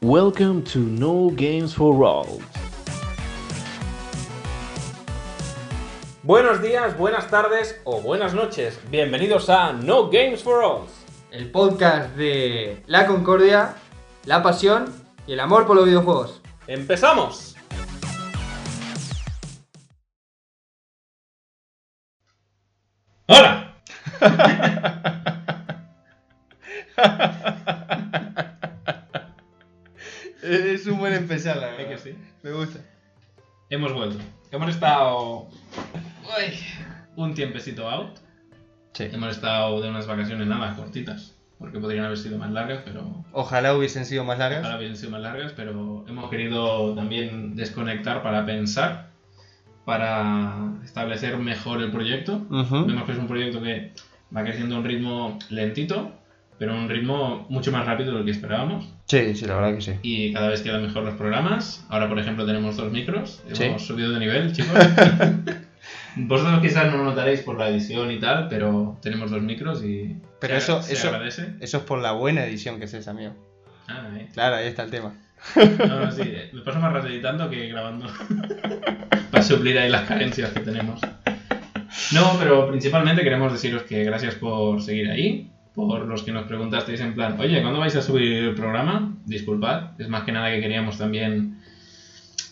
Welcome to No Games for All. Buenos días, buenas tardes o buenas noches. Bienvenidos a No Games for All. El podcast de la concordia, la pasión y el amor por los videojuegos. ¡Empezamos! ¡Hola! un buen empezar, la verdad. que sí? Me gusta. Hemos vuelto. Hemos estado un tiempecito out. Sí. Hemos estado de unas vacaciones nada cortitas. Porque podrían haber sido más largas, pero. Ojalá hubiesen sido más largas. Ojalá hubiesen sido más largas, pero hemos querido también desconectar para pensar, para establecer mejor el proyecto. Ujú. Vemos que es un proyecto que va creciendo a un ritmo lentito, pero a un ritmo mucho más rápido de lo que esperábamos. Sí, sí, la verdad que sí. Y cada vez quedan mejor los programas. Ahora, por ejemplo, tenemos dos micros. Sí. Hemos subido de nivel, chicos. Vosotros quizás no lo notaréis por la edición y tal, pero tenemos dos micros y Pero se, eso- se eso- agradece. Eso es por la buena edición que es esa, amigo. Ah, eh. Claro, ahí está el tema. No, no, sí, eh, me paso más rato editando que grabando. Para suplir ahí las carencias que tenemos. No, pero principalmente queremos deciros que gracias por seguir ahí. Por los que nos preguntasteis en plan, oye, ¿cuándo vais a subir el programa? Disculpad, es más que nada que queríamos también.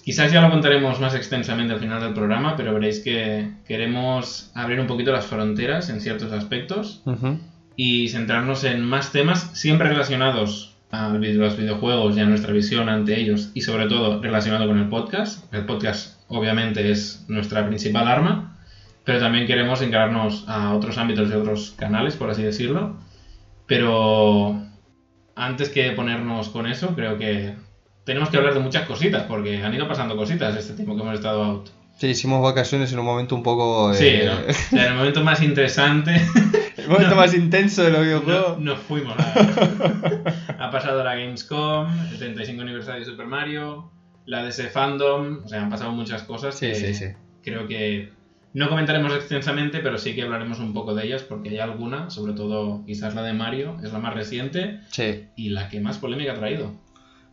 Quizás ya lo contaremos más extensamente al final del programa, pero veréis que queremos abrir un poquito las fronteras en ciertos aspectos Ujú. y centrarnos en más temas siempre relacionados a los videojuegos y a nuestra visión ante ellos y sobre todo relacionado con el podcast. El podcast obviamente es nuestra principal arma, pero también queremos encararnos a otros ámbitos de otros canales, por así decirlo. Pero antes que ponernos con eso, creo que tenemos que hablar de muchas cositas, porque han ido pasando cositas este tiempo que hemos estado out. Sí, hicimos vacaciones en un momento un poco. Sí, eh, ¿no? O sea, en el momento más interesante el momento No. más intenso de los No, videojuegos. nos fuimos. la verdad. ha pasado la Gamescom, el 35 aniversario de Super Mario, la DC Fandom, o sea, han pasado muchas cosas Sí, que sí, sí. creo que no comentaremos extensamente, pero sí que hablaremos un poco de ellas porque hay alguna, sobre todo quizás la de Mario, es la más reciente Sí. y la que más polémica ha traído,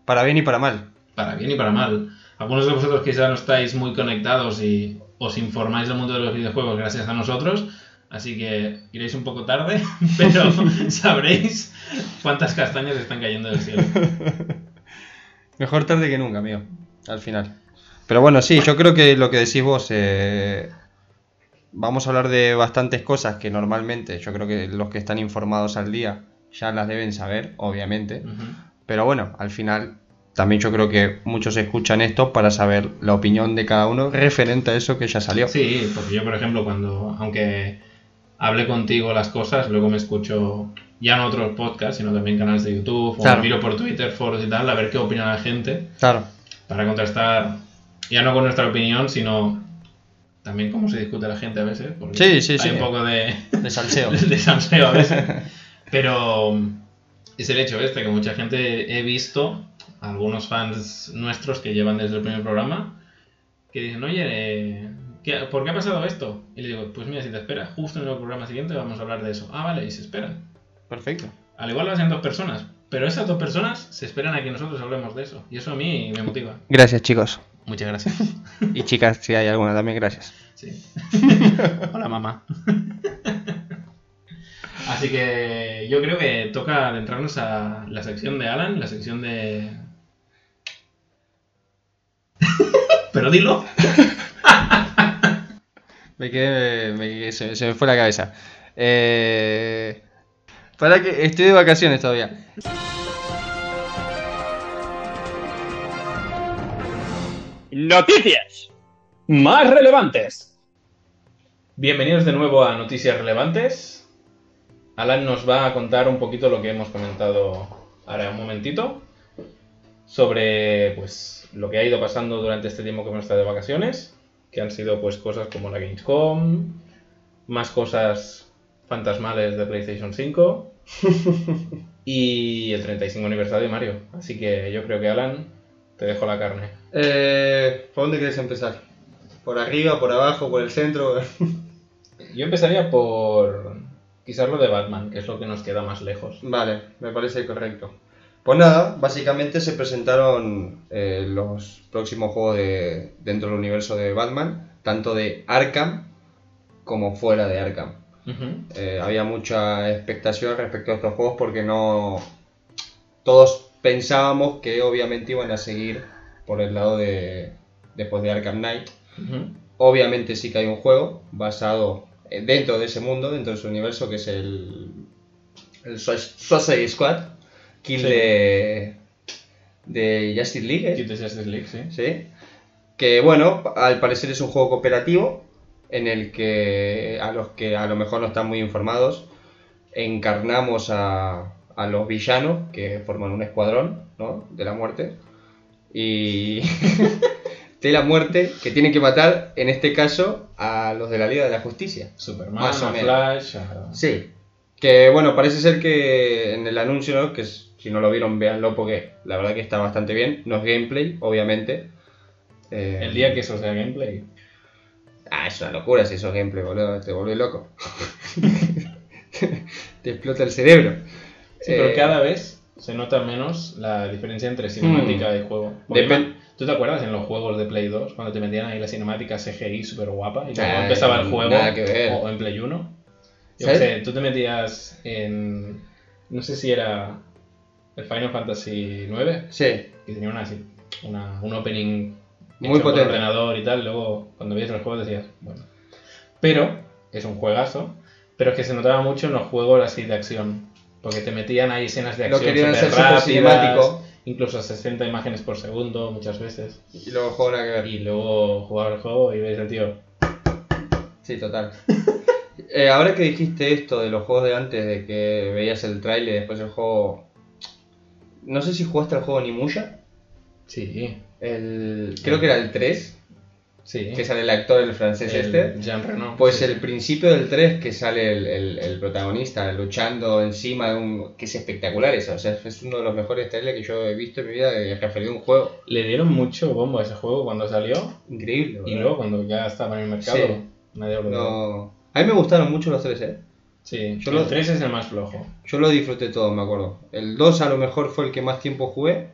Para bien y para mal. para bien y para mal. Algunos de vosotros quizás no estáis muy conectados y os informáis del mundo de los videojuegos gracias a nosotros, así que iréis un poco tarde, pero sabréis cuántas castañas están cayendo del cielo. Mejor tarde que nunca, amigo. Al final. Pero bueno, sí, yo creo que lo que decís vos. eh, vamos a hablar de bastantes cosas que normalmente yo creo que los que están informados al día ya las deben saber, obviamente. Ujú. Pero bueno, al final también yo creo que muchos escuchan esto para saber la opinión de cada uno referente a eso que ya salió. Sí, porque yo, por ejemplo, cuando, aunque hable contigo las cosas, luego me escucho ya no otros podcasts, sino también canales de YouTube, o Claro. miro por Twitter, foros y tal, a ver qué opina la gente, Claro. para contrastar, ya no con nuestra opinión, sino también cómo se discute la gente a veces. porque Sí, sí, hay sí. un poco de, De salseo. de salseo a veces. Pero es el hecho este, que mucha gente he visto, algunos fans nuestros que llevan desde el primer programa, que dicen, oye, eh, ¿qué- ¿por qué ha pasado esto? Y le digo, pues mira, si te esperas, justo en el programa siguiente vamos a hablar de eso. Ah, vale, y se esperan. Perfecto. Al igual lo hacen dos personas, pero esas dos personas se esperan a que nosotros hablemos de eso. Y eso a mí me motiva. Gracias, chicos. Muchas gracias. Y chicas, si hay alguna también, gracias. Sí. Hola, mamá. Así que yo creo que toca adentrarnos a la sección de Alan, la sección de. Pero dilo. Me quedé, me se, se me fue la cabeza. Eh, para que estoy de vacaciones todavía. Noticias más relevantes. Bienvenidos de nuevo a Noticias Relevantes. Alan nos va a contar un poquito lo que hemos comentado ahora un momentito sobre pues lo que ha ido pasando durante este tiempo que hemos estado de vacaciones, que han sido pues cosas como la Gamescom, más cosas fantasmales de PlayStation 5 y el 35 aniversario de Mario. Así que yo creo que Alan te dejo la carne. Eh, ¿Por dónde quieres empezar? ¿Por arriba, por abajo, por el centro? Yo empezaría por quizás lo de Batman, que es lo que nos queda más lejos. vale, me parece correcto. Pues nada, básicamente se presentaron eh, los próximos juegos de, dentro del universo de Batman, tanto de Arkham como fuera de Arkham. Eh, había mucha expectación respecto a estos juegos porque no. Todos pensábamos que obviamente iban a seguir por el lado de. después de Arkham Knight. Obviamente sí que hay un juego basado eh, dentro de ese mundo, dentro de ese universo, que es el. el Sui- Suicide Squad. Kill Sí. de. de Justice League. ¿eh? Kit de Justice League, sí. ¿sí? Que bueno, al parecer es un juego cooperativo en el que a los que a lo mejor no están muy informados encarnamos a, a los villanos que forman un escuadrón ¿no? de la muerte y de la muerte que tienen que matar en este caso a los de la Liga de la Justicia. Superman, Más o a menos. Flash, a- Sí, que bueno, parece ser que en el anuncio, ¿no? que es- si no lo vieron, véanlo porque la verdad que está bastante bien. No es gameplay, obviamente. Eh, el día que eso sea gameplay. Ah, es una locura si eso es gameplay, boludo. Te vuelve loco. te explota el cerebro. Sí, pero Eh, cada vez se nota menos la diferencia entre cinemática y juego. ¿Tú te acuerdas en los juegos de Play 2 cuando te metían ahí la cinemática CGI súper guapa y luego Ah, empezaba el juego o en Play 1? Yo ¿Sabes? qué sé, tú te metías en... No sé si era el Final Fantasy 9 Sí, que tenía una, así- una- un opening Muy hecho por potente. ordenador y tal, luego cuando veías el juego decías, bueno. Pero es un juegazo, pero es que se notaba mucho en los juegos así de acción, porque te metían ahí escenas de Lo acción querían hacer súper cinemático. incluso a 60 imágenes por segundo muchas veces. y luego que ver. Y luego jugaba el juego y ves al tío, Sí, total. Eh, ahora que dijiste esto de los juegos de antes, de que veías el trailer y después el juego. No sé si jugaste al juego Nimusha. sí, El... Creo que era el 3, sí, que sale el actor, el francés el este. Jean Reno. Pues sí, el principio del 3 que sale el, el- el protagonista luchando encima de un... que es espectacular eso, o sea, es uno de los mejores trailers que yo he visto en mi vida de referido a un juego. Le dieron mucho bombo a ese juego cuando salió Increíble, y ¿verdad? luego cuando ya estaba en el mercado, Sí. nadie lo. No... A mí me gustaron mucho los 3, ¿eh? Sí, Yo el lo- 3 es el más flojo. Yo lo disfruté todo, me acuerdo. El 2 a lo mejor fue el que más tiempo jugué,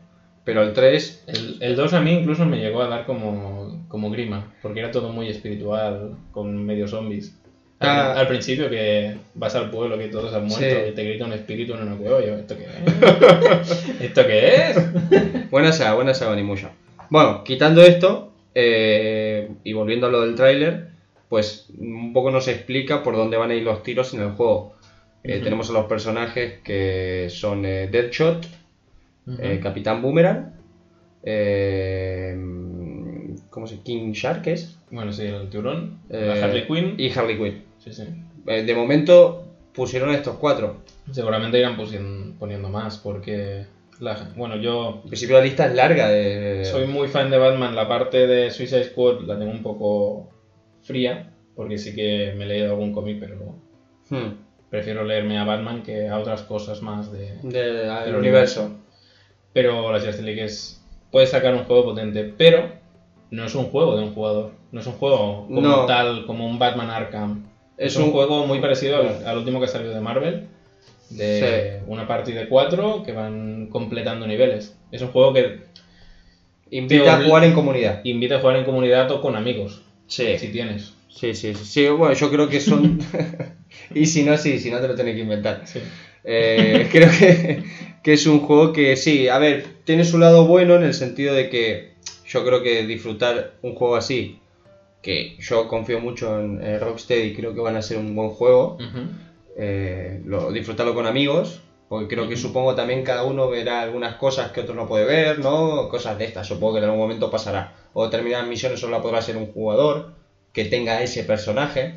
pero el 3... El, el 2 a mí incluso me llegó a dar como, como grima, porque era todo muy espiritual, con medio zombies. Al, Ah. al principio que vas al pueblo que todos han muerto Sí. y te grita un espíritu en una cueva, yo, ¿esto qué es? ¿Esto qué es? Buena saga, buena saga Nimusha. Bueno, quitando esto eh, y volviendo a lo del tráiler, pues un poco nos explica por dónde van a ir los tiros en el juego. Eh. Tenemos a los personajes que son eh, Deadshot, eh. Capitán Boomerang, eh, ¿cómo se King Shark es? Bueno, sí, el tiburón, Eh, la Harley Quinn. y Harley Quinn. Sí, sí. Eh, de momento pusieron estos cuatro. Seguramente irán poniendo más, porque, la- bueno, yo En principio la lista es larga de... soy muy fan de Batman. La parte de Suicide Squad la tengo un poco fría, porque sí que me he leído algún cómic, pero Hmm, prefiero leerme a Batman que a otras cosas más de, de- del del universo. Pero la Justice League es. Puede sacar un juego potente, pero no es un juego de un jugador. No es un juego como No. tal, como un Batman Arkham. Es, Es un, un- juego muy parecido al, al último que salió de Marvel. De una party de cuatro que van completando niveles. Es un juego que Invita a jugar en comunidad. invita a jugar en comunidad o con amigos. Sí. Si tienes. Sí, sí, sí, sí, bueno, yo creo que son... y si no, sí, si no te lo tenés que inventar. Sí. Eh, creo que, que es un juego que sí, a ver, tiene su lado bueno en el sentido de que yo creo que disfrutar un juego así, que yo confío mucho en Rocksteady creo que van a ser un buen juego, eh, lo- disfrutarlo con amigos, porque creo que supongo también cada uno verá algunas cosas que otro no puede ver, ¿no? Cosas de estas, supongo que en algún momento pasará. O determinadas misiones solo la podrá hacer un jugador que tenga ese personaje.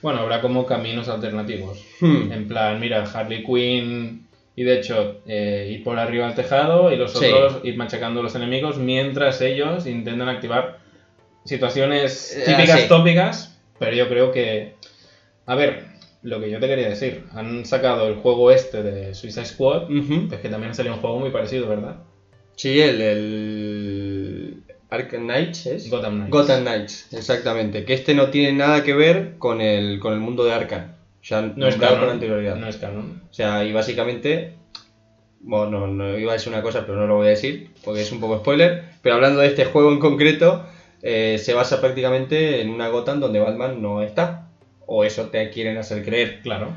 Bueno, habrá como caminos alternativos. Hmm. En plan, mira, Harley Quinn y de hecho eh, ir por arriba al tejado y los Sí. otros ir machacando a los enemigos mientras ellos intentan activar situaciones Eh, típicas, sí. tópicas, pero yo creo que... A ver, lo que yo te quería decir, han sacado el juego este de Suicide Squad, Ujú. es que también ha salido un juego muy parecido, ¿verdad? Sí, el, el Arkham Knights es. Gotham Knights. Gotham Knights, exactamente. Que este no tiene nada que ver con el, con el mundo de Arkham. Ya No es canon. con anterioridad. No es canon. O sea, y básicamente Bueno, no, no iba a decir una cosa, pero no lo voy a decir, porque es un poco spoiler. Pero hablando de este juego en concreto, eh, se basa prácticamente en una Gotham donde Batman no está. O eso te quieren hacer creer Claro.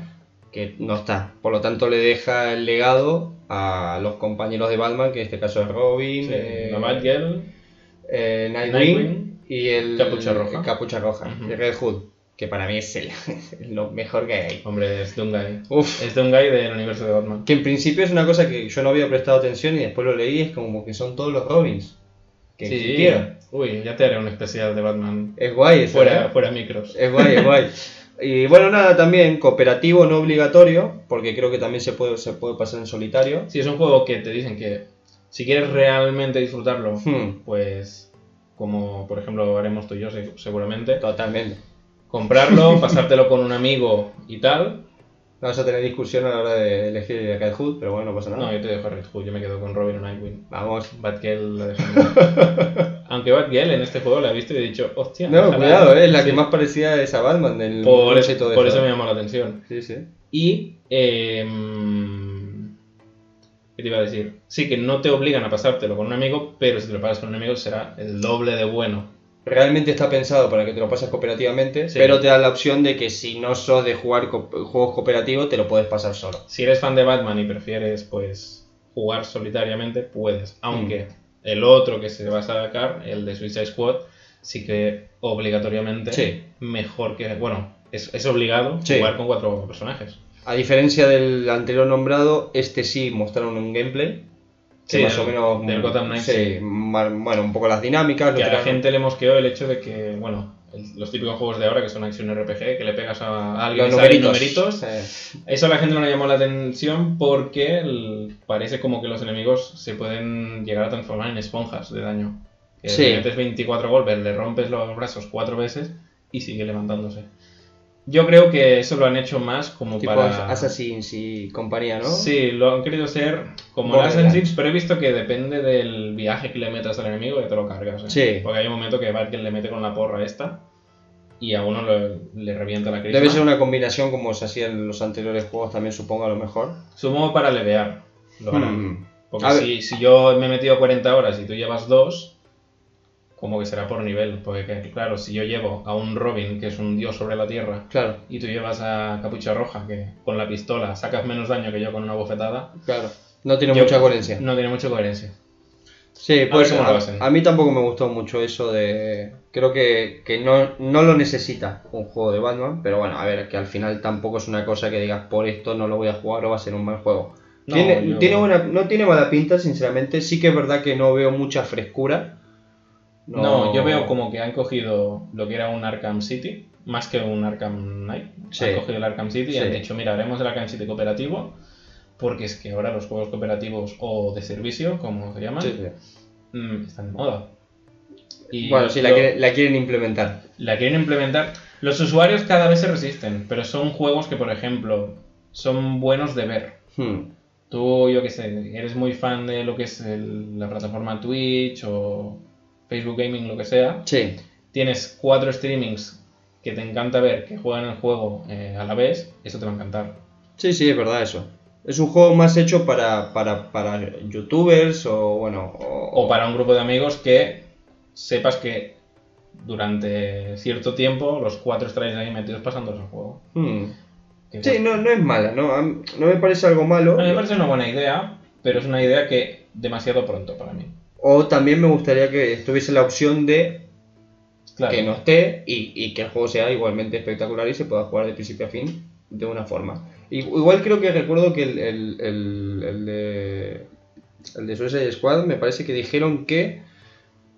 que no está. Por lo tanto, le deja el legado a los compañeros de Batman, que en este caso es Robin, Sí, eh, la Batgirl, eh, Nightwing, Nightwing, y el Capucha Roja. el Capucha Roja, y Red Hood, que para mí es el, lo mejor que hay. hombre, es Doomguy. Uf, Es Doomguy del universo de Batman. que en principio es una cosa que yo no había prestado atención y después lo leí, es como que son todos los Robins que Sí. existieron. Uy, ya te haré un especial de Batman Es guay eso, fuera, ¿eh? fuera micros. Es guay, es guay. Y bueno, nada, también cooperativo no obligatorio, porque creo que también se puede, se puede pasar en solitario. Sí, es un juego que te dicen que si quieres realmente disfrutarlo, Hmm, pues como por ejemplo haremos tú y yo se- seguramente, totalmente. Comprarlo, pasártelo con un amigo y tal. Vamos a tener discusión a la hora de elegir Red Hood, pero bueno, no pasa nada. No, yo te dejo a Red Hood, yo me quedo con Robin o Nightwing. Vamos. Batgirl la Aunque Batgirl en este juego la he visto y he dicho, hostia. No, cuidado, eh, es la Sí. que más parecía a esa Batman del Por, y todo por eso. eso me llamó la atención. Sí, sí. Y. em, ¿Qué te iba a decir? Sí, que no te obligan a pasártelo con un amigo, pero si te lo pasas con un amigo será el doble de bueno. Realmente está pensado para que te lo pases cooperativamente, Sí. pero te da la opción de que si no sos de jugar co- juegos cooperativos, te lo puedes pasar solo. Si eres fan de Batman y prefieres, pues, jugar solitariamente, puedes. Aunque el otro que se va a sacar, el de Suicide Squad, sí que obligatoriamente Sí. mejor que. Bueno, es, es obligado Sí. jugar con cuatro personajes. A diferencia del anterior nombrado, este sí mostraron un gameplay. Sí, más o menos. del Gotham Knights, sí, bueno, un poco las dinámicas. Que a la gente le mosqueó el hecho de que, bueno, el- los típicos juegos de ahora que son acción RPG, que le pegas a alguien Los y salen numeritos. numeritos. Eh, Eso a la gente no le llamó la atención porque el- parece como que los enemigos se pueden llegar a transformar en esponjas de daño. Que Sí. le metes 24 golpes, le rompes los brazos cuatro veces y sigue levantándose. Yo creo que eso lo han hecho más como tipo para... Assassins y compañía, ¿no? Sí, lo han querido ser como Borderlands. Assassin's, pero he visto que depende del viaje que le metas al enemigo ya te lo cargas. ¿eh? Sí. Porque hay un momento que Batgirl le mete con la porra esta y a uno le, le revienta la crisma. Debe ser una combinación como se hacía en los anteriores juegos, también supongo a lo mejor. Supongo para levear. Lo harán. Hmm. Porque si, si yo me he metido 40 horas y tú llevas 2, como que será por nivel. Porque que- claro, si yo llevo a un Robin, que es un dios sobre la tierra, Claro, y tú llevas a Capucha Roja, que con la pistola sacas menos daño que yo con una bofetada, claro. No tiene Yo- mucha coherencia. no tiene mucha coherencia. Sí, pues a, a mí tampoco me gustó mucho eso de... Creo que, que no, no lo necesita un juego de Batman, pero bueno, a ver, que al final tampoco es una cosa que digas por esto no lo voy a jugar o va a ser un mal juego. No, tiene, yo- tiene buena- no tiene mala pinta, sinceramente. Sí que es verdad que no veo mucha frescura. No, yo veo como que han cogido lo que era un Arkham City, más que un Arkham Knight. Sí. Han cogido el Arkham City Sí. y han dicho, mira, haremos el Arkham City cooperativo, porque es que ahora los juegos cooperativos o de servicio, como se llaman, Sí, mm, están de moda. Y Bueno, sí, la, lo- quiere- la quieren implementar. la quieren implementar. Los usuarios cada vez se resisten, pero son juegos que, por ejemplo, son buenos de ver. Hmm. Tú, yo qué sé, eres muy fan de lo que es el- la plataforma Twitch o Facebook Gaming, lo que sea. Sí, Tienes cuatro streamings que te encanta ver que juegan el juego eh, a la vez, eso te va a encantar. sí, sí, es verdad eso. Es un juego más hecho para, para, para youtubers o bueno... O para un grupo de amigos que sepas que durante cierto tiempo los cuatro estaréis ahí metidos pasando el juego. Hmm. Sí, no, no es mala, ¿no? No me parece algo malo. mí me parece una buena idea, pero es una idea que demasiado pronto para mí. O también me gustaría que estuviese la opción de Claro. que no esté y, y que el juego sea igualmente espectacular y se pueda jugar de principio a fin de una forma. Igual creo que recuerdo que el, el, el, el de el de Suicide Squad me parece que dijeron que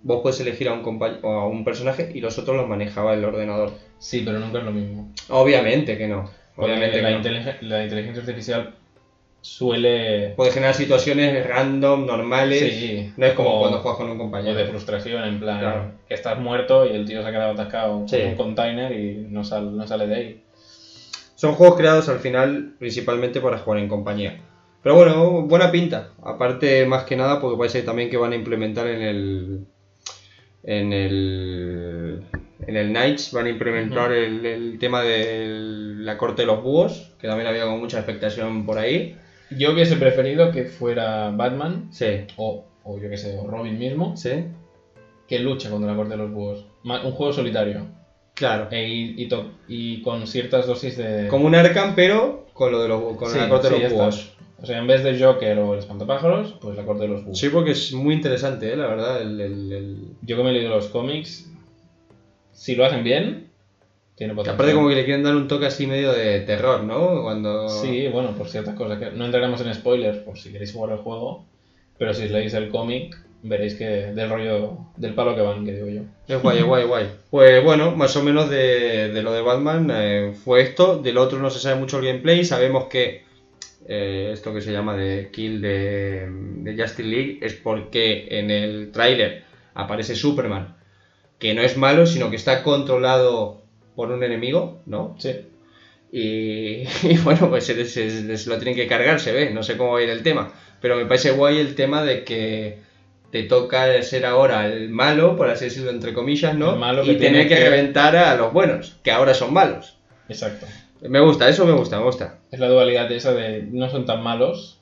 vos puedes elegir a un compañ- o a un personaje y los otros los manejaba el ordenador. Sí, pero nunca es lo mismo. Obviamente que no. Obviamente la, que no. inteligen- la inteligencia artificial suele... Puede generar situaciones random, normales. Sí, no es como o- cuando juegas con un O compañero. de frustración, en plan, Claro. que estás muerto y el tío se ha quedado atascado Sí. con un container y no, sal- no sale de ahí. Son juegos creados al final principalmente para jugar en compañía. Pero bueno, buena pinta. Aparte, más que nada, porque parece también que van a implementar en el. En el. En el Knights van a implementar el, el tema de la corte de los búhos, que también había como mucha expectación por ahí. Yo hubiese preferido que fuera Batman Sí, o, o yo que sé, o Robin mismo, sí. que luche contra la corte de los búhos. Un juego solitario. Claro. E- y, y con ciertas dosis de. Como un Arkham, pero con lo de los, con Sí, la corte sí, de los está. búhos. O sea, en vez de Joker o el espantapájaros, pues la corte de los búhos. Sí, porque es muy interesante, ¿eh? la verdad. El, el- el- Yo que me he leído los cómics, si lo hacen bien, tiene potencial. Aparte como que le quieren dar un toque así medio de terror, ¿no? Cuando... Sí, bueno, por ciertas cosas. que No entraremos en spoilers por si queréis jugar el juego, pero si leéis el cómic, veréis que del rollo, del palo que van, que digo yo. Es guay, es guay, guay. Pues bueno, más o menos de, de lo de Batman eh, fue esto. Del otro no se sabe mucho el gameplay. Sabemos que eh, esto que se llama de kill de, de Justice League es porque en el tráiler aparece Superman, que no es malo, sino que está controlado por un enemigo, ¿no? Sí. Y, y bueno, pues se, se- se lo tienen que cargar, se ve, no sé cómo va a ir el tema. Pero me parece guay el tema de que te toca ser ahora el malo, por así decirlo, entre comillas, ¿no? El malo y que tener tiene que que- reventar a los buenos, que ahora son malos. Exacto. Me gusta, eso me gusta, me gusta. Es la dualidad esa de no son tan malos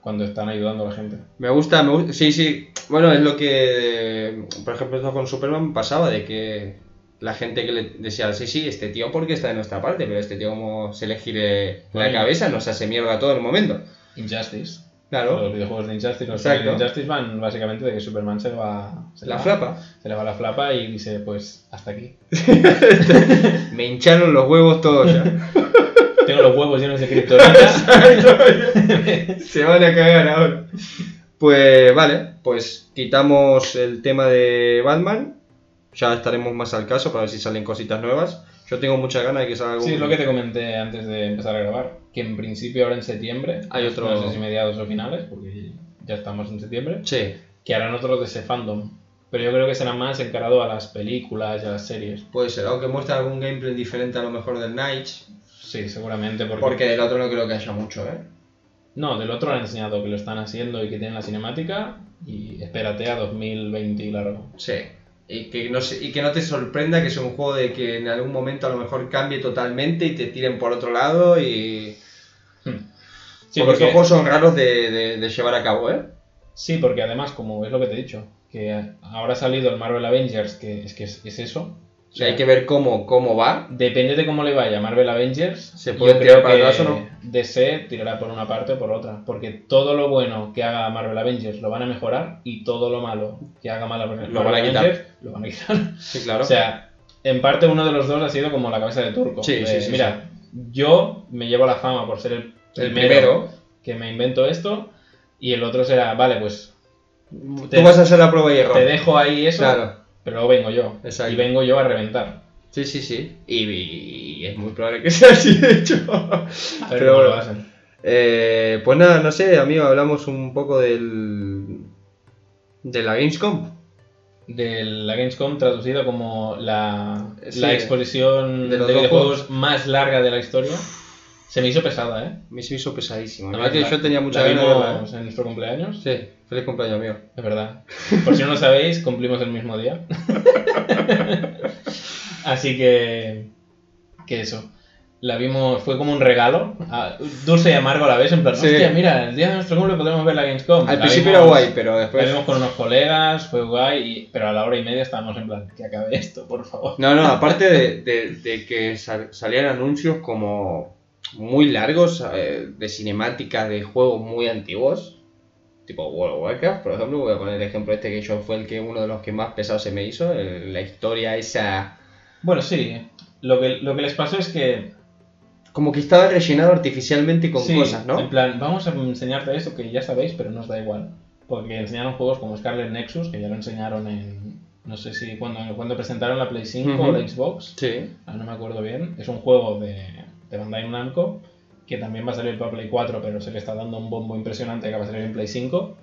cuando están ayudando a la gente. Me gusta, me gusta. Sí, sí. Bueno, es lo que, por ejemplo, con Superman pasaba, de que la gente que le decía, sí, sí, este tío porque está de nuestra parte, pero este tío como se le gire la Bueno. cabeza, nos hace mierda todo el momento. Injustice. Claro, Los videojuegos de Injustice, los Exacto. de Injustice van básicamente de que Superman se le va. Se le la va- flapa. Se le va la flapa y dice, pues hasta aquí. Me hincharon los huevos todos ya. Tengo los huevos llenos de kriptonita. Se van a cagar ahora. Pues vale, pues quitamos el tema de Batman. Ya estaremos más al caso para ver si salen cositas nuevas. Yo tengo muchas ganas de que salga algún... Sí, es lo que te comenté antes de empezar a grabar. Que en principio ahora en septiembre, Hay otro- no sé si mediados o finales, porque ya estamos en septiembre, Sí, que harán otro de ese fandom. Pero yo creo que será más encarado a las películas y a las series. puede ser. Aunque muestre algún gameplay diferente a lo mejor del Night. Sí, seguramente, porque... Porque del otro no creo que haya mucho, ¿eh? No, del otro han enseñado que lo están haciendo y que tienen la cinemática y espérate a 2020 y largo. Sí. Y que, no se- y que no te sorprenda que sea un juego de que en algún momento a lo mejor cambie totalmente y te tiren por otro lado y... Sí, porque, porque, estos juegos son raros de, de- de llevar a cabo, ¿eh? sí, porque además, como es lo que te he dicho, que ahora ha salido el Marvel Avengers, que es que es, es eso. O sea, hay que ver cómo, cómo va. Depende de cómo le vaya a Marvel Avengers, Se puede tirar para atrás o no. DC tirará por una parte o por otra. Porque todo lo bueno que haga Marvel Avengers lo van a mejorar y todo lo malo que haga Marvel, Lo van a quitar. Avengers lo van a quitar. Sí, claro. O sea, en parte uno de los dos ha sido como la cabeza de turco. Sí, de, sí, sí, Mira, yo me llevo la fama por ser el, el primero, que me invento esto y el otro será, vale, pues te, tú vas a hacer la prueba y error. te dejo ahí eso, Claro. Pero luego vengo yo. Exacto. Y vengo yo a reventar. Sí, sí, sí. Y, y es muy probable que sea así, de hecho. A ver Pero cómo lo hacen. Eh, pues nada, no sé, amigo, hablamos un poco del. de la Gamescom. De la Gamescom traducido como la, Sí, la exposición de los videojuegos más larga de la historia. Se me hizo pesada, ¿eh? A mí se me hizo pesadísimo. La verdad que la- yo tenía mucha la ganas de verla, vimos en nuestro cumpleaños. Sí, feliz cumpleaños, amigo. Es verdad. Por si no lo sabéis, cumplimos el mismo día. Así que. Que eso. La vimos, fue como un regalo, a- dulce y amargo a la vez, en plan, Sí. hostia, mira, el día de nuestro cumple podremos ver la Gamescom. Al La principio vimos- era guay, pero La después. vimos con unos colegas, fue guay, y- pero a la hora y media estábamos en plan, que acabe esto, por favor. No, no, aparte de, de- de que sal- salían anuncios como muy largos eh, de cinemáticas de juegos muy antiguos, tipo World of Warcraft, por ejemplo, voy a poner el ejemplo este que yo fue el que uno de los que más pesado se me hizo, el- la historia esa, Bueno, sí, lo que, lo que les pasó es que como que estaba rellenado artificialmente con Sí, cosas, ¿no? En plan, vamos a enseñarte esto que ya sabéis, pero nos da igual. Porque enseñaron juegos como Scarlet Nexus, que ya lo enseñaron en. No sé si cuando, cuando presentaron la Play 5 o la Xbox. Sí, ah, no me acuerdo bien. Es un juego de, de Bandai Namco, que también va a salir para Play 4, pero se le está dando un bombo impresionante que va a salir en Play 5.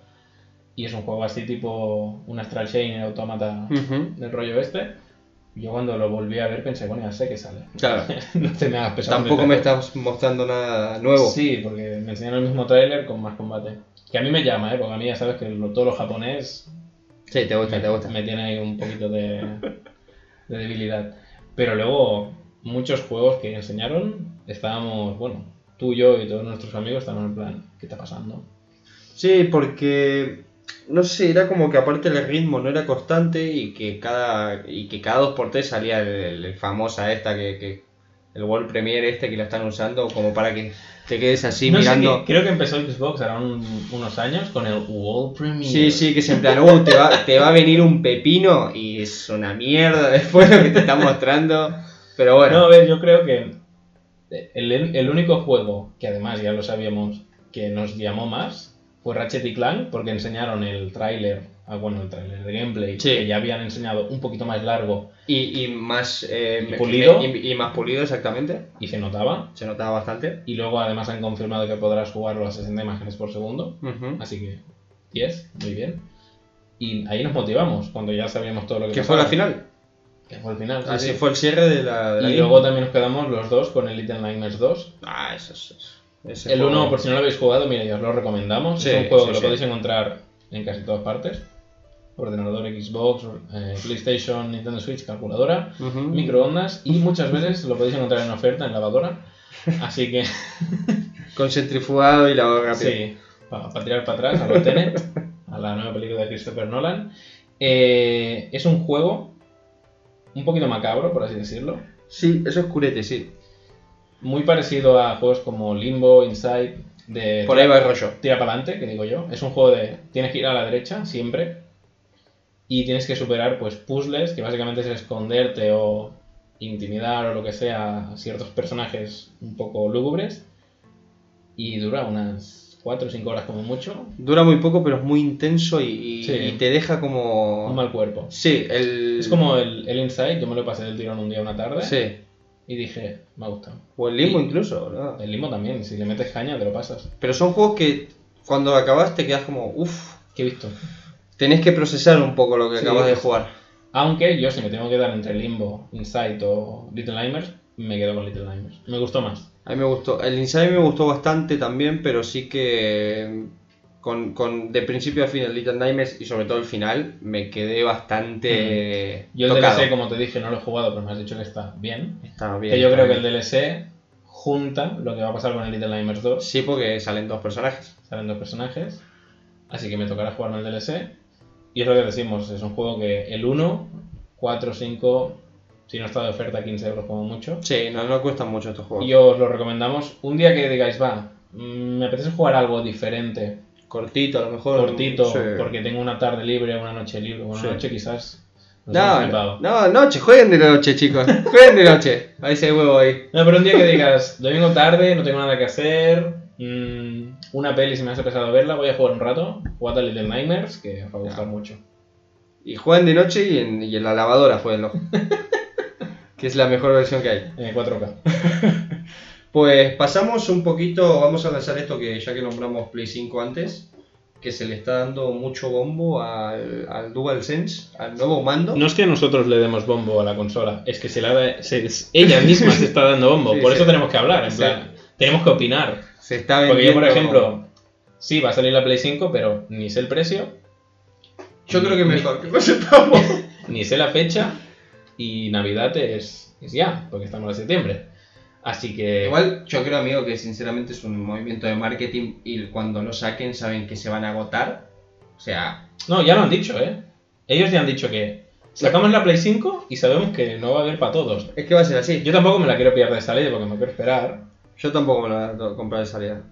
Y es un juego así tipo un Astral Chain, Automata Ujú. del rollo este. Yo cuando lo volví a ver pensé, bueno, ya sé que sale. Claro. no te me hagas pesado. Tampoco me estás mostrando nada nuevo. Sí, porque me enseñaron el mismo tráiler con más combate. Que a mí me llama, ¿eh? Porque a mí ya sabes que lo- todo lo japonés Sí, te gusta, me, te gusta. me tiene ahí un poquito de, de debilidad. Pero luego, muchos juegos que enseñaron, estábamos, bueno, tú, yo y todos nuestros amigos estamos en plan, ¿qué está pasando? Sí, porque no sé, era como que aparte el ritmo no era constante y que cada y que cada dos por tres salía el, el famosa esta que, que el World Premiere este que la están usando como para que te quedes así No sé mirando. creo que empezó Xbox ahora un- unos años con el World Premiere. Sí, sí, que es en plan, "Uh, te, va, te va a venir un pepino y es una mierda después lo que te está mostrando. Pero bueno, No, a ver, yo creo que el, el único juego que además ya lo sabíamos que nos llamó más fue Ratchet y Clank porque enseñaron el tráiler, ah, bueno, el tráiler, el gameplay, Sí. que ya habían enseñado un poquito más largo y, y más eh, ¿Y pulido? Y, y más pulido exactamente. y se notaba. Se notaba bastante. Y luego además han confirmado que podrás jugarlo a 60 imágenes por segundo. Así que 10, muy bien. Y ahí nos motivamos cuando ya sabíamos todo lo que Que fue la pasaba. final. Que fue el final. sí, Así sí. fue el cierre de la. de la Y Game. luego también nos quedamos los dos con el Little Nightmares 2. Ah, eso es. El juego- 1, por si no lo habéis jugado, mira, ya os lo recomendamos. Sí, es un juego sí, que lo podéis encontrar en casi todas partes. Ordenador Xbox, eh, PlayStation, Nintendo Switch, calculadora, microondas y muchas veces lo podéis encontrar en oferta en lavadora. Así que Con centrifugado y lavado rápido. sí, para tirar para atrás a los Tenet, a la nueva película de Christopher Nolan. Eh, es un juego un poquito macabro, por así decirlo. Sí, eso es curete, sí. Muy parecido a juegos como Limbo, Inside, de Por ahí va el rollo. tira para adelante, que digo yo. Es un juego de tienes que ir a la derecha siempre y tienes que superar pues puzzles, que básicamente es esconderte o intimidar o lo que sea a ciertos personajes un poco lúgubres y dura unas 4 o 5 horas como mucho. Dura muy poco, pero es muy intenso y, y- Sí. y te deja como. Un mal cuerpo. Sí, el. Es como el, el Inside, yo me lo pasé del tirón un día una tarde Sí. y dije, me ha gustado. O el limbo Y- incluso, ¿no? El Limbo también, si le metes caña te lo pasas. Pero son juegos que cuando acabas te quedas como, uff, ¿Qué he visto? tenés que procesar un poco lo que Sí. acabas de jugar. Aunque yo si me tengo que dar entre Limbo, Inside o Little Nightmares, me quedo con Little Nightmares. Me gustó más. A mí me gustó. El Inside me gustó bastante también, pero sí que con, con de principio a fin el Little Nightmares y sobre todo el final me quedé bastante Yo el tocado. DLC, como te dije, no lo he jugado, pero me has dicho que está bien. Está bien. que yo creo que el DLC junta lo que va a pasar con el Little Nightmares 2. Sí, porque salen dos personajes. Salen dos personajes. Así que me tocará jugarme el DLC. Y es lo que decimos, es un juego que el 1, 4, 5, si no está de oferta, 15 euros como mucho. Sí, no, no cuestan mucho estos juegos. Y os lo recomendamos. Un día que digáis, va, mm, me apetece jugar algo diferente, Cortito, a lo mejor. cortito, Sí. porque tengo una tarde libre, una noche libre, una Sí. noche quizás. No, no, no, noche, jueguen de noche, chicos. Jueguen de noche. Ahí se huevo ahí. No, pero un día que digas, domingo tarde, no tengo nada que hacer, mm, una peli si me hace pesado verla, voy a jugar un rato, jugad a Little Nightmares, que os va a gustar mucho. Y juegan de noche y en, y en la lavadora, jueguenlo. que es la mejor versión que hay. En 4K. Pues pasamos un poquito, vamos a lanzar esto que ya que nombramos Play 5 antes, que se le está dando mucho bombo al, al DualSense, al nuevo mando. No es que nosotros le demos bombo a la consola, es que se la da- se- ella misma se está dando bombo, Sí, por eso tenemos que hablar, en Sí. plan, tenemos que opinar. Se está Porque yo, por vendiendo- ejemplo, sí, va a salir la Play 5, pero ni sé el precio, Yo creo que mejor que no sepamos. ni sé la fecha, y Navidad es, es ya, porque estamos en septiembre. Así que... Igual yo creo, amigo, que sinceramente es un movimiento de marketing y cuando lo saquen saben que se van a agotar. O sea, No, ya lo han dicho, ¿eh? Ellos ya han dicho que sacamos la Play 5 y sabemos que no va a haber para todos. es que va a ser así. Yo tampoco me la quiero pillar de salida porque me quiero esperar Yo tampoco me la voy a comprar de salida.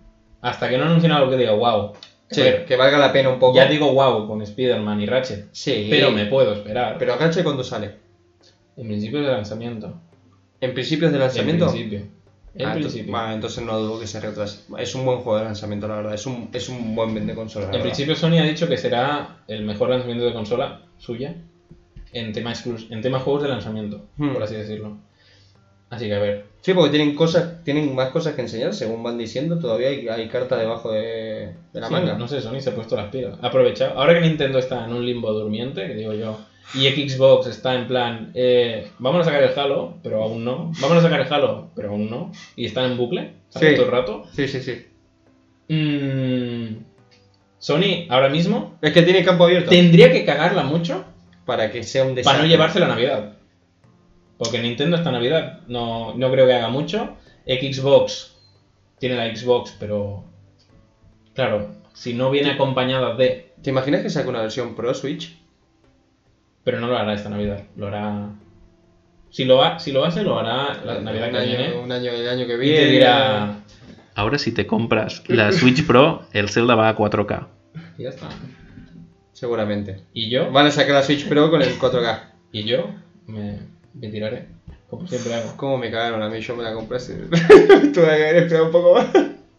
hasta que no anuncien algo que diga wow. Sí, que valga la pena un poco. ya digo wow con Spider-Man y Ratchet, sí, pero me puedo esperar. Pero Ratchet cuando sale. En principio de lanzamiento. ¿En principios de lanzamiento? En principio. En Ah, entonces, principio. bueno, entonces no dudo que se retrase. Es un buen juego de lanzamiento, la verdad. Es un, es un buen vende consola. la En verdad. principio Sony ha dicho que será el mejor lanzamiento de consola suya en tema, en tema juegos de lanzamiento, Hmm. por así decirlo. Así que a ver. Sí, porque tienen cosas, tienen más cosas que enseñar, según van diciendo. Todavía hay, hay carta debajo de, de la Sí, manga. No sé, Sony se ha puesto las pilas. Ha aprovechado. Ahora que Nintendo está en un limbo durmiente, que digo yo, y Xbox está en plan, eh, vamos a sacar el Halo, pero aún no. Vamos a sacar el Halo, pero aún no. Y están en bucle. Sí. todo el rato. Sí, sí, sí. Mm, Sony, ahora mismo, Es que tiene campo abierto. tendría que cagarla mucho Para que sea un desastre. para no llevarse la Navidad. Porque Nintendo esta Navidad no, no creo que haga mucho. Xbox tiene la Xbox, pero claro, si no viene acompañada de, ¿Te imaginas que saque una versión Pro Switch? Pero no lo hará esta Navidad, lo hará si lo ha, si lo hace lo hará la Navidad un que año, viene Un año, el año que y viene. te dirá Ahora si te compras la Switch Pro, el Zelda va a 4K. y ya está. Seguramente. Y yo, Van a sacar la Switch Pro con el 4K. y yo me, me tiraré, como siempre hago. ¿Cómo me cagaron a mí? Yo me la compré así. Tuve que haber esperado un poco más.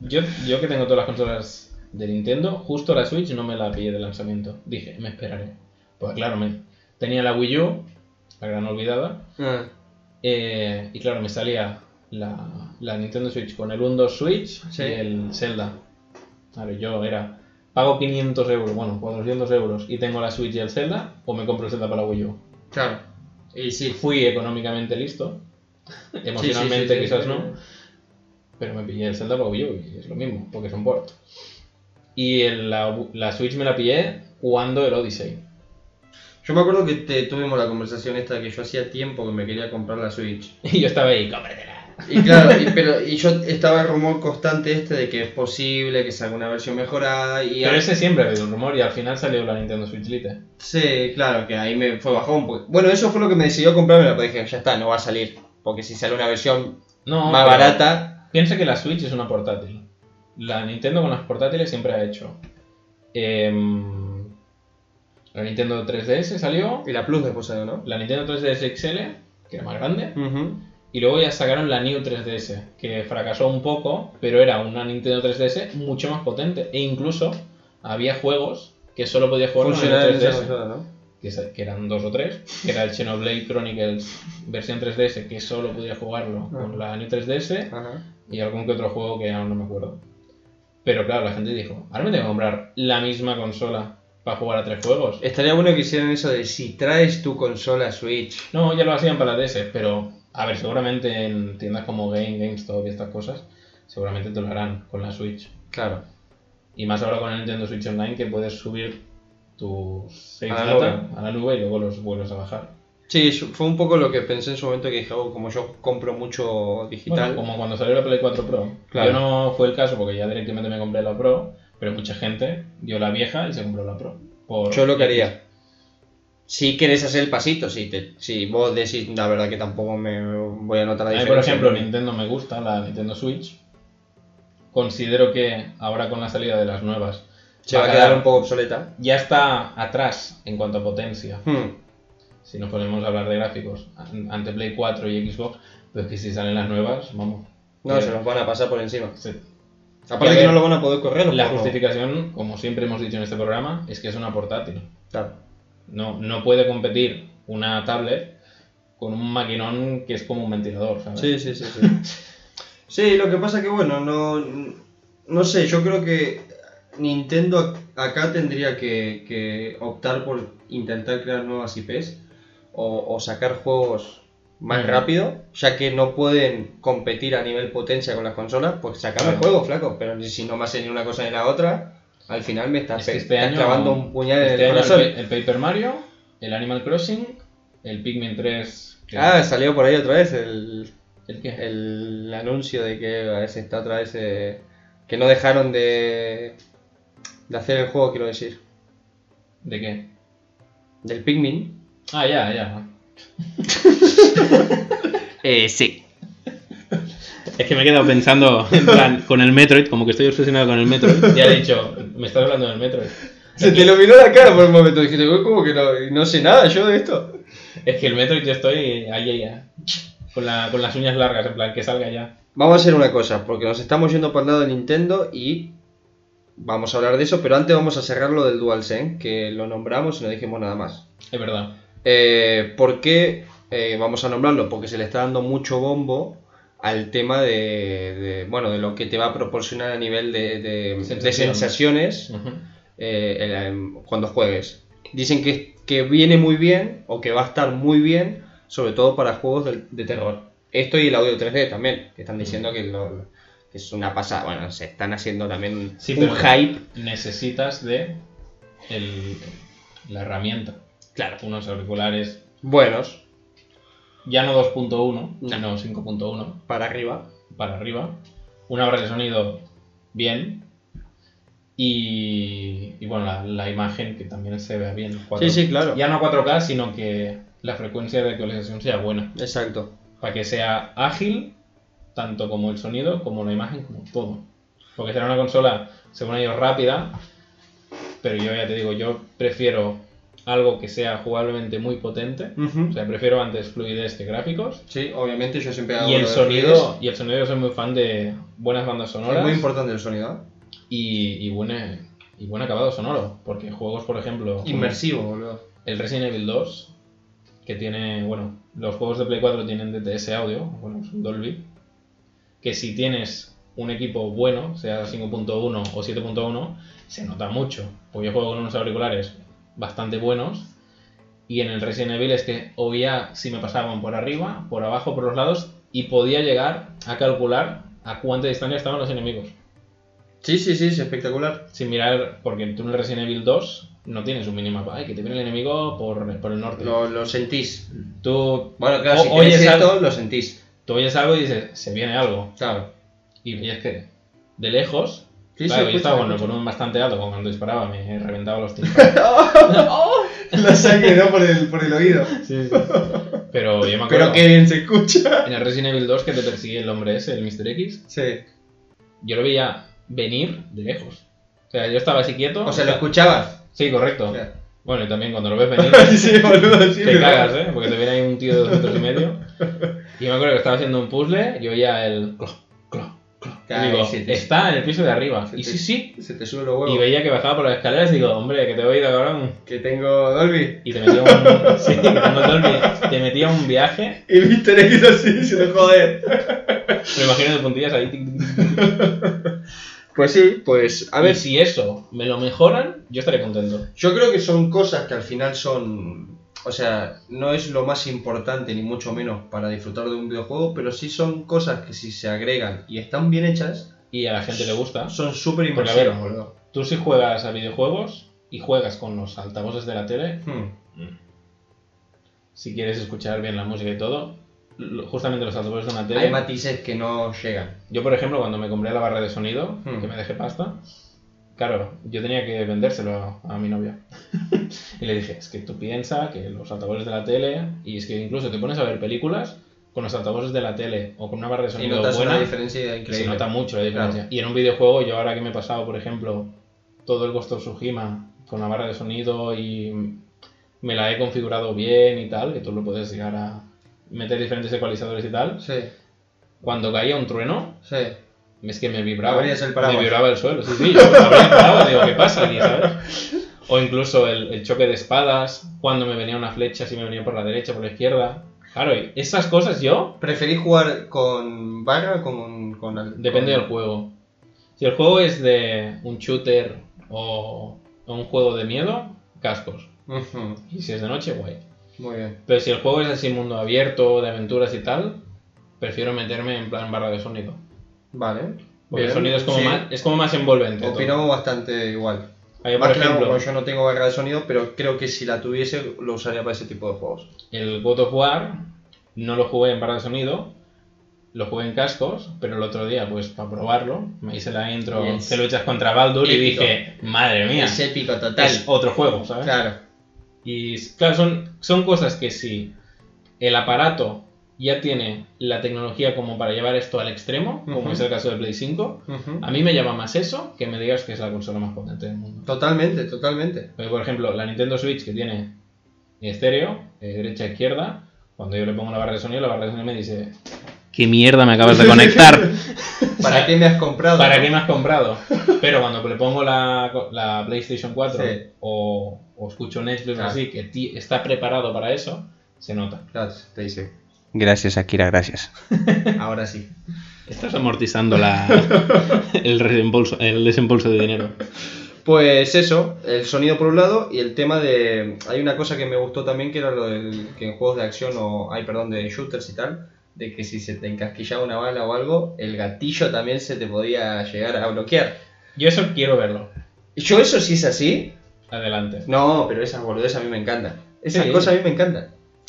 Yo, yo que tengo todas las consolas de Nintendo, justo la Switch no me la pillé de lanzamiento. Dije, me esperaré. Pues claro, me, tenía la Wii U, la gran olvidada, Ah, eh, y claro, me salía la, la Nintendo Switch con el 1-2 Switch Sí. y el Zelda. Claro, yo era, pago 500 euros, bueno, 400 euros y tengo la Switch y el Zelda, o me compro el Zelda para la Wii U. claro. Y sí. Fui económicamente listo, emocionalmente Sí, sí, sí, quizás no, pero me pillé el Zelda para Wii U y es lo mismo, porque son port. Y el- la, la Switch me la pillé jugando el Odyssey. Yo me acuerdo que te, tuvimos la conversación esta que yo hacía tiempo que me quería comprar la Switch. Y yo estaba ahí, cómpratela. Y claro, y, pero, y yo estaba el rumor constante este de que es posible que salga una versión mejorada y... Pero ese siempre ha habido un rumor y al final salió la Nintendo Switch Lite. Sí, claro, que ahí me fue bajón. porque- Bueno, eso fue lo que me decidió comprarme, pero dije, ya está, no va a salir. Porque si sale una versión No, más barata... Piensa que la Switch es una portátil. La Nintendo con las portátiles siempre ha hecho. em, la Nintendo 3DS salió, Y la Plus después salió, ¿no? la Nintendo 3DS XL, que era más grande, y luego ya sacaron la New 3DS, que fracasó un poco, pero era una Nintendo 3DS mucho más potente. E incluso había juegos que solo podía jugar con la Funcionaba en New esa 3DS. consola, ¿no? que, eran dos o tres, que era el Xenoblade Chronicles versión 3DS, que solo podía jugarlo con la New 3DS, Ajá. y algún que otro juego que aún no me acuerdo. Pero claro, la gente dijo, ahora me tengo que comprar la misma consola para jugar a tres juegos. Estaría bueno que hicieran eso de si traes tu consola Switch. No, ya lo hacían para la DS, pero a ver, seguramente en tiendas como Game, GameStop y estas cosas, seguramente te lo harán con la Switch. Claro. Y más ahora con el Nintendo Switch Online que puedes subir tus saves A la data nube. a la nube y luego los vuelves a bajar. Sí, fue un poco lo que pensé en su momento que dije, oh, como yo compro mucho digital. Bueno, como cuando salió la Play 4 Pro. Claro. Yo no fue el caso porque ya directamente me compré la Pro, pero mucha gente dio la vieja y se compró la Pro. Por Yo lo que haría. Si querés hacer el pasito, si, te, si vos decís la verdad que tampoco me voy a notar la A mí, diferencia. por ejemplo, Nintendo me gusta, la Nintendo Switch. Considero que ahora con la salida de las nuevas se va a quedar un poco obsoleta. ya está atrás en cuanto a potencia. Hmm. Si nos ponemos a hablar de gráficos an- ante Play 4 y Xbox, pues que si salen las nuevas, vamos. No, se los van a pasar por encima. se- Aparte que no lo van a poder correr La justificación, como siempre hemos dicho en este programa, es que es una portátil. Claro. No, no puede competir una tablet con un maquinón que es como un ventilador, ¿sabes? Sí, sí, sí, sí. sí, lo que pasa que bueno, no, no sé, yo creo que Nintendo acá tendría que, que optar por intentar crear nuevas IPs o, o sacar juegos más Mm. rápido, ya que no pueden competir a nivel potencia con las consolas, pues sacar el Claro. juego, flaco. Pero si no me hace ni una cosa ni la otra, al final me estás, Es que este estás año, clavando un puñal en este el año corazón. el, el Paper Mario, el Animal Crossing, el Pikmin 3. que- Ah, salió por ahí otra vez el, ¿el qué? el anuncio de que a veces está otra vez eh, que no dejaron de, de hacer el juego, quiero decir, ¿De qué? del Pikmin. Ah, ya, ya. Eh, sí. Es que me he quedado pensando en plan, con el Metroid, como que estoy obsesionado con el Metroid. Ya he dicho, me estás hablando del Metroid. Se te iluminó la cara por un momento, dijiste, "Uy, como que no, no sé nada yo de esto. Es que el Metroid yo estoy ahí, ya. Con, la, con las uñas largas, en plan, que salga ya. Vamos a hacer una cosa, porque nos estamos yendo por el lado de Nintendo y vamos a hablar de eso, pero antes vamos a cerrar lo del DualSense, que lo nombramos y no dijimos nada más. Es verdad. Eh, ¿Por qué eh, vamos a nombrarlo? Porque se le está dando mucho bombo al tema de, de, bueno, de lo que te va a proporcionar a nivel de, de- de Sensación. sensaciones eh, el- cuando juegues. Dicen que, que viene muy bien o que va a estar muy bien, sobre todo para juegos de, de terror. Esto y el audio 3D también, que están diciendo que, lo- es una pasada. Bueno, se están haciendo también Sí, un hype. necesitas de el- la herramienta. Claro. Unos auriculares, Buenos, ya no 2.1, No. sino 5.1 para arriba. para arriba. una barra de sonido bien y, y bueno, la, la imagen que también se vea bien. Sí, sí, claro. Ya no 4K, sino que la frecuencia de actualización sea buena. Exacto. Para que sea ágil, tanto como el sonido, como la imagen, como todo. Porque será una consola, según ellos, rápida, pero yo ya te digo, yo prefiero algo que sea jugablemente muy potente. O sea, prefiero antes fluidez que gráficos. Sí, obviamente yo siempre hago Y el sonido, y el sonido yo soy muy fan de buenas bandas sonoras Es muy importante el sonido. y, y, buena- y buen acabado sonoro. Porque juegos, por ejemplo, Inmersivo, boludo. el Resident Evil 2, que tiene, bueno, los juegos de Play 4 tienen DTS audio, bueno, es un Dolby, que si tienes un equipo bueno, sea 5.1 o 7.1, se nota mucho. Porque yo juego con unos auriculares bastante buenos y en el Resident Evil es que oía si me pasaban por arriba, por abajo, por los lados y podía llegar a calcular a cuánta distancia estaban los enemigos. Sí, sí, sí, es espectacular. Sin mirar, porque tú en el Resident Evil 2 no tienes un minimapa, ay, que te viene el enemigo por, por el norte. Lo, lo sentís. Tú, Bueno, claro, si oyes algo- lo sentís. tú oyes algo y dices, se viene algo. Claro. Y veías que de lejos, Sí, claro, sí, yo estaba con el volumen bastante alto, como cuando disparaba me reventaba los tímpanos. La sangre, ¿no? Por el, por el oído. Pero yo me acuerdo, Pero qué bien se escucha. en el Resident Evil 2 que te persigue el hombre ese, el Mr. X, Sí. yo lo veía venir de lejos. O sea, yo estaba así quieto. O sea, lo escuchabas. Sí, correcto. Bueno, y también cuando lo ves venir, sí, boludo, sí. te ¿verdad? cagas, ¿eh? Porque te viene ahí un tío de dos metros y medio. Y yo me acuerdo que estaba haciendo un puzzle, yo oía el... Claro, digo, sí, te- está en el piso de arriba. se Y te- sí, sí. Se te sube los huevos. Y veía que bajaba por las escaleras y digo, hombre, que te he oído, cabrón. Que tengo Dolby. Y te metía un... sí, que tengo el Dolby. Te metía un viaje. Y Mr. X así, diciendo joder. Me imagino de puntillas ahí. Pues sí, pues a ver, si eso me lo mejoran, yo estaré contento. yo creo que son cosas que al final son. O sea, no es lo más importante ni mucho menos para disfrutar de un videojuego, pero sí son cosas que si se agregan y están bien hechas, Y a la gente le gusta. son súper inmersivas, boludo. Tú si juegas a videojuegos y juegas con los altavoces de la tele, Hmm. si quieres escuchar bien la música y todo, justamente los altavoces de una tele. Hay matices que no llegan. Yo, por ejemplo, cuando me compré la barra de sonido, Hmm. que me dejé pasta, claro, yo tenía que vendérselo a, mi novia. y le dije, es que tú piensas que los altavoces de la tele, y es que incluso te pones a ver películas con los altavoces de la tele o con una barra de Y sonido notas buena, una diferencia se increíble. nota mucho la diferencia. Y en un videojuego, yo ahora que me he pasado, por ejemplo, todo el Ghost of Tsushima con la barra de sonido y me la he configurado bien y tal, que tú lo puedes llegar a meter diferentes ecualizadores y tal, Sí, cuando caía un trueno, sí. Es que me vibraba. El. Me vibraba el suelo, sí, sí. Yo abría paraguas, digo, ¿qué pasa aquí, sabes? O incluso el, el choque de espadas, cuando me venía una flecha, si me venía por la derecha, por la izquierda. Claro, y esas cosas yo, ¿Preferís jugar con barra o con, con depende con- del juego. Si el juego es de un shooter o, o un juego de miedo, cascos. Y si es de noche, guay. Muy bien. Pero si el juego es así mundo abierto, de aventuras y tal, prefiero meterme en plan barra de sonido. Vale. Porque el Bien, sonido es como, sí. más, es como más envolvente. todo. Opinamos bastante igual. Ahí, por Más ejemplo, yo no tengo barra de sonido, pero creo que si la tuviese lo usaría para ese tipo de juegos. el God of War no lo jugué en barra de sonido, lo jugué en cascos, pero el otro día, pues para probarlo, me hice la intro, Yes. te luchas contra Baldur y dije, madre mía, Es épico total. es otro juego, ¿sabes? Claro. Y claro, son, son cosas que si el aparato ya tiene la tecnología como para llevar esto al extremo, como es el caso de Play 5, Ujú. a mí me llama más eso que me digas que es la consola más potente del mundo. Totalmente, totalmente. Porque, por ejemplo, la Nintendo Switch que tiene estéreo, eh, derecha e izquierda, cuando yo le pongo una barra de sonido, la barra de sonido me dice: ¿Qué mierda me acabas de conectar? ¿Para qué me has comprado? ¿Para qué me has comprado? Pero cuando le pongo la, la PlayStation 4 Sí. o, o escucho Netflix o Claro. así, que está preparado para eso, se nota. Claro, te dice. Gracias, Akira, gracias. Ahora sí. Estás amortizando la, el, reembolso, el desembolso de dinero. Pues eso, el sonido por un lado y el tema de... Hay una cosa que me gustó también que era lo del que en juegos de acción o... Ay, perdón, de shooters y tal, de que si se te encasquillaba una bala o algo, el gatillo también se te podía llegar a bloquear. Yo eso quiero verlo. Yo eso sí es así. Adelante. No, pero esas boludeces a mí me encantan. Esas Sí. cosas a mí me encantan.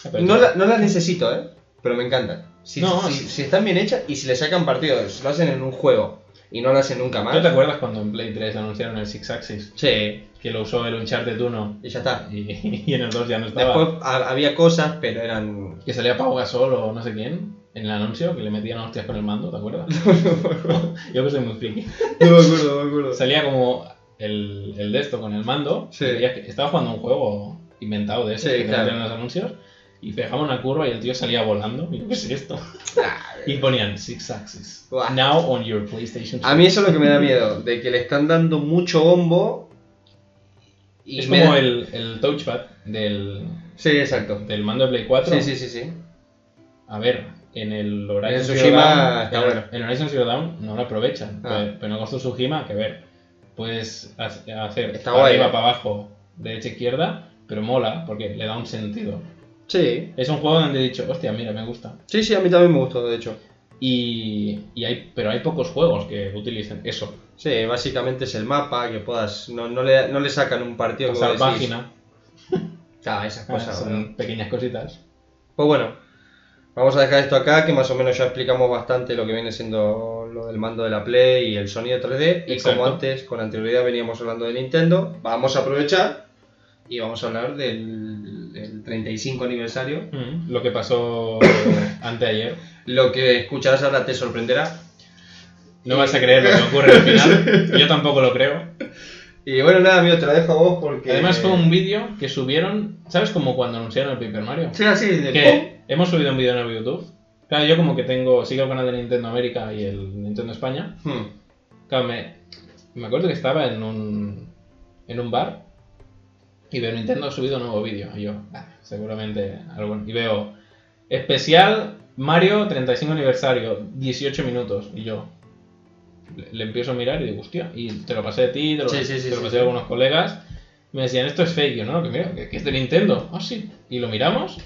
Pero No, la- no las necesito, ¿eh? Pero me encantan. Si, No, si- sí. si están bien hechas y si le sacan partido, si lo hacen en un juego y no lo hacen nunca más. ¿Tú te acuerdas cuando en Play 3 anunciaron el Six Axis? Sí, Que lo usó el Uncharted 1 y ya está. y, y en el 2 ya no estaba. Después ha- había cosas, pero eran. Que salía Pau Gasol o no sé quién en el anuncio, que le metían hostias con el mando, ¿te acuerdas? Yo que soy muy friki. No me acuerdo, no me acuerdo. Salía como el, el de esto con el mando. Sí. y veías que estaba jugando un juego inventado de eso Sí, que claro. en los anuncios. Y pegaba una curva y el tío salía volando. Y yo, ¿qué es esto? Y ponían Six Axis. Buah. Now on your PlayStation. A mí eso es lo que me da miedo, de que le están dando mucho bombo. Y es como da- el, el touchpad del, Sí, exacto. del mando de Play 4. Sí, sí, sí, sí. A ver, en el Horizon Zero está bueno. en Horizon Zero Dawn no lo aprovechan. Ah. Pero, pero en Ghost of Tsushima, que ver, puedes ha- hacer Está para guay, arriba, eh. para abajo, derecha, izquierda, pero mola porque le da un sentido. Sí. Es un juego donde he dicho, hostia, mira, me gusta. Sí, sí, a mí también me gustó, de hecho. Y, y hay, pero hay pocos juegos que utilicen eso. Sí, básicamente es el mapa, que puedas. No, no, le, no le sacan un partido que Pasar vos decís, página, Claro, esas ah, cosas. son pequeñas cositas. Pues bueno, vamos a dejar esto acá, que más o menos ya explicamos bastante lo que viene siendo lo del mando de la Play y el sonido 3D. Y como antes, con anterioridad veníamos hablando de Nintendo, vamos a aprovechar y vamos a hablar del 35 aniversario. Mm, Lo que pasó anteayer. Lo que escucharás ahora te sorprenderá. No vas a creer lo que ocurre al final. Yo tampoco lo creo. Y bueno, nada, amigo, te lo dejo a vos porque. Además fue un vídeo que subieron, ¿sabes? Como cuando anunciaron el Paper Mario. Sí, así, de Que hemos subido un vídeo en el YouTube. Claro, yo como que tengo, sigo el canal de Nintendo América y el Nintendo España. Hmm. Claro, me, me acuerdo que estaba en un, en un bar y veo Nintendo ha subido un nuevo vídeo. Y yo, "Ah, seguramente algo. Y veo especial Mario 35 aniversario, 18 minutos. Y yo le, le empiezo a mirar y digo, hostia, y te lo pasé de ti, te lo, Sí, sí, sí, te lo pasé a algunos colegas. Me decían, esto es fake. Yo, no, que mira, que, que es de Nintendo. Ah, sí. Y lo miramos.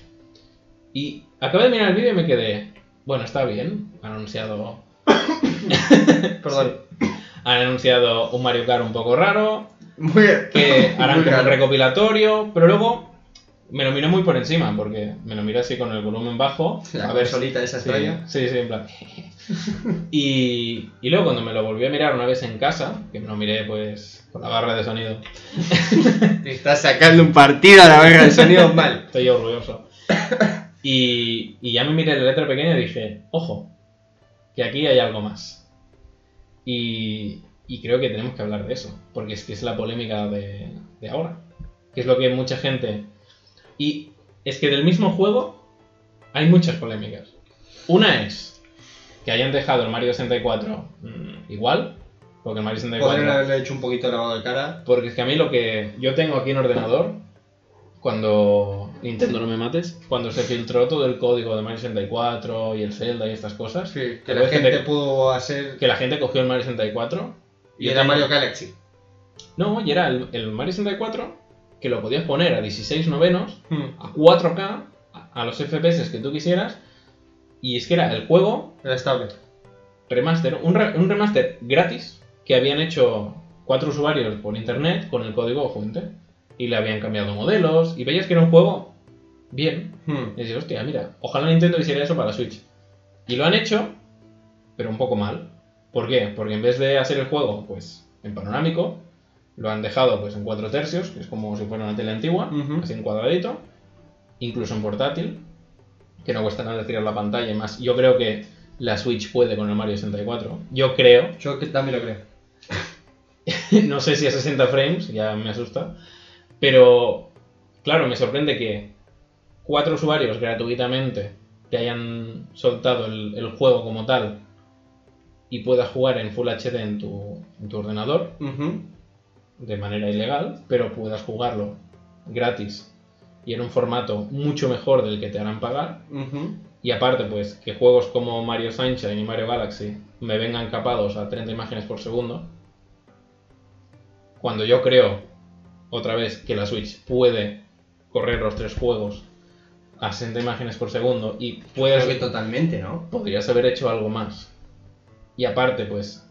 Y acabé de mirar el vídeo y me quedé, bueno, está bien. Han anunciado Perdón. han anunciado un Mario Kart un poco raro, Muy bien. que harán Muy como un raro. recopilatorio, pero luego me lo miré muy por encima, porque me lo miré así con el volumen bajo. La a ver consolita esa sí, extraña. Sí, sí, en plan. y, y luego cuando me lo volví a mirar una vez en casa, que me lo miré pues con la barra de sonido, Te estás sacando un partido a la verga de sonido mal. estoy orgulloso. Y, y ya me miré la letra pequeña y dije, ojo, que aquí hay algo más. Y, y creo que tenemos que hablar de eso, porque es que es la polémica de, de ahora. Que es lo que mucha gente... Y es que del mismo juego hay muchas polémicas. Una es que hayan dejado el Mario 64 mm, igual, porque el Mario 64... Podrían haberle hecho un poquito de lavado de cara. Porque es que a mí lo que yo tengo aquí en ordenador, cuando Nintendo no me mates, cuando se filtró todo el código de Mario 64 y el Zelda y estas cosas, Sí, que la gente te- pudo hacer. que la gente cogió el Mario 64 Y era Mario Galaxy. No, y era el, el Mario 64 que lo podías poner a 16 novenos, Hmm. a 4K, a, a los FPS que tú quisieras, y es que era el juego Era estable. remaster, un, re- un remaster gratis que habían hecho cuatro usuarios por internet con el código fuente y le habían cambiado modelos y veías que era un juego bien. Hmm. Y dices, hostia, mira, ojalá Nintendo hiciera eso para la Switch. Y lo han hecho, pero un poco mal. ¿Por qué? Porque en vez de hacer el juego pues en panorámico, lo han dejado pues en 4 tercios, que es como si fuera una tele antigua, así en cuadradito, incluso en portátil, que no cuesta nada tirar la pantalla y más. Yo creo que la Switch puede con el Mario 64. Yo creo, Yo que también lo creo. no sé si a 60 frames, ya me asusta, pero claro, me sorprende que cuatro usuarios gratuitamente te hayan soltado el, el juego como tal y puedas jugar en Full HD en tu, en tu ordenador de manera ilegal, pero puedas jugarlo gratis y en un formato mucho mejor del que te harán pagar. Y aparte, pues, que juegos como Mario Sunshine y Mario Galaxy me vengan capados a 30 imágenes por segundo. Cuando yo creo, otra vez, que la Switch puede correr los tres juegos a 60 imágenes por segundo y puedes, Creo que totalmente, ¿no? podrías haber hecho algo más. Y aparte, pues,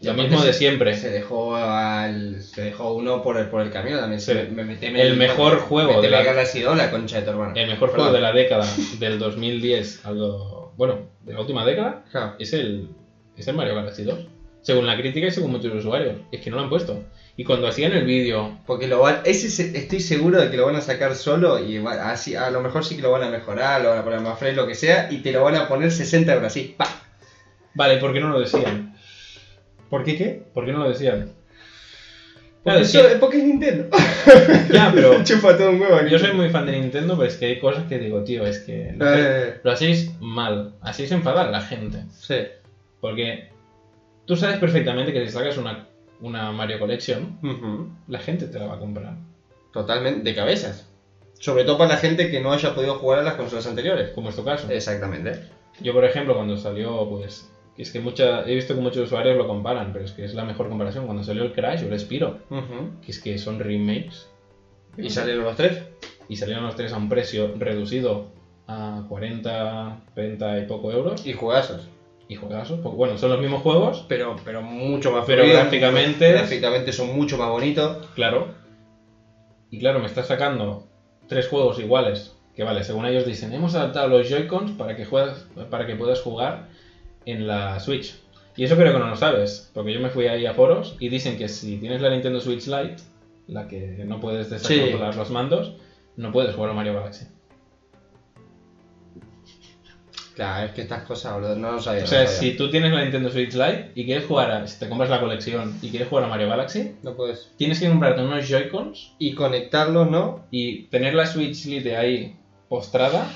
lo mismo de siempre. Se dejó al, se dejó uno por el, por el camino también. Sí. Me, meteme El mejor juego de la- Galaxy 2, la concha de tu hermano. El mejor juego de la década, del 2010 al, bueno, de la última década, Ja. es el, es el Mario Galaxy 2. Según la crítica y según muchos usuarios. Es que no lo han puesto. Y cuando hacían el vídeo, Porque lo van, ese se- estoy seguro de que lo van a sacar solo y va- así, a lo mejor sí que lo van a mejorar, lo van a poner más fresco, lo que sea, y te lo van a poner 60 euros así. ¡pa! Vale, ¿por qué no lo decían? ¿Por qué qué? ¿Por qué no lo decían? Porque, Claro, es eso- que- porque es Nintendo. ya, pero Chupa todo un huevo. yo soy muy fan de Nintendo, pero es que hay cosas que digo, tío, es que sé, Eh, lo hacéis mal, hacéis enfadar a la gente. sí. Porque tú sabes perfectamente que si sacas una, una Mario Collection, la gente te la va a comprar. Totalmente de cabezas. Sobre todo para la gente que no haya podido jugar a las consolas anteriores. Como es tu caso. Exactamente. Yo, por ejemplo, cuando salió, pues. Es que mucha, he visto que muchos usuarios lo comparan, pero es que es la mejor comparación. Cuando salió el Crash o el Spiro, que es que son remakes, Y salieron los tres. y salieron los tres a un precio reducido a 40, 30 y poco euros, Y jugazos. y juegazos, porque bueno, son los mismos juegos, Pero, pero mucho más Pero gráficamente- Gráficamente son mucho más bonitos. claro. Y claro, me estás sacando tres juegos iguales, que vale, según ellos dicen, hemos adaptado los Joy-Cons para que para que puedas jugar en la Switch. Y eso creo que no lo sabes, porque yo me fui ahí a foros y dicen que si tienes la Nintendo Switch Lite, la que no puedes desacoplar los mandos, no puedes jugar a Mario Galaxy. Claro, es que estas cosas, boludo, no lo sabía. O sea, no sabía. si tú tienes la Nintendo Switch Lite y quieres jugar a, si te compras la colección y quieres jugar a Mario Galaxy, No puedes. tienes que comprarte unos Joy-Cons Y conectarlos, ¿no? y tener la Switch Lite ahí postrada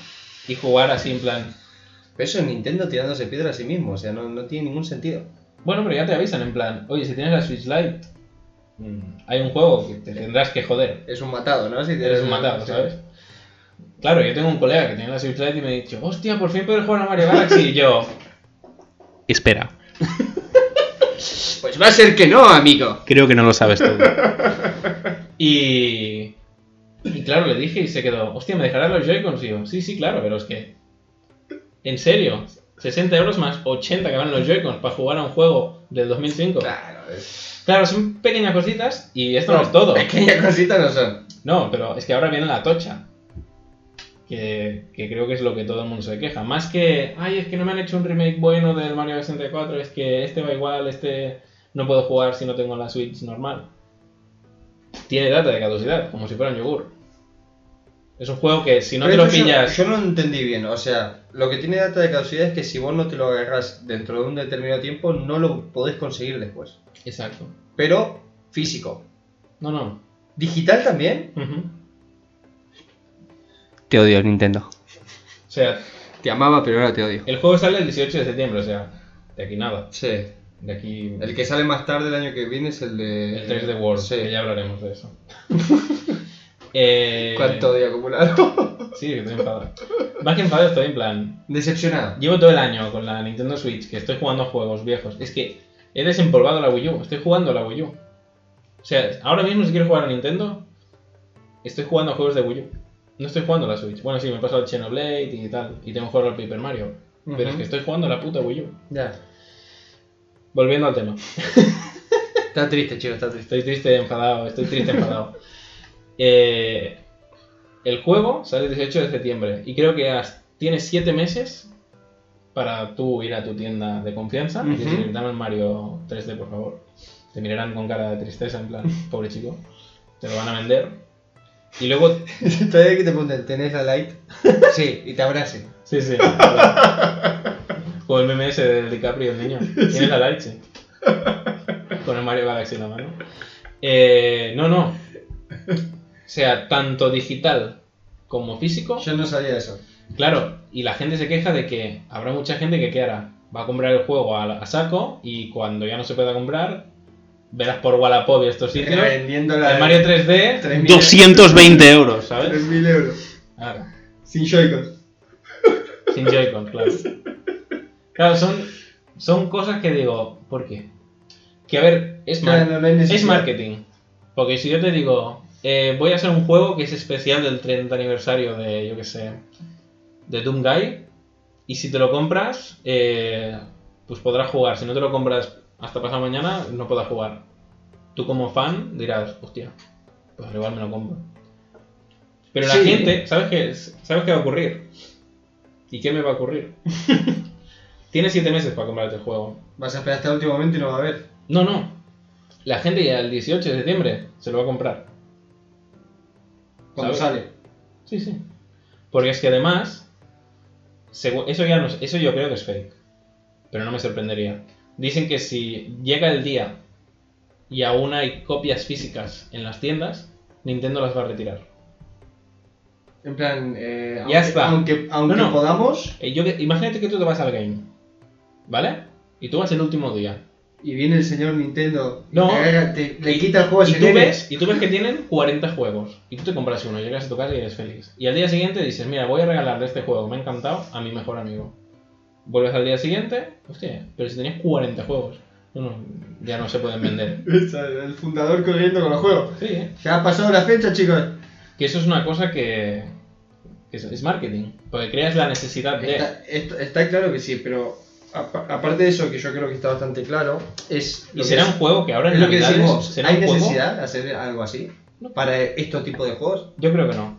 y jugar así en plan. Pero eso es Nintendo tirándose piedra a sí mismo. O sea, no, no tiene ningún sentido. Bueno, pero ya te avisan en plan, oye, si tienes la Switch Lite, mm, hay un juego que te tendrás que joder. Es un matado, ¿no? Si Eres tienes un matado, ¿sabes? Claro, yo tengo un colega que tiene la Switch Lite y me ha dicho, hostia, por fin puedes jugar a Mario Galaxy. Y yo, espera, Pues va a ser que no, amigo. Creo que no lo sabes todo. Y. Y claro, le dije y se quedó, hostia, ¿me dejarás los Joy-Cons? Y yo, sí, sí, claro, pero es que. En serio, 60 euros más 80 que van los Joy-Cons para jugar a un juego del 2005. Claro, es... Claro, son pequeñas cositas y esto no, es todo. Pequeñas cositas no son. No, pero es que ahora viene la tocha. Que, que creo que es lo que todo el mundo se queja. Más que, ay, es que no me han hecho un remake bueno del Mario 64, es que este va igual, este no puedo jugar si no tengo la Switch normal. Tiene data de caducidad, como si fuera un yogur. Es un juego que si no te lo eso yo- pillas... Yo, no entendí bien. O sea, lo que tiene data de caducidad es que si vos no te lo agarras dentro de un determinado tiempo, no lo podés conseguir después. Exacto. Pero físico. No, no. Digital también. Te odio, Nintendo. O sea, Te amaba, pero ahora te odio. el juego sale el 18 de septiembre, o sea, de aquí nada. Sí. De aquí... El que sale más tarde el año que viene es el de. El 3D World, Sí. que ya hablaremos de eso. eh... ¿Cuánto odio acumulado? Sí, estoy enfadado. Más que enfadado, estoy en plan. Decepcionado. Llevo todo el año con la Nintendo Switch que estoy jugando juegos viejos. Es que he desempolvado la Wii U, estoy jugando a la Wii U. O sea, ahora mismo si quiero jugar a Nintendo, estoy jugando a juegos de Wii U. No estoy jugando a la Switch. Bueno, sí, me he pasado el Xenoblade y tal. Y tengo que jugar al Paper Mario. Pero es que estoy jugando a la puta Wii U. Ya. Volviendo al tema. Está triste, chico, está triste. Estoy triste, enfadado. Estoy triste, enfadado. Eh, el juego sale el 18 de septiembre. Y creo que has- tienes 7 meses para tú ir a tu tienda de confianza y decir, dame el Mario 3D, por favor. Te mirarán con cara de tristeza, en plan, pobre chico. Te lo van a vender. Y luego... Todavía que te ponen, ¿tenés la light? Sí, y te abracen. Sí, sí. Con el MMS de DiCaprio, el niño. Tienes la Light, sí. Con el Mario Galaxy en la mano. Eh, no, no. Sea, tanto digital como físico. Yo no sabía eso. Claro, y la gente se queja de que habrá mucha gente que, ¿qué hará? Va a comprar el juego a, a saco y cuando ya no se pueda comprar, verás por Wallapop y estos sitios. Vendiendo la. El Mario 3D, 3.000 220 euros, ¿sabes? 3.000 euros. Claro. Sin Joy-Con. Sin Joy-Con, claro. Claro, son, son cosas que digo, ¿por qué? Que a ver, es, mar- Claro, no hay es marketing. Porque si yo te digo, eh, voy a hacer un juego que es especial del 30 aniversario de, yo qué sé, de Doom Guy, y si te lo compras, eh, pues podrás jugar. Si no te lo compras hasta pasado mañana, no podrás jugar. Tú como fan dirás, hostia, pues al igual me lo compro. Pero la Sí. gente, ¿sabes qué, ¿sabes qué va a ocurrir? ¿Y qué me va a ocurrir? Tienes 7 meses para comprarte el juego. Vas a esperar hasta el último momento y no va a haber. No, no. La gente ya el 18 de septiembre se lo va a comprar. Cuando sale. Sí, sí. Porque es que además, eso ya no, es- eso yo creo que es fake. Pero no me sorprendería. Dicen que si llega el día y aún hay copias físicas en las tiendas, Nintendo las va a retirar. En plan, eh, Ya aunque, está. aunque, aunque No, no. podamos, Eh, yo imagínate que tú te vas al game, ¿vale? Y tú vas el último día. Y viene el señor Nintendo y No. te le quita el juego Y tú, ves, y tú ves que tienen 40 juegos. Y tú te compras uno, llegas a tu casa y eres feliz. Y al día siguiente dices, mira, voy a regalarle este juego, me ha encantado, a mi mejor amigo. Vuelves al día siguiente, hostia, pero si tenías 40 juegos. Ya no se pueden vender. El fundador corriendo con los juegos. Sí, ¿eh? Ya ha pasado la fecha, chicos. Que eso es una cosa que, que es, es marketing. Porque creas la necesidad de... Está, claro que sí, pero aparte de eso, que yo creo que está bastante claro, es. Y será es- un juego que ahora en lo que Navidades decimos. será ¿Hay un juego... necesidad de hacer algo así? No. Para estos tipos de juegos. Yo creo que no.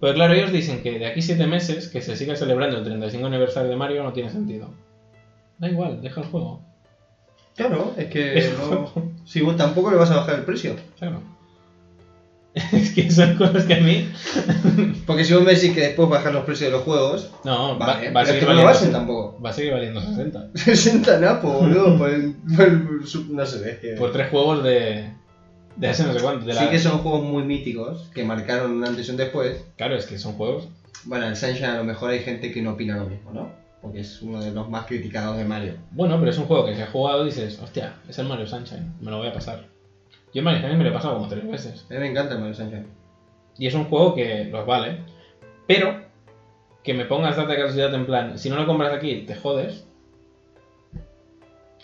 Porque claro, ellos dicen que de aquí 7 meses, que se siga celebrando el 35 aniversario de Mario, no tiene sentido. Da igual, deja el juego. Claro, es que no. Si vos tampoco le vas a bajar el precio. Claro. es que son cosas que a mí. Porque si vos me decís que después bajar los precios de los juegos, No, va, vale, va a es seguir que no lo valiendo. hacen tampoco. va a seguir valiendo 60. 60 napos, boludo, por el, por el sub- no sé, es que... Por tres juegos de. de hace no sé cuánto. De Sí la- que son juegos muy míticos, que marcaron un antes y un después. Claro, es que son juegos. Bueno, el Sunshine a lo mejor hay gente que no opina lo mismo, ¿no? Porque es uno de los más criticados de Mario. Bueno, pero es un juego que si has jugado dices, hostia, es el Mario Sunshine, me lo voy a pasar. Yo Mario Sunshine me lo he pasado como tres veces. A mí me encanta el Mario Sunshine. Y es un juego que los vale. Pero que me pongas data de curiosidad en plan, si no lo compras aquí, te jodes.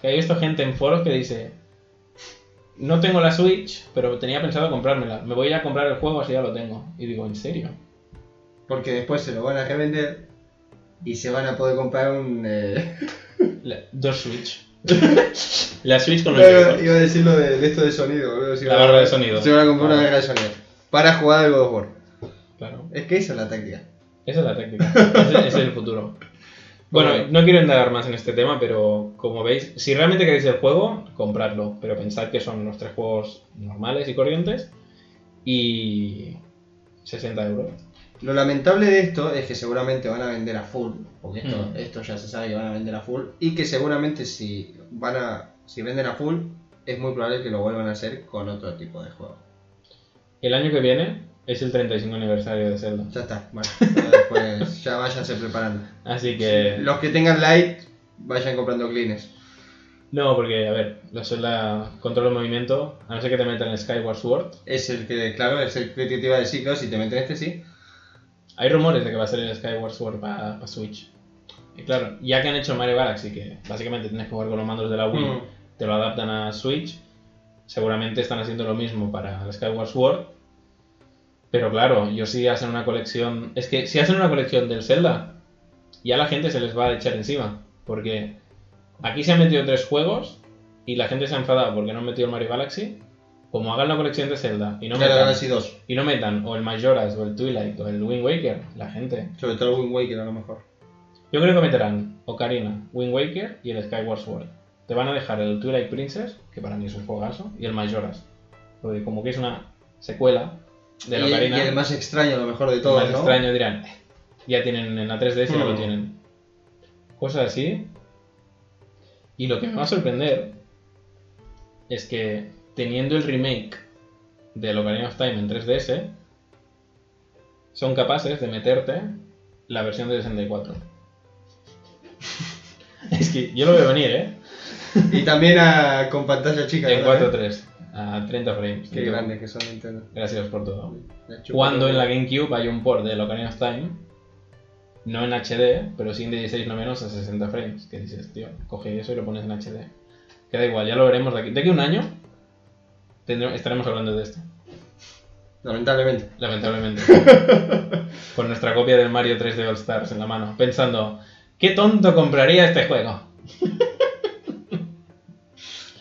Que he visto gente en foros que dice, no tengo la Switch, pero tenía pensado comprármela. Me voy a ir a comprar el juego así ya lo tengo. Y digo, ¿en serio? Porque después se lo van a revender y se van a poder comprar un... Eh... Dos Switch. la Switch con el Iba Joy-Con. iba a decir lo de, de esto de sonido, boludo. La a- barra de sonido. Se van a comprar una Ah. barra de sonido. Para jugar al God of War. Claro. Es que esa es la táctica. Esa es la táctica. Ese, ese es el futuro. Bueno, Bueno. no quiero indagar más en este tema, pero como veis, si realmente queréis el juego, compradlo. Pero pensad que son los tres juegos normales y corrientes y 60 euros. Lo lamentable de esto es que seguramente van a vender a full, porque esto, Mm. esto ya se sabe que van a vender a full, y que seguramente si van a si venden a full, es muy probable que lo vuelvan a hacer con otro tipo de juego. El año que viene es el 35 aniversario de Zelda. Ya está, bueno, después ya váyanse preparando. Así que... Los que tengan light, vayan comprando cleans. No, porque, a ver, la Zelda controla el movimiento, a no ser que te metan en Skyward Sword. Es el que, claro, es el que te iba a decir, claro, si te meten este sí. Hay rumores de que va a ser el Skyward Sword para Switch. Y claro, ya que han hecho Mario Galaxy, que básicamente tienes que jugar con los mandos de la Wii, Mm. te lo adaptan a Switch, seguramente están haciendo lo mismo para el Skyward Sword. Pero claro, yo sí hacen una colección. Es que si hacen una colección del Zelda, ya la gente se les va a echar encima. Porque aquí se han metido tres juegos y la gente se ha enfadado porque no han metido el Mario Galaxy. Como hagan la colección de Zelda y no Claro, metan, Galaxy 2. y no metan o el Majora's o el Twilight o el Wind Waker, la gente. Sobre todo el Wind Waker a lo mejor. Yo creo que meterán Ocarina, Wind Waker y el Skyward Sword. Te van a dejar el Twilight Princess, que para mí es un juegazo, y el Majora's. Porque como que es una secuela de y, Ocarina, y el más extraño a lo mejor de el todos, más ¿no? extraño dirán, "Eh, ya tienen en la 3DS, ya lo Mm. tienen. Cosas así. Y lo que me va a sorprender es que teniendo el remake de Ocarina of Time en 3DS, son capaces de meterte la versión de 64. es que yo lo veo venir, ¿eh? Y también a, con pantalla chica. En ¿no? 4.3, a 30 frames. Qué grandes que son Nintendo. Gracias por todo. Cuando en la GameCube hay un port de Ocarina of Time, no en HD, pero sí en 16 no menos a 60 frames. Que dices, tío, coge eso y lo pones en HD. Queda igual, ya lo veremos de aquí. De aquí a un año tendremos- estaremos hablando de esto, Lamentablemente. lamentablemente. Con nuestra copia del Mario 3D All Stars en la mano, pensando, ¿qué tonto compraría este juego?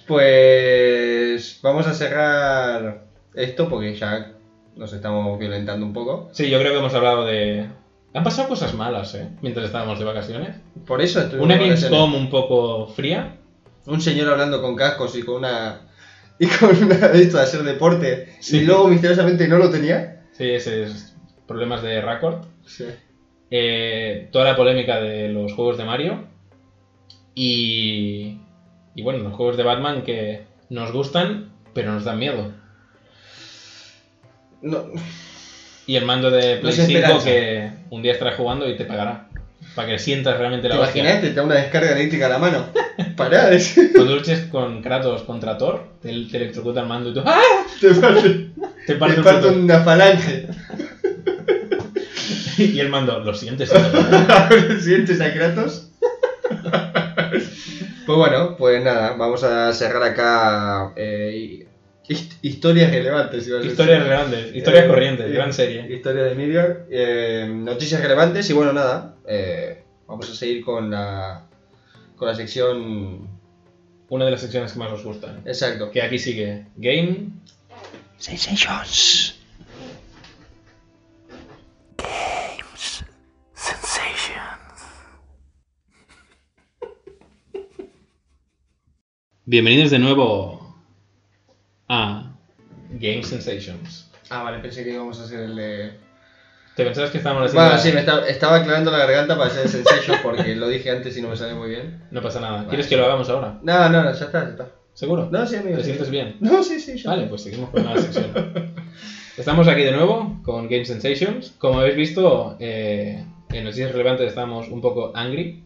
Pues vamos a cerrar esto porque ya nos estamos violentando un poco. Sí, yo creo que hemos hablado de, Han pasado cosas malas, ¿eh? Mientras estábamos de vacaciones. Por eso estuvimos Una de. Gamescom un poco fría. Un señor hablando con cascos y con una. Y con una esto de hacer deporte. Sí. Y luego misteriosamente no lo tenía. Sí, ese es problemas de récord. Sí. Eh, toda la polémica de los juegos de Mario. Y. Y bueno, los juegos de Batman que nos gustan, pero nos dan miedo. No, Y el mando de Play No sé 5 esperanza. que un día estarás jugando y te pegará. Para que sientas realmente ¿Te la hostia. imaginas? Te da una descarga eléctrica a la mano. Pará, Cuando luches con Kratos contra Thor, te, te electrocuta el mando y tú ¡ah! te parte, Te parte te puto- una falange. Y el mando, lo sientes. ¿Sientes a Kratos? pues bueno, pues nada, vamos a cerrar acá eh, historias relevantes. iba a decir. Historias relevantes, historias Eh, corrientes, eh, gran serie. Historia de Miriam, eh, noticias relevantes y bueno, nada, eh, vamos a seguir con la, con la sección... Una de las secciones que más os gustan. Exacto. Que aquí sigue Game Sensations. Bienvenidos de nuevo a Game Sensations. Ah, vale, pensé que íbamos a hacer el de... ¿Te pensabas que estábamos haciendo? Bueno, sí, me estaba, estaba aclarando la garganta para hacer el Sensations porque lo dije antes y no me sale muy bien. No pasa nada. Vale. ¿Quieres que lo hagamos ahora? No, no, no, ya está, ya está. ¿Seguro? No, sí, amigo. ¿Te sí. sientes bien? No, sí, sí, ya Vale, pues seguimos con la sección. Estamos aquí de nuevo con Game Sensations. Como habéis visto, eh, en noticias relevantes estamos un poco angry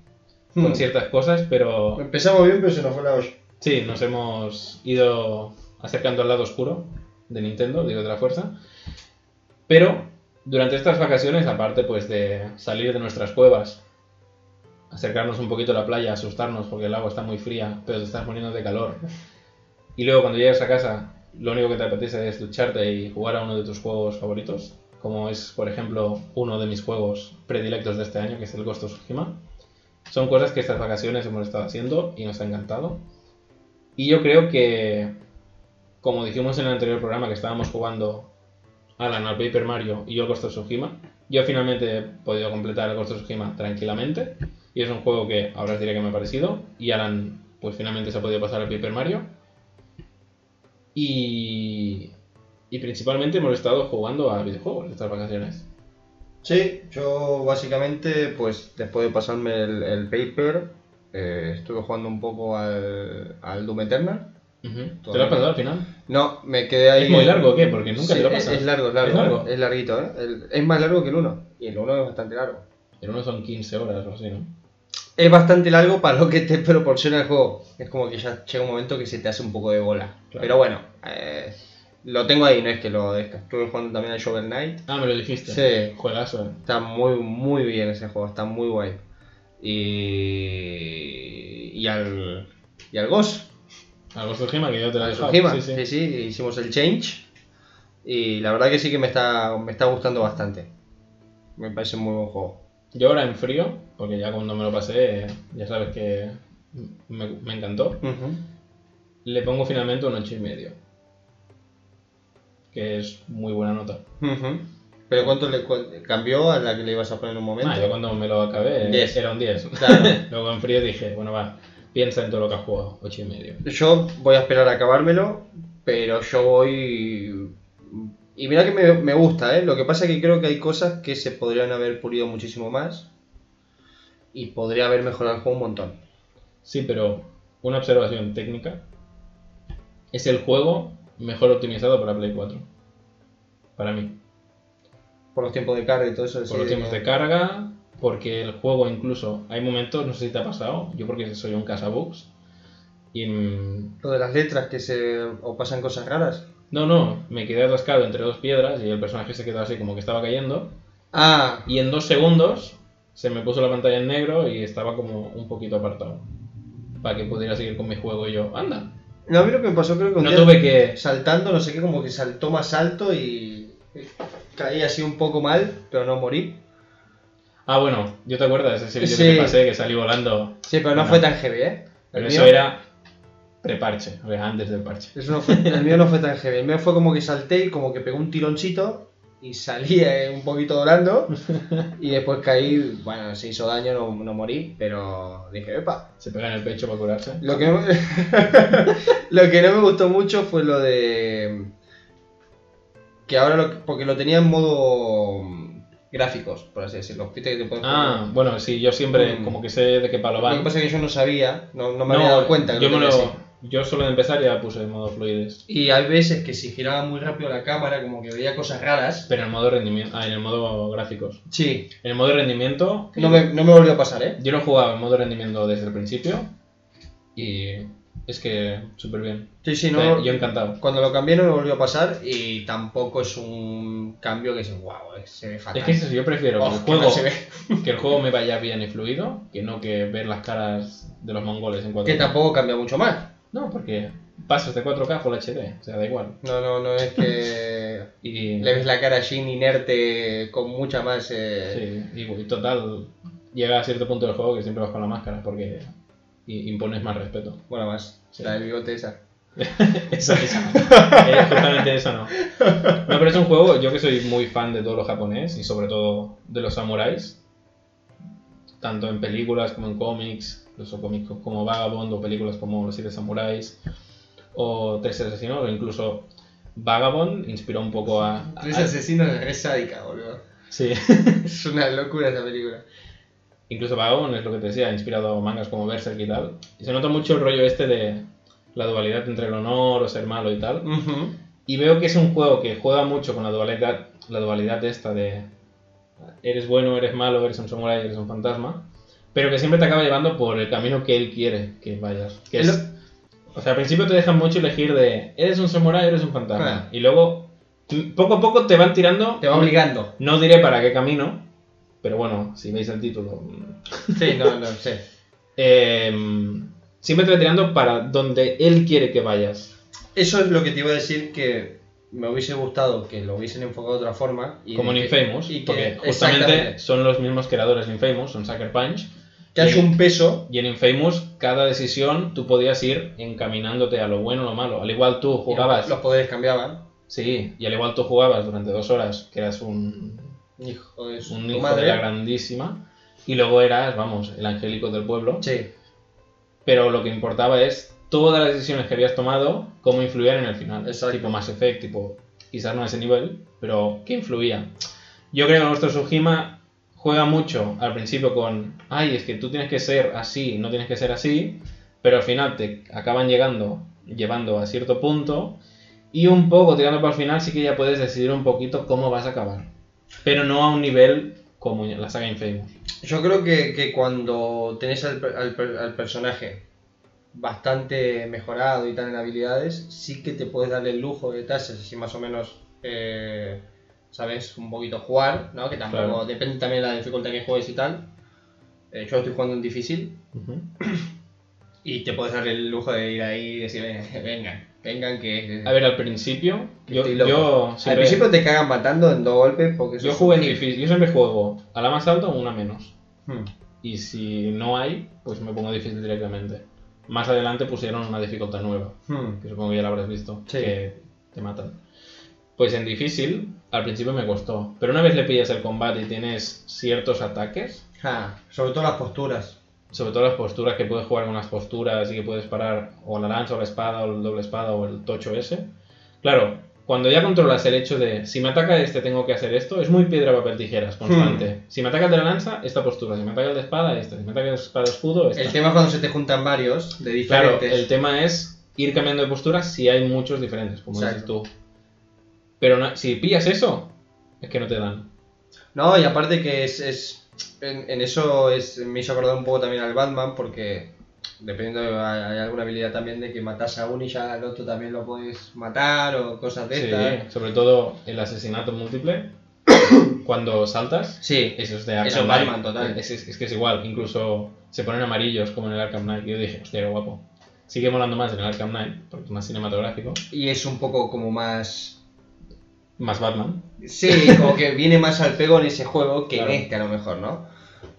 con Hmm. ciertas cosas, pero Empezamos bien, pero se nos fue la olla. sí, nos hemos ido acercando al lado oscuro de Nintendo, digo de la fuerza. Pero durante estas vacaciones, aparte pues de salir de nuestras cuevas, acercarnos un poquito a la playa, asustarnos porque el agua está muy fría, pero te estás poniendo de calor. Y luego cuando llegas a casa, lo único que te apetece es ducharte y jugar a uno de tus juegos favoritos, como es, por ejemplo, uno de mis juegos predilectos de este año, que es el Ghost of Tsushima. Son cosas que estas vacaciones hemos estado haciendo y nos ha encantado. Y yo creo que, como dijimos en el anterior programa, que estábamos jugando Alan al Paper Mario y yo al Ghost of Tsushima, yo finalmente he podido completar el Ghost of Tsushima tranquilamente. Y es un juego que ahora os diré que me ha parecido. Y Alan, pues finalmente se ha podido pasar al Paper Mario. Y, y principalmente hemos estado jugando a videojuegos estas vacaciones. Sí, yo básicamente, pues después de pasarme el, paper, eh, estuve jugando un poco al, al Doom Eternal. ¿Te lo has pasado al final? No, me quedé ahí. ¿Es muy largo o qué? Porque nunca Sí, te lo pasas. Es largo, es largo. ¿Es largo? Es larguito, ¿eh? El- es más largo que el 1. Y el 1 es bastante largo. El uno son 15 horas o así, ¿no? Es bastante largo para lo que te proporciona el juego. Es como que ya llega un momento que se te hace un poco de bola. Claro. Pero bueno, eh, lo tengo ahí, no es que lo desca. Estuve jugando también al Shovel Knight. Ah, me lo dijiste. Sí. Juegazo. eh. Está muy, muy bien ese juego, está muy guay. Y. Y al. Y al Ghost. Of Tsushima, que yo te la he dejado. Kojima. Sí, sí. Sí, sí, hicimos el change. Y la verdad que sí que me está, me está gustando bastante. Me parece muy buen juego. Yo ahora en frío, porque ya cuando me lo pasé, ya sabes que me, me encantó. Le pongo finalmente un 8 y medio. Que es muy buena nota. Ujú. Pero ¿cuánto le cu- cambió a la que le ibas a poner en un momento? Ah, yo cuando me lo acabé 10. era un 10. Claro. Luego en frío dije, bueno va, piensa en todo lo que has jugado, 8 y medio. Yo voy a esperar a acabármelo, pero yo voy... Y mira que me, me gusta, ¿eh? Lo que pasa es que creo que hay cosas que se podrían haber pulido muchísimo más y podría haber mejorado el juego un montón. Sí, pero una observación técnica. Es el juego mejor optimizado para Play 4. Para mí. Por los tiempos de carga y todo eso. Por los tiempos de carga, porque el juego incluso, hay momentos, no sé si te ha pasado, yo porque soy un cazabugs, y Lo de las letras que se... o pasan cosas raras. no, no, me quedé atascado entre dos piedras y el personaje se quedó así como que estaba cayendo, Ah, y en dos segundos se me puso la pantalla en negro y estaba como un poquito apartado, para que pudiera seguir con mi juego y yo, anda, no, a mí lo que me pasó creo que un no día tuve que... saltando, no sé qué, como que saltó más alto y caí así un poco mal, pero no morí. Ah, bueno, ¿yo te acuerdas ese vídeo Sí. que te pasé que salí volando? Sí, pero no fue tan heavy, ¿eh? Pero eso mío- era preparche, o sea, antes del parche. Eso no fue- el mío no fue tan heavy. El mío fue como que salté y como que pegó un tironcito y salí eh, un poquito volando y después caí, bueno, se hizo daño, no, no morí, pero dije, epa. Se pega en el pecho para curarse. Lo que, no me... lo que no me gustó mucho fue lo de... Que ahora, lo... porque lo tenía en modo gráficos, por así decirlo. Viste que te puedes Ah, bueno, sí, yo siempre Mm. como que sé de qué palo Lo van. que pasa es que yo no sabía, no, no me había dado cuenta que yo, lo me lo, yo solo de empezar ya puse en modo fluides. Y hay veces que si giraba muy rápido la cámara, como que veía cosas raras. Pero en el modo rendimiento. Ah, en el modo gráficos. Sí, En el modo rendimiento. no me, no me volvió a pasar, ¿eh? Yo lo jugaba en modo rendimiento desde el principio. Y es que súper bien. Sí, sí, no. Yo encantado. Cuando lo cambié no me volvió a pasar y tampoco es un cambio que es wow, se ve fatal. Es que eso, yo prefiero que, Oh, el que juego, no se ve. que el juego me vaya bien y fluido que no que ver las caras de los mongoles en 4K. Que tampoco cambia mucho más. No, porque pasas de 4K a Full HD, o sea, da igual. No, no, no es que Y, le ves la cara a inerte con mucha más. eh, sí, y, y total, llega a cierto punto del juego que siempre vas con la máscara porque i- impones más respeto. Bueno, más. Sí. La del bigote esa. Esa, esa no. Eh, justamente esa no. No, pero es un juego, yo que soy muy fan de todo lo japonés y sobre todo de los samuráis, tanto en películas como en cómics, los cómics como Vagabond o películas como Los Siete Samuráis o Tres Asesinos o incluso Vagabond inspiró un poco a... a- Tres asesinos es re sádica, boludo. sí, Es una locura esa película. Incluso Vagabond es lo que te decía, ha inspirado mangas como Berserk y tal. Y se nota mucho el rollo este de la dualidad entre el honor o ser malo y tal. Y veo que es un juego que juega mucho con la dualidad, la dualidad esta de eres bueno, eres malo, eres un samurai, eres un fantasma, pero que siempre te acaba llevando por el camino que él quiere que vayas. Que Es o sea, al principio te dejan mucho elegir de eres un samurai, eres un fantasma. Y luego, poco a poco te van tirando, Te va obligando. no diré para qué camino, pero bueno, si veis el título, mm, Sí, no, no, sé. eh, siempre te va tirando para donde él quiere que vayas. Eso es lo que te iba a decir que me hubiese gustado que lo hubiesen enfocado de otra forma. Y como en que- Infamous, y que- porque justamente son los mismos creadores de Infamous, son Sucker Punch. Que haya un peso. Y en Infamous, cada decisión tú podías ir encaminándote a lo bueno o lo malo. Al igual tú jugabas. Los poderes cambiaban. Sí, y al igual tú jugabas durante dos horas, que eras un, Hijo de su un hijo madre. de la grandísima. Y luego eras, vamos, el angélico del pueblo. Sí. Pero lo que importaba es todas las decisiones que habías tomado, cómo influían en el final. Exacto. Tipo Mass Effect, tipo, quizás no a ese nivel, pero ¿qué influía? Yo creo que nuestro Tsushima juega mucho al principio con, ay, es que tú tienes que ser así, no tienes que ser así, pero al final te acaban llegando, llevando a cierto punto, y un poco tirando para el final sí que ya puedes decidir un poquito cómo vas a acabar. Pero no a un nivel como la saga Infamous. Yo creo que, que cuando tenés al, al al personaje bastante mejorado y tal en habilidades, sí que te puedes darle el lujo de tasas, así más o menos, eh, sabes, un poquito jugar, ¿no? Que tampoco, Claro. depende también de la dificultad que juegues y tal. Eh, yo estoy jugando en difícil Ujú. y te puedes dar el lujo de ir ahí y decir, "Venga, vengan, vengan que... A ver, al principio, yo, estoy loco". yo Al principio te cagan matando en dos golpes porque Yo jugué en difícil, yo siempre juego a la más alta o una menos. Hmm. Y si no hay, pues me pongo difícil directamente. Más adelante pusieron una dificultad nueva, Hmm. que supongo que ya la habrás visto, Sí. que te matan. Pues en difícil, al principio me costó. Pero una vez le pillas el combate y tienes ciertos ataques, Ja, sobre todo las posturas. Sobre todo las posturas, que puedes jugar con las posturas y que puedes parar o la lanza o la espada o el doble espada o el tocho ese. Claro, cuando ya controlas el hecho de si me ataca este tengo que hacer esto, es muy piedra, papel, tijeras, constante. Si me ataca el de la lanza, esta postura. Si me ataca el de espada, esta. Si me ataca el de espada escudo, esta. El tema es cuando se te juntan varios de Claro, diferentes. el tema es ir cambiando de posturas si hay muchos diferentes, como dices Exacto. tú. Pero no- si pillas eso, es que no te dan. No, y aparte que es. es en, en eso es, me hizo acordar un poco también al Batman, porque dependiendo, de- hay, hay alguna habilidad también de que matas a uno y ya al otro también lo puedes matar o cosas de estas. Sí, sobre todo el asesinato múltiple, cuando saltas, Sí, Eso es de Arkham Eso Knight. Batman, total. Es, es- es que es igual, incluso se ponen amarillos como en el Arkham Knight. Y yo dije, hostia, qué guapo. Sigue molando más en el Arkham Knight, porque es más cinematográfico. y es un poco como más. Más Batman. Sí, como que viene más al pego en ese juego que Claro. en este a lo mejor, ¿no?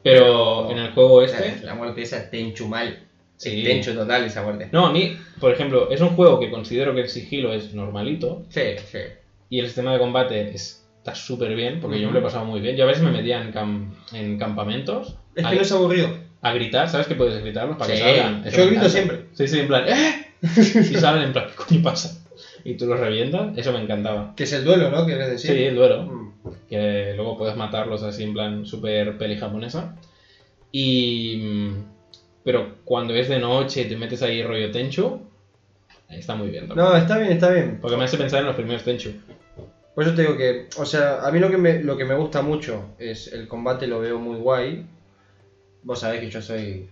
Pero en el juego este. la muerte esa es tenchu mal. Sí. Es tenchu total esa muerte. No, a mí, por ejemplo, es un juego que considero que el sigilo es normalito Sí, sí. y el sistema de combate es está súper bien, porque yo me lo he pasado muy bien. Yo a veces me metía en, cam- en campamentos Es a, que no es aburrido. a gritar, ¿sabes que puedes gritarlos para Sí, que salgan? Eso yo grito encanta. siempre. Sí, sí, en plan, ¡eh! Y salen en plan, ¿qué coño pasa? Y tú los revientas, eso me encantaba. Que es el duelo, ¿no? Quieres Sí, decir. el duelo. Mm. que luego puedes matarlos así en plan super peli japonesa. Y. mm, Pero cuando es de noche y te metes ahí rollo Tenchu, está muy bien. también. No, está bien, está bien. Porque me hace pensar en los primeros Tenchu. Por eso te digo que, o sea, a mí lo que me, lo que me gusta mucho es el combate, lo veo muy guay. Vos sabés que yo soy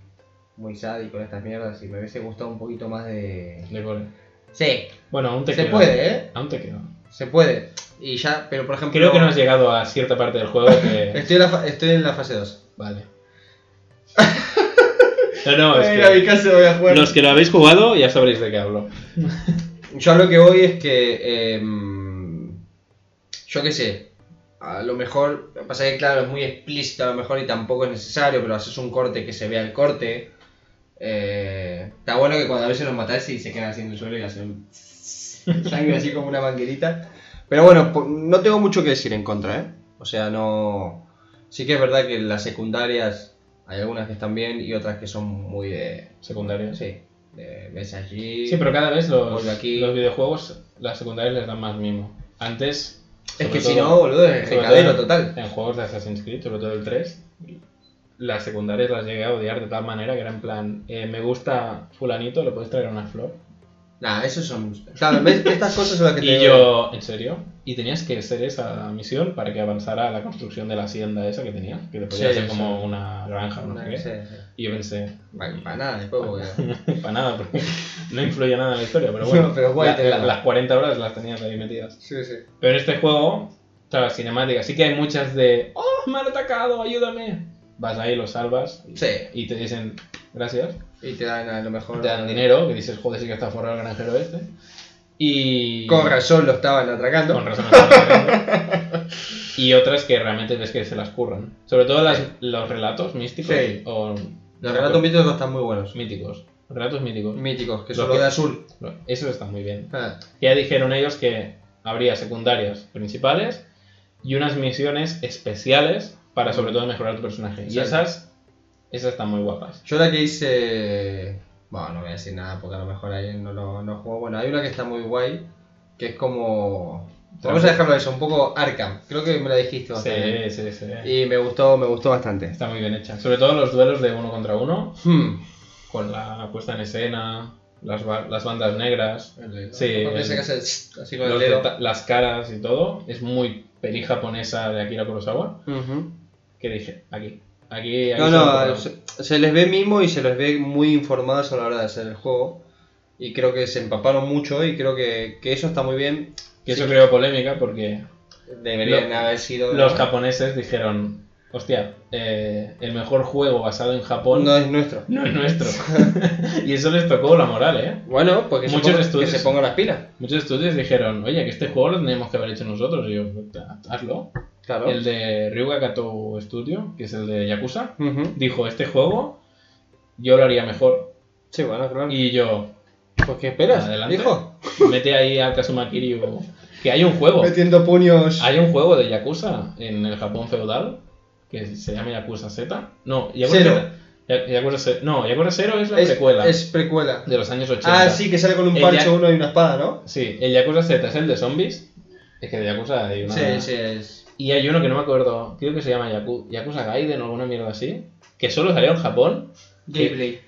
muy sádico en estas mierdas y me hubiese gustado un poquito más de... de gore. Sí, Bueno, aún te se queda. puede, ¿eh? Aún te queda. Se puede. Y ya, pero por ejemplo... Creo que no has llegado a cierta parte del juego que. Estoy en la, estoy en la fase 2. Vale. No, no, es Voy a ir a mi que. casa y voy a jugar. Los que lo habéis jugado ya sabréis de qué hablo. Yo a lo que voy es que. em, yo qué sé. A lo mejor. Pasa que, claro, es muy explícito a lo mejor y tampoco es necesario, pero haces un corte que se vea el corte. Eh, está bueno que cuando a veces los matáis y se quedan en el suelo y hacen. sangre así como una manguerita. Pero bueno, no tengo mucho que decir en contra, ¿eh? O sea, no. Sí que es verdad que las secundarias. Hay algunas que están bien y otras que son muy de. Secundarios. Sí. De ves allí. Sí, pero cada vez los, aquí. los videojuegos, las secundarias les dan más mimo. Antes. Es que si todo- no, boludo, es recadero total. En juegos de Assassin's Creed, sobre todo el 3, las secundarias las llegué a odiar de tal manera que era en plan, eh, me gusta fulanito, le puedes traer una flor. Nah, esos son. Claro, ¿ves? Estas cosas son las que te. Y yo, ¿en serio? Y tenías que hacer esa misión para que avanzara la construcción de la hacienda esa que tenía, que podía Sí, ser sí. como una granja o no sé qué. sí. Y yo pensé, Para, para nada, después porque. para nada, porque no influye nada en la historia, pero bueno, No, pero guay la- la- las 40 horas las tenías ahí metidas. Sí, sí. Pero en este juego, claro, las cinemáticas, sí que hay muchas de ¡Oh, me han atacado! ¡Ayúdame! Vas ahí, los salvas y, Sí. y te dicen gracias. Y te dan a lo mejor. Te dan dinero, que dices, joder, sí que está forrado el granjero este. Y. Con razón lo estaban atracando. Con razón. estaban atacando. y otras que realmente ves que se las curran. Sobre todo las- Sí. los relatos místicos. Sí. O, Los relatos míticos están muy buenos. míticos. Relatos míticos. Míticos, que son los de azul. Eso está muy bien. Ah, Ya dijeron ellos que habría secundarias principales y unas misiones especiales para sobre todo mejorar tu personaje. Y esas, esas están muy guapas. Yo la que hice. Bueno, no voy a decir nada porque a lo mejor ahí no lo no juego. Bueno, hay una que está muy guay. Que es como. Vamos a dejarlo eso, un poco Arkham. Creo que me la dijiste bastante. Sí, sí, sí. Y me gustó, me gustó bastante. Está muy bien hecha. Sobre todo los duelos de uno contra uno, Hmm. con la puesta en escena, las, las bandas negras, Sí, Porque el- hace así con el los las caras y todo. Es muy peli japonesa de Akira Kurosawa. Ujú. Que dije, aquí. Aquí, aquí No, no, se, se les ve mimo y se les ve muy informados a la hora de hacer el juego. Y creo que se empaparon mucho y creo que, que eso está muy bien. Que eso creó polémica porque Deberían Lo- haber sido. los japoneses dijeron, hostia, eh, el mejor juego basado en Japón No es nuestro. no es nuestro. y eso les tocó la moral, ¿eh? Bueno, porque Muchos se ponga, estudios- que se pongan las pilas. Muchos estudios dijeron, oye, que este juego lo teníamos que haber hecho nosotros. Y yo, hazlo. Claro. El de Ryuga Kato Studio, que es el de Yakuza, dijo, este juego yo lo haría mejor. Sí, bueno, claro. Y yo, Pues qué esperas, Adelante. hijo. mete ahí a Kazuma Kiryu, que hay un juego. Metiendo puños. Hay un juego de Yakuza en el Japón feudal que se llama Yakuza Z. No, Yakuza Cero. Z. Ya- Yakuza Z- No, Yakuza 0 es la es, precuela es precuela. de los años 80. Ah, sí, que sale con un ya- uno y una espada, ¿no? Sí, el Yakuza Z es el de zombies. Es que de Yakuza hay una. Sí, sí, es. Y hay uno que no me acuerdo, creo que se llama Yaku- Yakuza Gaiden o alguna mierda así. Que solo salió en Japón. Gameplay.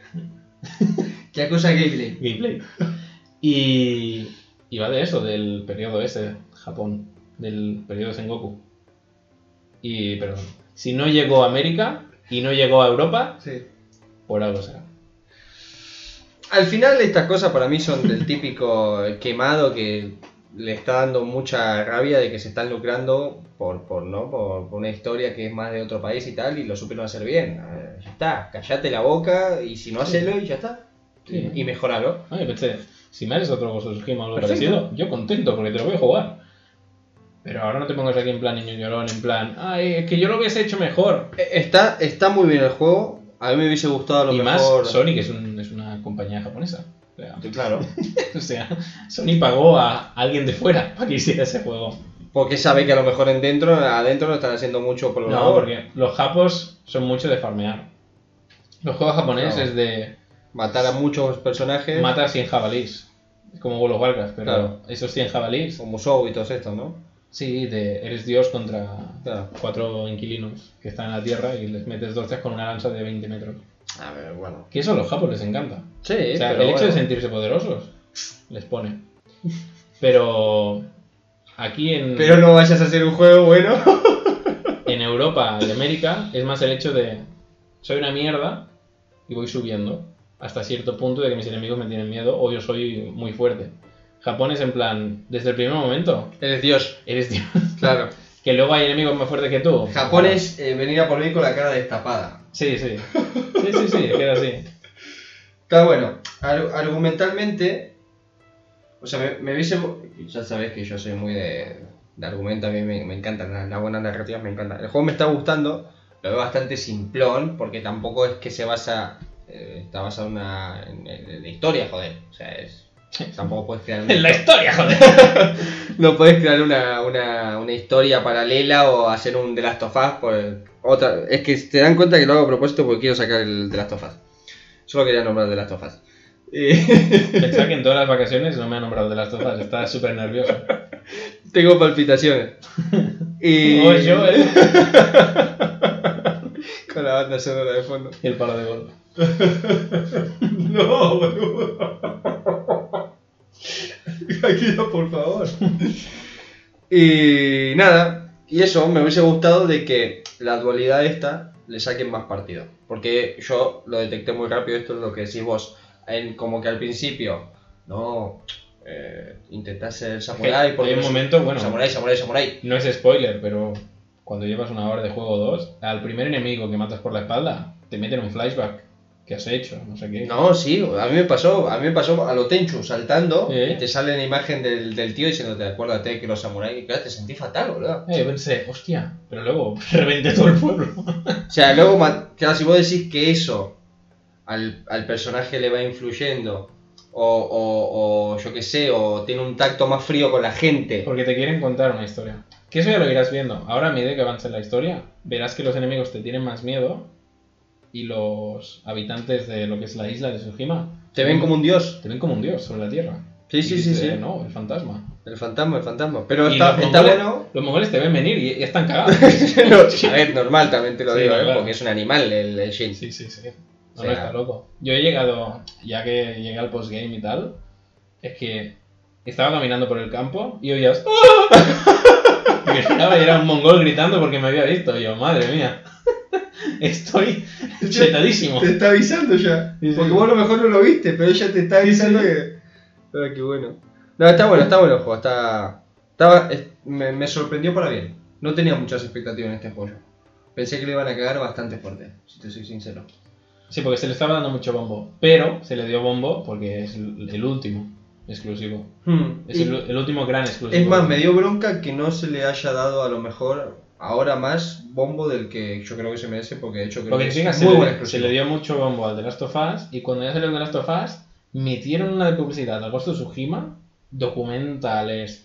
Yakuza Gameplay. Gameplay. Y, y va de eso, del periodo ese, Japón, del periodo Sengoku. Y, perdón, si no llegó a América y no llegó a Europa, Sí. por algo será. Al final estas cosas para mí son del típico quemado que le está dando mucha rabia de que se están lucrando por, por, ¿no? por, por una historia que es más de otro país y tal y lo supieron hacer bien. Ya está, callate la boca y si no hacelo y ya está. Sí. Y mejoralo. Ah, pensé, si me haces otro Ghost of algo parecido, yo contento porque te lo voy a jugar. Pero ahora no te pongas aquí en plan niño llorón, en plan, ay, es que yo lo hubiese hecho mejor. Eh, Está, está muy bien el juego. A mí me hubiese gustado a lo y más mejor. Sony, que es, un- es una compañía japonesa. Claro. o sea, Sony pagó a alguien de fuera para que hiciera ese juego. Porque sabe que a lo mejor en dentro, adentro no están haciendo mucho por lo No, porque los japos son mucho de farmear. Los juegos japoneses Claro. es de Matar a muchos personajes. matar 100 jabalís. Como of Warcraft, pero Claro. esos 100 jabalís, Como Show y todos estos, ¿no? sí, de, eres dios contra Claro. cuatro inquilinos que están en la tierra y les metes dos con una lanza de 20 metros. A ver, bueno. Que eso a los japos les encanta. Sí, O sea, pero el hecho de sentirse poderosos les pone. Pero aquí en, Pero no vayas a hacer un juego bueno. en Europa y América es más el hecho de soy una mierda y voy subiendo hasta cierto punto de que mis enemigos me tienen miedo o yo soy muy fuerte. Japón es en plan, desde el primer momento, Eres Dios. eres Dios. Claro. Que luego hay enemigos más fuertes que tú. Japón es eh, venir a por mí con la cara destapada. Sí, sí. Sí, sí, sí, queda así. Claro, bueno, ar- argumentalmente, o sea, me, me hubiese... Ya sabes que yo soy muy de, de argumento, a mí me, encantan las, buenas narrativas, me encantan. El juego me está gustando, lo veo bastante simplón, porque tampoco es que se basa... eh, está basado en, una, en, en la historia, joder. O sea, es... Tampoco puedes crear... una- En la historia, joder. no puedes crear una, una, una historia paralela o hacer un The Last of Us por otra. Es que te dan cuenta que lo hago a propósito porque quiero sacar el The Last of Us. Solo quería nombrar The Last of Us. Y- Pensaba que en todas las vacaciones no me ha nombrado de las tofas, estaba súper nervioso. Tengo palpitaciones. Y. Yo, eh. Con la banda sonora de fondo. Y el palo de gol. No, boludo. Aquí no, por favor. Y nada, y eso, me hubiese gustado de que la dualidad esta le saquen más partido. Porque yo lo detecté muy rápido, esto es lo que decís vos. En, como que al principio, no, eh, intentás ser samurai. Hay porque un no sé- momento, bueno. Samurai, samurai, samurai. No es spoiler, pero cuando llevas una hora de juego 2, al primer enemigo que matas por la espalda, te meten un flashback. ¿Qué has hecho? No sé qué. No, sí, a mí me pasó, a mí me pasó a lo Tenchu saltando ¿Eh? y te sale la imagen del, del tío diciéndote, acuérdate que los samuráis, claro, te sentí fatal, boludo. Eh, yo pensé, hostia, pero luego reventé todo el pueblo. O sea, luego, claro, si vos decís que eso al, al personaje le va influyendo, o, o, o yo qué sé, o tiene un tacto más frío con la gente. Porque te quieren contar una historia. Que eso ya lo irás viendo. Ahora, a medida que avance la historia, verás que los enemigos te tienen más miedo y los habitantes de lo que es la isla de Tsushima Te ven como un dios. te ven como un dios sobre la tierra. Sí, sí, sí, sí. No, el fantasma. El fantasma, el fantasma. Pero está, los está mongoles- bueno. Los mongoles te ven venir y, y están cagados. No, a ver, normal también te lo Sí, digo, no, ¿eh? claro. porque es un animal el, el Shin. Sí, sí, sí. No, O no sea- está loco. Yo he llegado, ya que llegué al postgame y tal, es que estaba caminando por el campo y oías. ¡Ah! Gritaba y era un mongol gritando porque me había visto. Y yo, madre mía, estoy chetadísimo. Te está avisando ya. Sí, sí. Porque vos a lo mejor no lo viste, pero ella te está avisando sí. que. Ah, qué bueno. No, está bueno, está bueno el juego. Está. Estaba, es- me, me sorprendió para bien. No tenía muchas expectativas en este juego. Pensé que le iban a cagar bastante fuerte, si te soy sincero. Sí, porque se le estaba dando mucho bombo. Pero se le dio bombo porque es el último exclusivo. Es Y- el, el último gran exclusivo. es más, me dio bronca que no se le haya dado a lo mejor ahora más bombo del que yo creo que se merece, porque de hecho creo Porque que es se buen le, se exclusivo. le dio mucho bombo al The Last of Us y cuando ya salió el The Last of Us metieron una de publicidad al Ghost of Tsushima, documentales,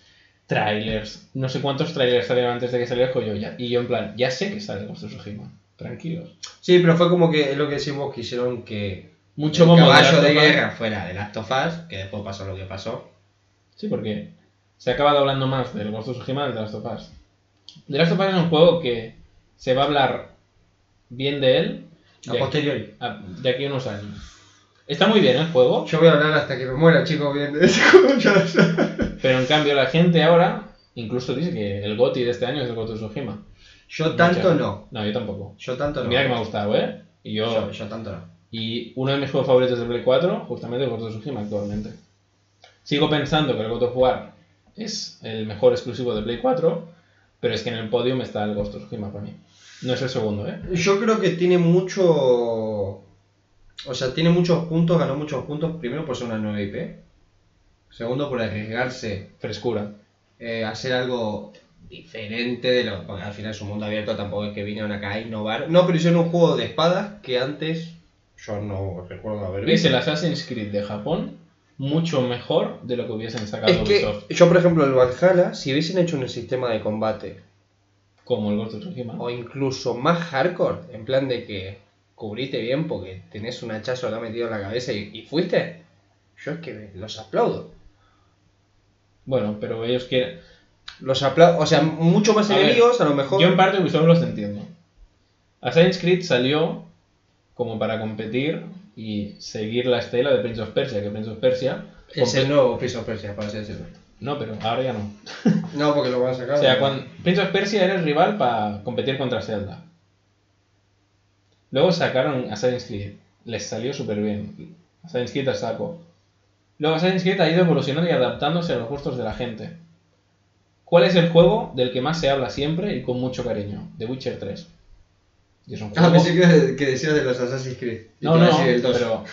trailers, no sé cuántos trailers salieron antes de que saliera el juego ya, y yo en plan, ya sé que sale el Ghost of Tsushima, tranquilos. Sí, pero fue como que es lo que decís vos, quisieron que Mucho el bombo de caballo de guerra fuera de Last of Us, que después pasó lo que pasó. Sí, porque se ha acabado hablando más del Ghost of Tsushima del The Last of Us. The Last of Us es un juego que se va a hablar bien de él A de, posteriori. a- de aquí a unos años. Está muy bien el juego, Yo voy a hablar hasta que me muera, chicos, bien de ese juego. Pero en cambio la gente ahora incluso dice que el GOTY de este año es el of Tsushima. Yo tanto Mucha- no. No, yo tampoco. Yo tanto no. Mira que me ha gustado, ¿eh? Y yo, Yo, yo tanto no. Y uno de mis juegos favoritos de Play 4, justamente el Ghost of Tsushima actualmente. Sigo pensando que el God of War es el mejor exclusivo de Play 4, pero es que en el podium está el Ghost of Tsushima para mí. No es el segundo, ¿eh? Yo creo que tiene mucho. O sea, tiene muchos puntos, ganó muchos puntos. Primero por ser una nueva IP. Segundo por arriesgarse Frescura. eh, hacer algo diferente de lo. Porque al final es un mundo abierto, tampoco es que vinieron acá a innovar. No, pero hicieron un juego de espadas que antes yo no recuerdo haber ¿Veis visto. el Assassin's Creed de Japón? mucho mejor de lo que hubiesen sacado Es que Ubisoft. yo, por ejemplo, el Valhalla, si hubiesen hecho un sistema de combate Como el Ghost of Tsushima. o incluso más hardcore, en plan de que cubriste bien porque tenés un hachazo acá metido en la cabeza y, y fuiste, yo es que los aplaudo. Bueno, pero ellos quieren... Los aplaudo, o sea, mucho más A ver, enemigos, a lo mejor. Yo en parte Ubisoft los entiendo. Assassin's Creed salió como para competir y seguir la estela de Prince of Persia, que Prince of Persia... Es el nuevo Prince of Persia, para así decirlo. No, pero ahora ya no. No, porque lo van a sacar. O sea, ¿no? cuando Prince of Persia era el rival para competir contra Zelda. Luego sacaron Assassin's Creed. Les salió súper bien. Assassin's Creed a saco. Luego Assassin's Creed ha ido evolucionando y adaptándose a los gustos de la gente. ¿Cuál es el juego del que más se habla siempre y con mucho cariño? The Witcher 3. Y es un Ah, pensé que, que decías de los Assassin's Creed. No, no, decir el dos. pero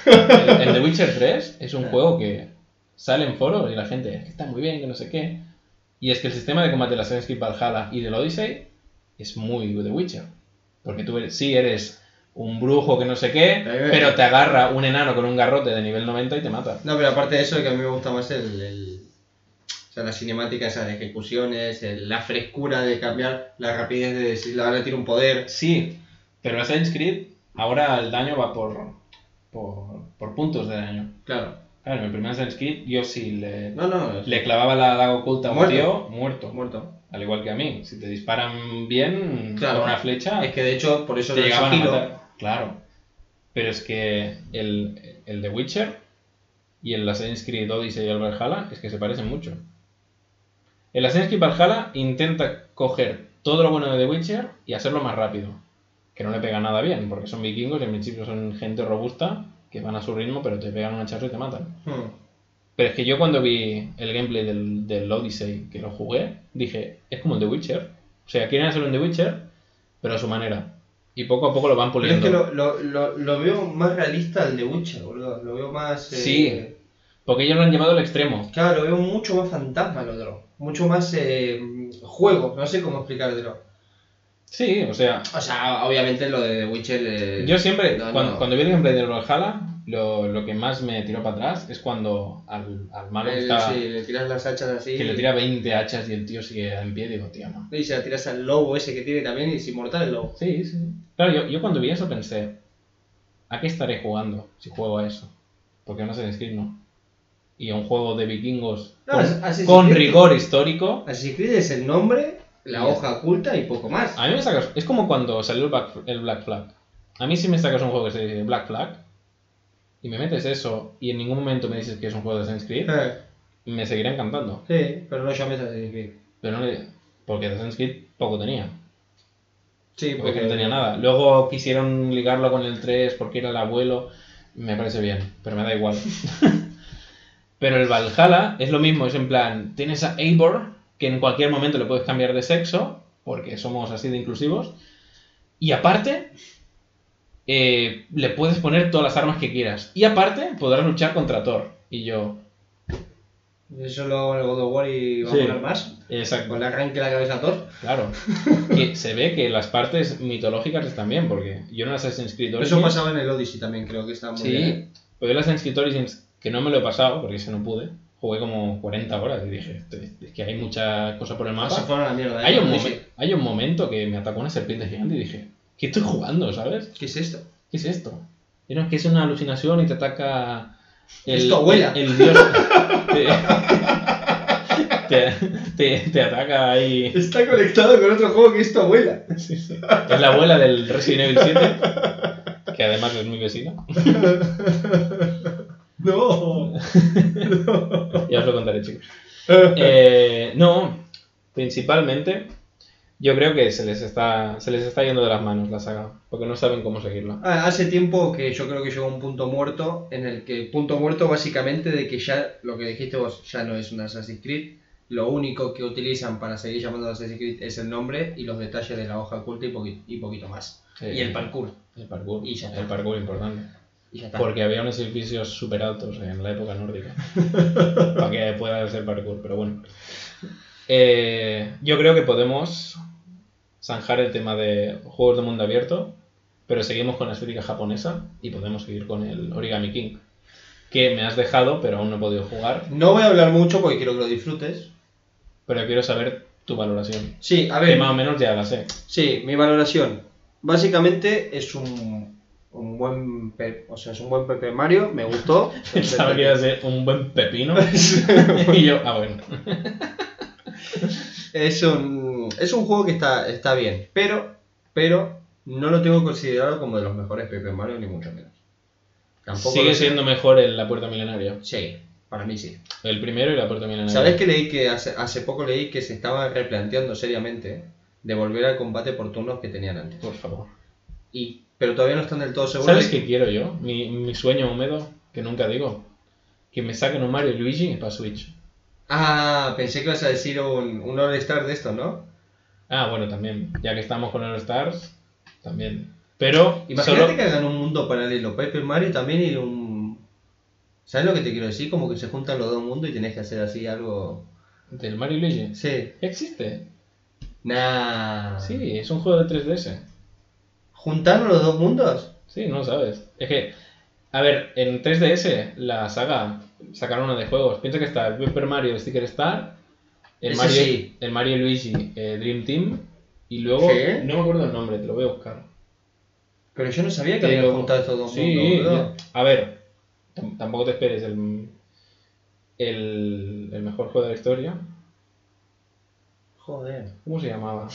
el, el The Witcher 3 es un Ah. juego que sale en foros y la gente "Es que está muy bien, que no sé qué. Y es que el sistema de combate de la Assassin's Creed Valhalla y del Odyssey es muy The Witcher. Porque tú eres, sí eres un brujo que no sé qué, pero te agarra un enano con un garrote de nivel 90 y te mata. No, pero aparte de eso, que a mí me gusta más el. el- o sea, la cinemática esa de ejecuciones, la frescura de cambiar, la rapidez de decir, la van a tirar un poder. Sí, pero Assassin's Creed ahora el daño va por, por, por puntos de daño. Claro. Claro, en el primer Assassin's Creed yo sí le, No, no, le clavaba la daga oculta a un Muerto. tío, muerto. muerto. Al igual que a mí. Si te disparan bien Claro. con una flecha, Es que de hecho, por eso te llegaban a matar. Claro. Pero es que el, el de Witcher y el Assassin's Creed Odyssey y el Valhalla es que se parecen mucho. El Assassin's Creed Valhalla intenta coger todo lo bueno de The Witcher y hacerlo más rápido. Que no le pega nada bien, porque son vikingos y en principio son gente robusta que van a su ritmo, pero te pegan un hachazo y te matan. Hmm. Pero es que yo cuando vi el gameplay del, del Odyssey, que lo jugué, dije, es como el The Witcher. O sea, quieren hacerlo en The Witcher, pero a su manera. Y poco a poco lo van Pero es puliendo. que lo, lo, lo, lo veo más realista al de Witcher, boludo. Lo veo más. eh, Sí. Porque ellos lo han llevado al extremo. Claro, lo veo mucho más fantasma el otro. Mucho más eh, juego, no sé cómo explicártelo. Sí, o sea, O sea, obviamente lo de The Witcher. eh, yo siempre, no, cuando, no. cuando vi el gameplay del Valhalla, lo, lo que más me tiró para atrás es cuando al, al malo que, eh, estaba- sí, le tiras las hachas así. que le tira 20 hachas y el tío sigue en pie, digo, tío, no. Y se la tiras al lobo ese que tiene también y es inmortal el lobo. Sí, sí. Claro, yo, yo cuando vi eso pensé, ¿a qué estaré jugando si juego a eso? Porque no sé Creed no. Y a un juego de vikingos No, con, con rigor histórico. Assassin's Creed es el nombre, la Y hoja oculta y poco más. A mí me sacas. Es como cuando salió el Black, el Black Flag. A mí si me sacas un juego que se dice Black Flag y me metes eso y en ningún momento me dices que es un juego de Assassin's Creed, Eh, me seguirá encantando. sí, pero no llames Assassin's Creed. Pero no le- Porque Assassin's Creed poco tenía. Sí, Porque que no tenía nada. Luego quisieron ligarlo con el 3 porque era el abuelo. Me parece bien, pero me da igual. pero el Valhalla es lo mismo, es en plan, tienes a Eivor, que en cualquier momento le puedes cambiar de sexo, porque somos así de inclusivos. Y aparte, eh, le puedes poner todas las armas que quieras. Y aparte, podrás luchar contra Thor. Y yo, Eso lo hago en el God of War y va Sí. a poner más. exacto. Con le arranque la cabeza a Thor. Claro. que se ve que las partes mitológicas están bien, porque yo en Assassin's Creed Eso Origins- pasaba en el Odyssey también, creo que está muy Sí, bien. pero yo las Assassin's Origins, que no me lo he pasado, porque ese no pude, jugué como 40 horas y dije, "Este- es que hay mucha cosa por el mapa. se fueron a la mierda. Hay un, Odyssey. momen- hay un momento que me atacó una serpiente gigante y dije, ¿qué estoy jugando, sabes? ¿Qué es esto? ¿Qué es esto? Y no, es que es una alucinación y te ataca el, Es tu abuela. el, el dios. te, te- te ataca ahí. Está conectado con otro juego que es tu abuela. Sí, sí. Es la abuela del Resident Evil 7, que además es mi vecina. No. Ya os lo contaré, chicos. Eh, no, principalmente yo creo que se les está se les está yendo de las manos la saga, porque no saben cómo seguirla. Ah, Hace tiempo que yo creo que llegó a un punto muerto, en el que punto muerto básicamente de que ya, lo que dijiste vos, ya no es un Assassin's Creed. Lo único que utilizan para seguir llamando Assassin's Creed es el nombre y los detalles de la hoja oculta y, poqui- y poquito más. Sí. Y el parkour. El parkour, Y ya está. el parkour importante. Porque había unos edificios súper altos en la época nórdica. para que pueda hacer parkour, pero bueno. Eh, yo creo que podemos zanjar el tema de juegos de mundo abierto, pero seguimos con la estética japonesa y podemos seguir con el Origami King. que me has dejado, pero aún no he podido jugar. No voy a hablar mucho porque quiero que lo disfrutes. Pero quiero saber tu valoración. Sí, a Que ver. más o menos ya la sé. Sí, mi valoración. Básicamente es un, un buen o sea, es un buen Pepe Mario, me gustó. Pensaba que iba a ser un buen pepino. y yo, ah, bueno. es un es un juego que está, está bien, pero pero no lo tengo considerado como de los mejores Pepe Mario ni mucho menos. Tampoco Sigue siendo mejor el La Puerta Milenaria. Sí, para mí sí. El primero y La Puerta Milenaria. ¿Sabes que leí que hace, hace poco leí que se estaba replanteando seriamente de volver al combate por turnos que tenían antes? Por favor. Y, pero todavía no están del todo seguros. ¿Sabes qué quiero yo? Mi, mi sueño húmedo, que nunca digo. Que me saquen un Mario y Luigi para Switch. Ah, pensé que ibas a decir un, un All-Star de esto, ¿no? Ah, bueno, también. Ya que estamos con los Stars, también. Pero Imagínate solo... que hagan un mundo paralelo, Paper Mario también y un... ¿Sabes lo que te quiero decir? Como que se juntan los dos mundos y tenés que hacer así algo... ¿Del Mario y Luigi? Sí. ¿Existe? Nah. Sí, es un juego de 3DS. ¿Juntaron los dos mundos? Sí, no lo sabes. Es que, a ver, en 3DS, la saga sacaron una de juegos. Piensa que está el Paper Mario Sticker Star, el Ese Mario, sí. el Mario Luigi eh, Dream Team, y luego, ¿Qué? no me acuerdo el nombre, te lo voy a buscar. Pero yo no sabía que habían digo- juntado estos dos sí, mundos, a ver, tam- tampoco te esperes el, el, el mejor juego de la historia. Joder, ¿Cómo se llamaba?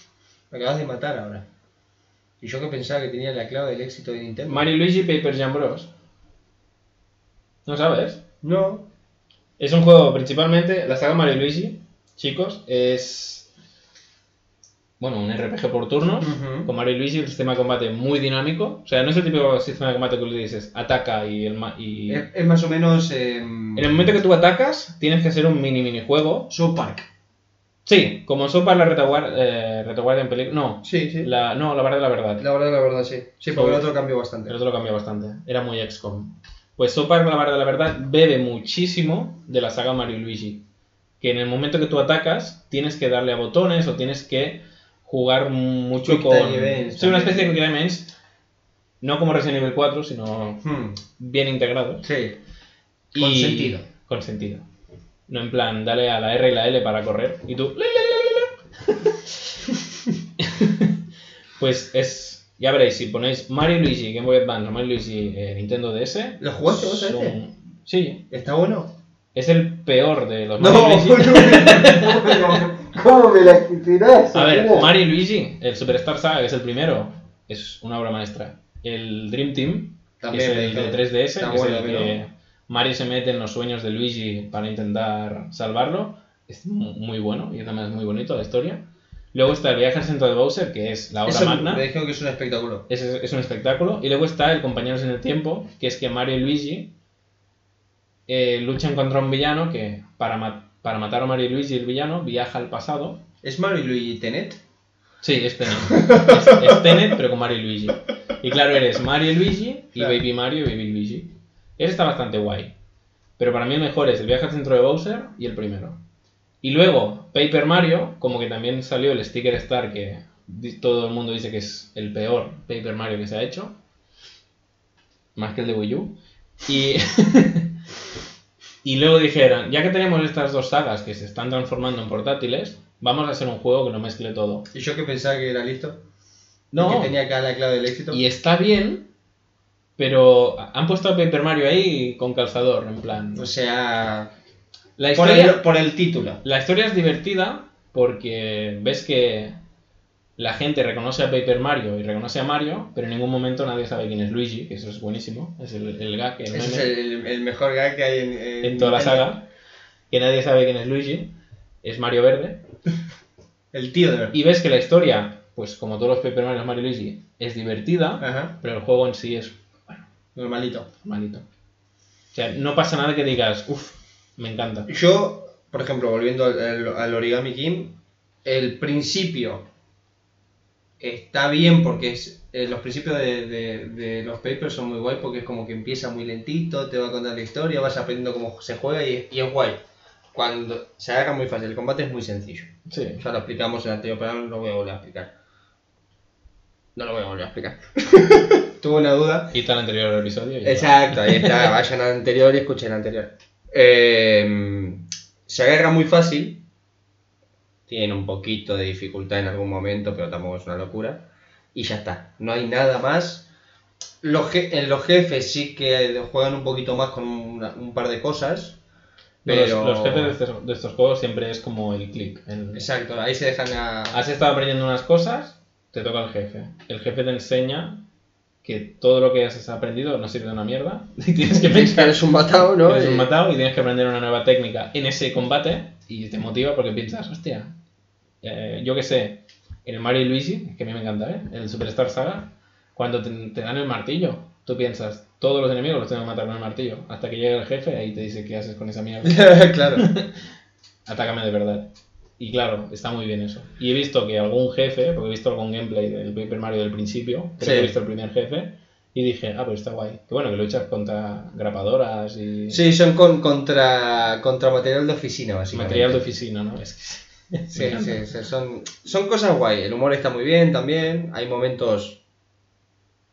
me acabas de matar ahora. Y yo que pensaba que tenía la clave del éxito de Nintendo. Mario Luigi Paper Jam Bros. ¿No sabes? no. Es un juego principalmente, la saga Mario Luigi, chicos, es bueno, un RPG por turnos, con Mario Luigi, el sistema de combate muy dinámico, o sea, no es el típico sistema de combate que le dices ataca y el ma- y Es, es más o menos... em, en el momento que tú atacas, tienes que hacer un mini minijuego. South Park. Sí, como Sopa la retaguardia, eh, retaguardia en película. No, Sí, sí. la, no, la verdad de la verdad. La verdad, la verdad, sí. Sí, porque el otro cambió bastante. El otro lo cambió bastante. Era muy XCOM. Pues Park, la verdad, la verdad, bebe muchísimo de la saga Mario y Luigi. Que en el momento que tú atacas, tienes que darle a botones o tienes que jugar mucho Quick con. events Sí, una especie de quick time events. No como Resident Evil 4, sino Hmm, bien integrados. Sí. Y- Con sentido. Con sentido. No en plan, dale a la R y la L para correr y tú. la, la, la, la, la. pues es. Ya veréis, si ponéis Mario y Luigi Game Boy Advance o Mario y Luigi eh, Nintendo DS. ¿Lo jugaste vos son- este? Sí, ¿Está bueno? es el peor de los No, Mario y Luigi. ¿cómo me la quitarás? A ver, Mario y Luigi, el Superstar Saga, que es el primero, es una obra maestra. El Dream Team, que También es el de dijeron. 3DS, Está que es el pero- que Mario se mete en los sueños de Luigi para intentar salvarlo. Es mu- muy bueno y además es muy bonito la historia. Luego está el viaje al centro de Bowser, que es la obra Eso magna. me dijeron que es un espectáculo. Es, es un espectáculo. Y luego está el Compañeros en el Tiempo, que es que Mario y Luigi eh, luchan contra un villano que para, ma- para matar a Mario y Luigi el villano viaja al pasado. ¿Es Mario y Luigi Tenet? Sí, es Tenet. es, es Tenet, pero con Mario y Luigi. Y claro, eres Mario y Luigi y Claro. Baby Mario y Baby Luigi. Ese está bastante guay. Pero para mí el mejor es el viaje al centro de Bowser y el primero. Y luego, Paper Mario, como que también salió el Sticker Star, que todo el mundo dice que es el peor Paper Mario que se ha hecho. Más que el de Wii U. Y, y luego dijeron, ya que tenemos estas dos sagas que se están transformando en portátiles, vamos a hacer un juego que no mezcle todo. ¿Y yo que pensaba que era listo? No, ¿Y que tenía acá la clave del éxito? y está bien, pero han puesto a Paper Mario ahí con calzador, en plan. O sea, La por historia, el, por el título. la historia es divertida porque ves que la gente reconoce a Paper Mario y reconoce a Mario, pero en ningún momento nadie sabe quién es Luigi, que eso es buenísimo. Es el, el gag, el es el, el mejor gag que hay en, en, en toda la saga. Que nadie sabe quién es Luigi. Es Mario Verde. El tío de. Y ves que la historia, pues como todos los Paper Mario, Mario Luigi, es divertida, Ajá, pero el juego en sí es normalito. malito. O sea, no pasa nada que digas, uff, me encanta. Yo, por ejemplo, volviendo al, al- al Origami King, el principio está bien porque es, eh, los principios de, de- de los papers son muy guay porque es como que empieza muy lentito, te va a contar la historia, vas aprendiendo cómo se juega y, y es guay. Cuando se haga muy fácil, el combate es muy sencillo. Sí. Ya lo explicamos en el anterior programa, no lo voy a volver a explicar. No lo voy a volver a explicar. tuve una duda. Y tal anterior episodio. Exacto, ahí está, vayan al anterior y escuchen el anterior. Eh, se agarra muy fácil, tiene un poquito de dificultad en algún momento, pero tampoco es una locura. Y ya está, no hay nada más. Los en los jefes sí que juegan un poquito más con una- un par de cosas. Los- Pero... Los, jefes de estos, de estos juegos siempre es como el click. el- Exacto, ahí se dejan a... Has estado aprendiendo unas cosas, te toca el jefe. El jefe te enseña que todo lo que has aprendido no sirve de una mierda. Y tienes que pensar Eres un matado, ¿no? Eres un matado y tienes que aprender una nueva técnica en ese combate y te motiva porque piensas, hostia, eh, yo que sé, en el Mario y Luigi, que a mí me encanta, ¿eh? el Superstar Saga, cuando te, te dan el martillo, tú piensas, todos los enemigos los tengo que matar con el martillo, hasta que llega el jefe y te dice, ¿qué haces con esa mierda? claro. Atácame de verdad. Y claro, está muy bien eso. Y he visto que algún jefe, porque he visto algún gameplay del Paper Mario del principio, creo Sí. que he visto el primer jefe, y dije, ah, pues está guay. Que bueno, que luchas contra grapadoras y... Sí, son con, contra, contra material de oficina, básicamente. Material de oficina, ¿no? Es que... Sí, sí, sí, son, son cosas guay. El humor está muy bien también. Hay momentos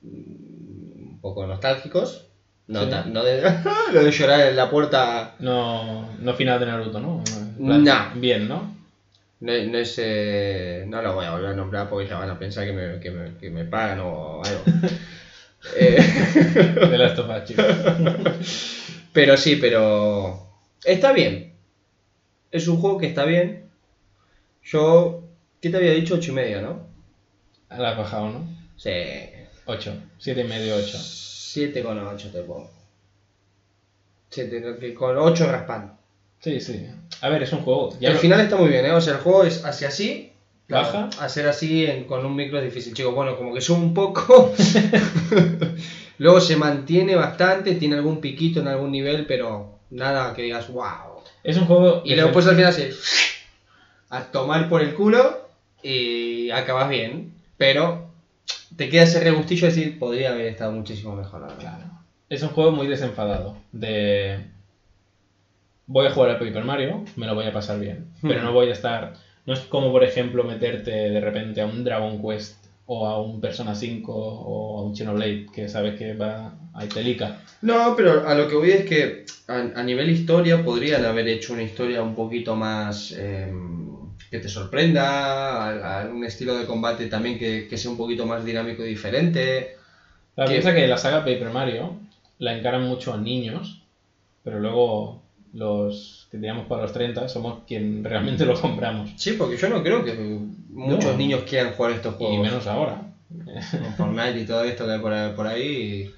mm, un poco nostálgicos. No, Sí. no de, lo de llorar en la puerta. No, no final de Naruto, ¿no? Plan, No. Bien, ¿no? No, no es. eh, no lo voy a volver a nombrar porque ya van a pensar que me, que me, que me pagan o algo. Eh, De Last of Us, chicos. pero sí, pero. Está bien. Es un juego que está bien. Yo. ¿Qué te había dicho? Ocho y medio, ¿no? La has bajado, ¿no? Sí. 8. 7 y medio, 8. 7,8 te pongo. Siete, que con 8 raspando. Sí, sí. A ver, es un juego. Ya el lo- final está muy bien, ¿eh? O sea, el juego es hacia así. Baja. Hacer así en- con un micro es difícil, chicos. Bueno, como que sube un poco. Luego se mantiene bastante, tiene algún piquito en algún nivel, pero nada que digas, wow. Es un juego... Y luego pues al final se... A tomar por el culo y acabas bien. Pero te queda ese regustillo de decir, podría haber estado muchísimo mejor. Claro. Es un juego muy desenfadado. De. Voy a jugar a Paper Mario, me lo voy a pasar bien. Pero Hmm. no voy a estar. No es como, por ejemplo, meterte de repente a un Dragon Quest o a un Persona 5 o a un Xenoblade que sabes que va a Itelica. No, pero a lo que voy es que a, a nivel historia podrían haber hecho una historia un poquito más eh, que te sorprenda, a, a un estilo de combate también que, que sea un poquito más dinámico y diferente. La ¿Qué? piensa que la saga Paper Mario la encaran mucho a niños, pero luego los que tiramos para los 30 somos quien realmente lo compramos. Sí, porque yo no creo que muchos No. niños quieran jugar estos Y juegos. menos ahora. Con Fortnite y todo esto que hay por ahí. Por ahí.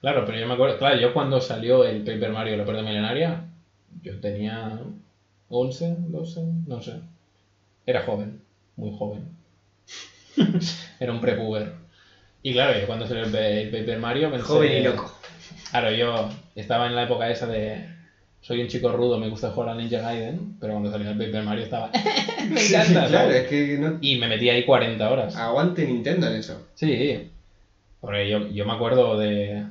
Claro, pero yo me acuerdo, claro, yo cuando salió el Paper Mario La Puerta Milenaria, yo tenía 11, 12, no sé. Era joven, muy joven. Era un prepuber. Y claro, yo cuando salió el, Pa- el Paper Mario pensé... Joven y loco. Claro, yo estaba en la época esa de... Soy un chico rudo, me gusta jugar a Ninja Gaiden, pero cuando salió el Paper Mario estaba... me Sí, encanta, claro, ¿sabes? es que no... Y me metí ahí 40 horas. aguante Nintendo en eso. Sí, porque yo, yo me acuerdo de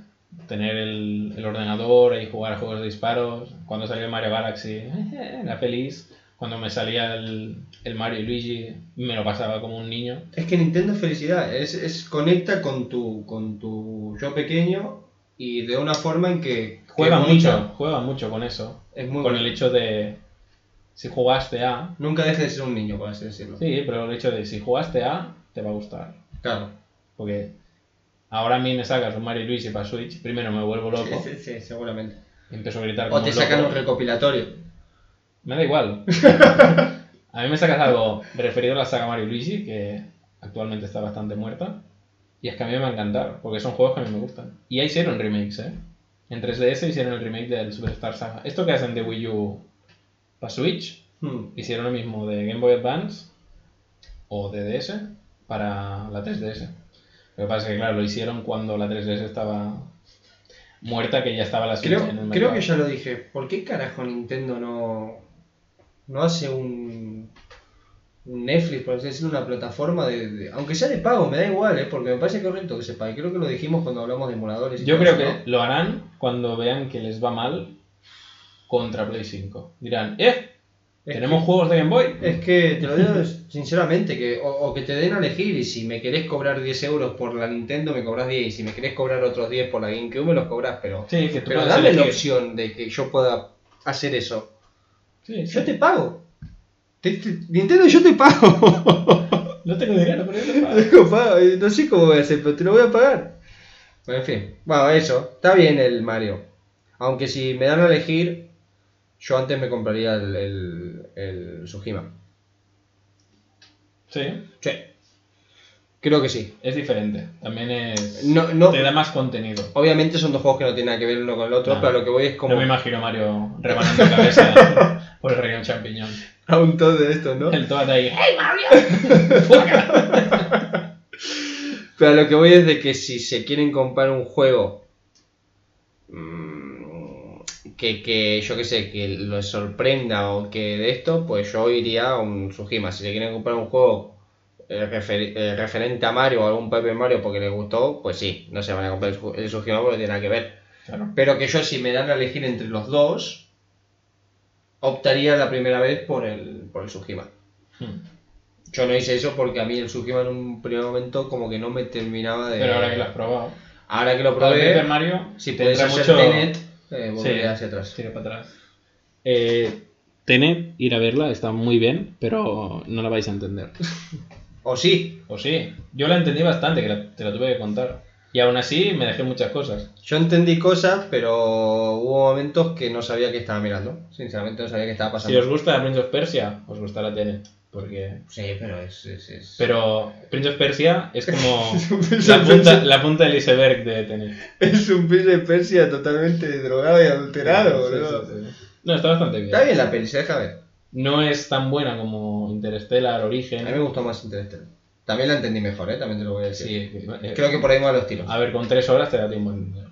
tener el, el ordenador y jugar a juegos de disparos. Cuando salió el Mario Galaxy, era feliz. Cuando me salía el, el Mario y Luigi, me lo pasaba como un niño. Es que Nintendo es felicidad, es, es conecta con tu, con tu yo pequeño y de una forma en que Juega mucho, juega mucho con eso. Es muy con el hecho de, si jugaste a... Nunca dejes de ser un niño, por así decirlo. Sí, pero el hecho de si jugaste a, te va a gustar. Claro. Porque ahora a mí me sacas un Mario y Luigi para Switch, primero me vuelvo loco. Sí, sí, sí, seguramente. y Empiezo a gritar O como te un sacan loco. un recopilatorio. Me da igual. A mí me sacas algo referido a la saga Mario y Luigi, que actualmente está bastante muerta. Y es que a mí me va a encantar, porque son juegos que a mí me gustan. Y ahí hicieron remakes, ¿eh? En 3DS hicieron el remake del Superstar Saga. Esto que hacen de Wii U para Switch, Hmm. hicieron lo mismo de Game Boy Advance o de DS para la 3DS. Lo que pasa es que, claro, lo hicieron cuando la 3DS estaba muerta, que ya estaba la Switch Creo, en el creo mercado. que ya lo dije. ¿Por qué carajo Nintendo no, no hace un, un Netflix, por así decirlo, una plataforma de, de- Aunque sea de pago, me da igual, ¿eh? Porque me parece correcto que se pague. Creo que lo dijimos cuando hablamos de emuladores. y Yo creo eso, que lo harán cuando vean que les va mal contra Play 5. Dirán, ¡eh! Es ¿Tenemos juegos de Game Boy? Es que te lo digo sinceramente, que o, o que te den a elegir y si me querés cobrar 10 euros por la Nintendo me cobras 10 y si me querés cobrar otros 10 por la GameCube me los cobras, pero, Sí, que tú pero dame la opción de que yo pueda hacer eso. Sí, sí. Yo te pago. Te- te- Nintendo yo te pago. No tengo dinero, pero yo te pago. No sé cómo voy a hacer, pero te lo voy a pagar. Bueno, en fin. Bueno, eso. Está bien el Mario. Aunque si me dan a elegir, yo antes me compraría el, el, el Tsushima. Sí, Sí. Creo que sí. es diferente. También es. No, no, Te da más contenido. obviamente son dos juegos que no tienen nada que ver uno con el otro, No. pero lo que voy es como No me imagino a Mario rebanando cabeza por el reino champiñón. a un todo de esto, ¿no? El Toad ahí. ¡Hey Mario! Pero a lo que voy es de que si se quieren comprar un juego mm, que, que yo que sé, que los sorprenda o que de esto, pues yo iría a un Tsushima. Si se quieren comprar un juego eh, refer- eh, referente a Mario o algún Paper Mario porque les gustó, pues sí, no se van a comprar el, el Tsushima porque tiene nada que ver. Claro. Pero que yo si me dan a elegir entre los dos, optaría la primera vez por el, por el Tsushima. Hmm. Yo no hice eso porque a mí el Tsushima en un primer momento como que no me terminaba de... Pero ahora que lo has probado. Ahora que lo probé, Mario, si puedes hacer mucho. Tenet, eh, volveré Sí. hacia atrás. Tira para atrás. Eh, Tenet, ir a verla, está muy bien, pero no la vais a entender. O sí, O sí, yo la entendí bastante, que la- te la tuve que contar. Y aún así me dejé muchas cosas. yo entendí cosas, pero hubo momentos que no sabía qué estaba mirando. Sinceramente no sabía qué estaba Si pasando. os gusta Prince of Persia, os gustará Tenet. Porque... Sí, pero es... es, es- Pero Prince of Persia es como la punta, la punta del iceberg de Tenet. Es un Prince de Persia totalmente drogado y adulterado, Sí, boludo. sí, sí. No, está bastante bien. Está bien la peli, se deja ver. No es tan buena como Interstellar, A Origen. mí me gustó más Interstellar. También la entendí mejor, ¿eh? También te lo voy a decir. Sí, eh, Creo que por ahí van los tiros. A ver, con tres horas te da tiempo. a entender.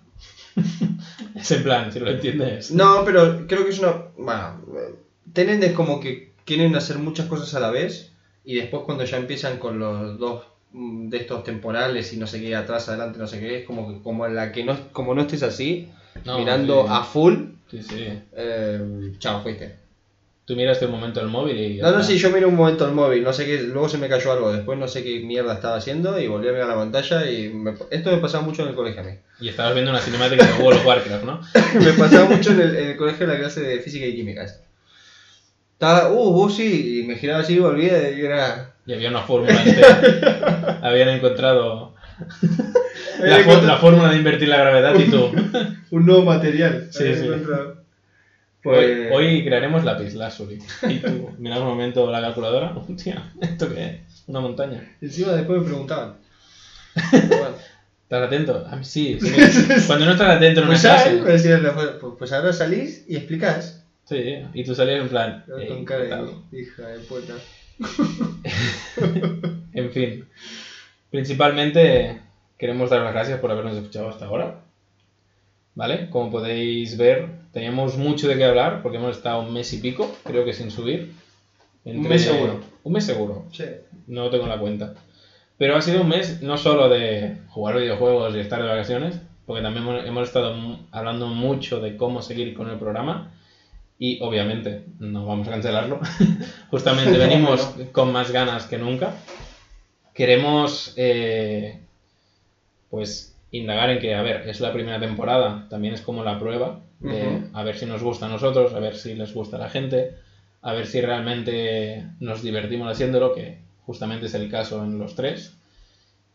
es en plan, si lo entiendes. No, pero creo que es una. Bueno, es como que quieren hacer muchas cosas a la vez y después cuando ya empiezan con los dos mm, de estos temporales y no sé qué, atrás, adelante, no sé qué, es como que como en la que no, como no estés así, No, mirando sí. a full, Sí, sí. eh, chao, fuiste. Tú miraste un momento el móvil y. No, no, sí, yo miré un momento el móvil, no sé qué, luego se me cayó algo, después no sé qué mierda estaba haciendo y volví a mirar la pantalla y me- esto me pasaba mucho en el colegio a mí. Y estabas viendo una cinemática de World of Warcraft, ¿no? me pasaba mucho en el, en el colegio en la clase de física y química. esta. Estaba, uh, uh, sí, y me giraba así y volvía y era... Y había una fórmula entera. Habían encontrado la, fórmula de invertir la gravedad y tú. un nuevo material. Sí, sí. encontrado. Pues... Pues, Hoy, hoy crearemos lápiz lazuli. Y tú miras un momento la calculadora. Hostia, ¿esto qué es? Una montaña. encima después me preguntaban. Bueno. ¿Estás atento? Ah, sí, sí. Cuando no estás atento en una Pues. Me decían, pues, pues ahora salís y explicás. Sí, y tú salías en plan. Yo "Ey, con cara ¿qué tal?". de hija de puta. En fin, principalmente queremos dar las gracias por habernos escuchado hasta ahora. ¿Vale? Como podéis ver, teníamos mucho de qué hablar porque hemos estado un mes y pico, creo que sin subir. Un mes seguro. Un mes seguro, Sí. no tengo la cuenta. Pero ha sido un mes no solo de jugar videojuegos y estar de vacaciones, porque también hemos- estado hablando mucho de cómo seguir con el programa. Y obviamente no vamos a cancelarlo. Justamente venimos con más ganas que nunca. Queremos eh, pues indagar en que, a ver, es la primera temporada, también es como la prueba de a ver si nos gusta a nosotros, a ver si les gusta a la gente, a ver si realmente nos divertimos haciéndolo, que justamente es el caso en los tres.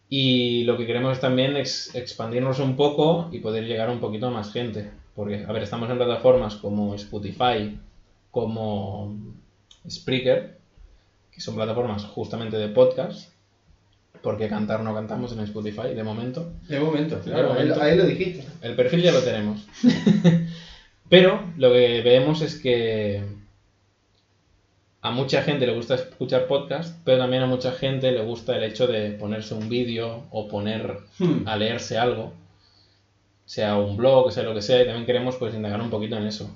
Y lo que queremos es también es expandirnos un poco y poder llegar a un poquito a más gente. Porque, a ver, estamos en plataformas como Spotify, como Spreaker, que son plataformas justamente de podcast, porque cantar no cantamos en Spotify de momento. De momento, claro, ahí lo- ahí lo dijiste. El perfil ya lo tenemos. Pero lo que vemos es que a mucha gente le gusta escuchar podcast, pero también a mucha gente le gusta el hecho de ponerse un vídeo o poner a leerse algo, sea un blog, sea lo que sea, y también queremos pues indagar un poquito en eso.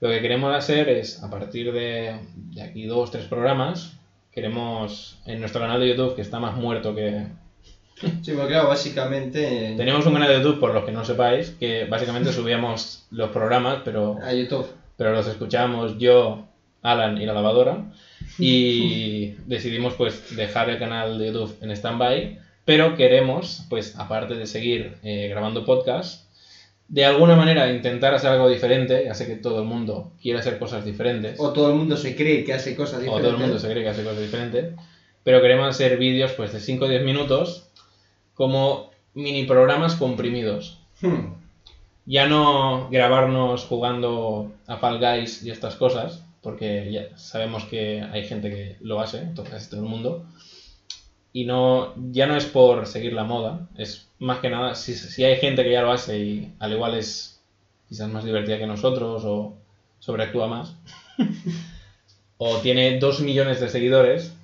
Lo que queremos hacer es, a partir de, de aquí dos, tres programas, queremos en nuestro canal de YouTube, que está más muerto que, Sí, porque claro, básicamente Tenemos un canal de YouTube, por los que no sepáis, que básicamente subíamos los programas, pero, a YouTube. pero los escuchamos yo, Alan y la lavadora. Y decidimos pues dejar el canal de YouTube en stand-by. Pero queremos, pues aparte de seguir eh, grabando podcast, de alguna manera intentar hacer algo diferente. Ya sé que todo el mundo quiere hacer cosas diferentes. O todo el mundo se cree que hace cosas O diferentes. todo el mundo se cree que hace cosas diferentes. Pero queremos hacer vídeos pues de 5 o 10 minutos como mini programas comprimidos. Hmm. Ya no grabarnos jugando a Fall Guys y estas cosas, porque ya sabemos que hay gente que lo hace, entonces todo el mundo. Y no, ya no es por seguir la moda, es más que nada, si, si hay gente que ya lo hace y al igual es quizás más divertida que nosotros o sobreactúa más, o tiene dos millones de seguidores,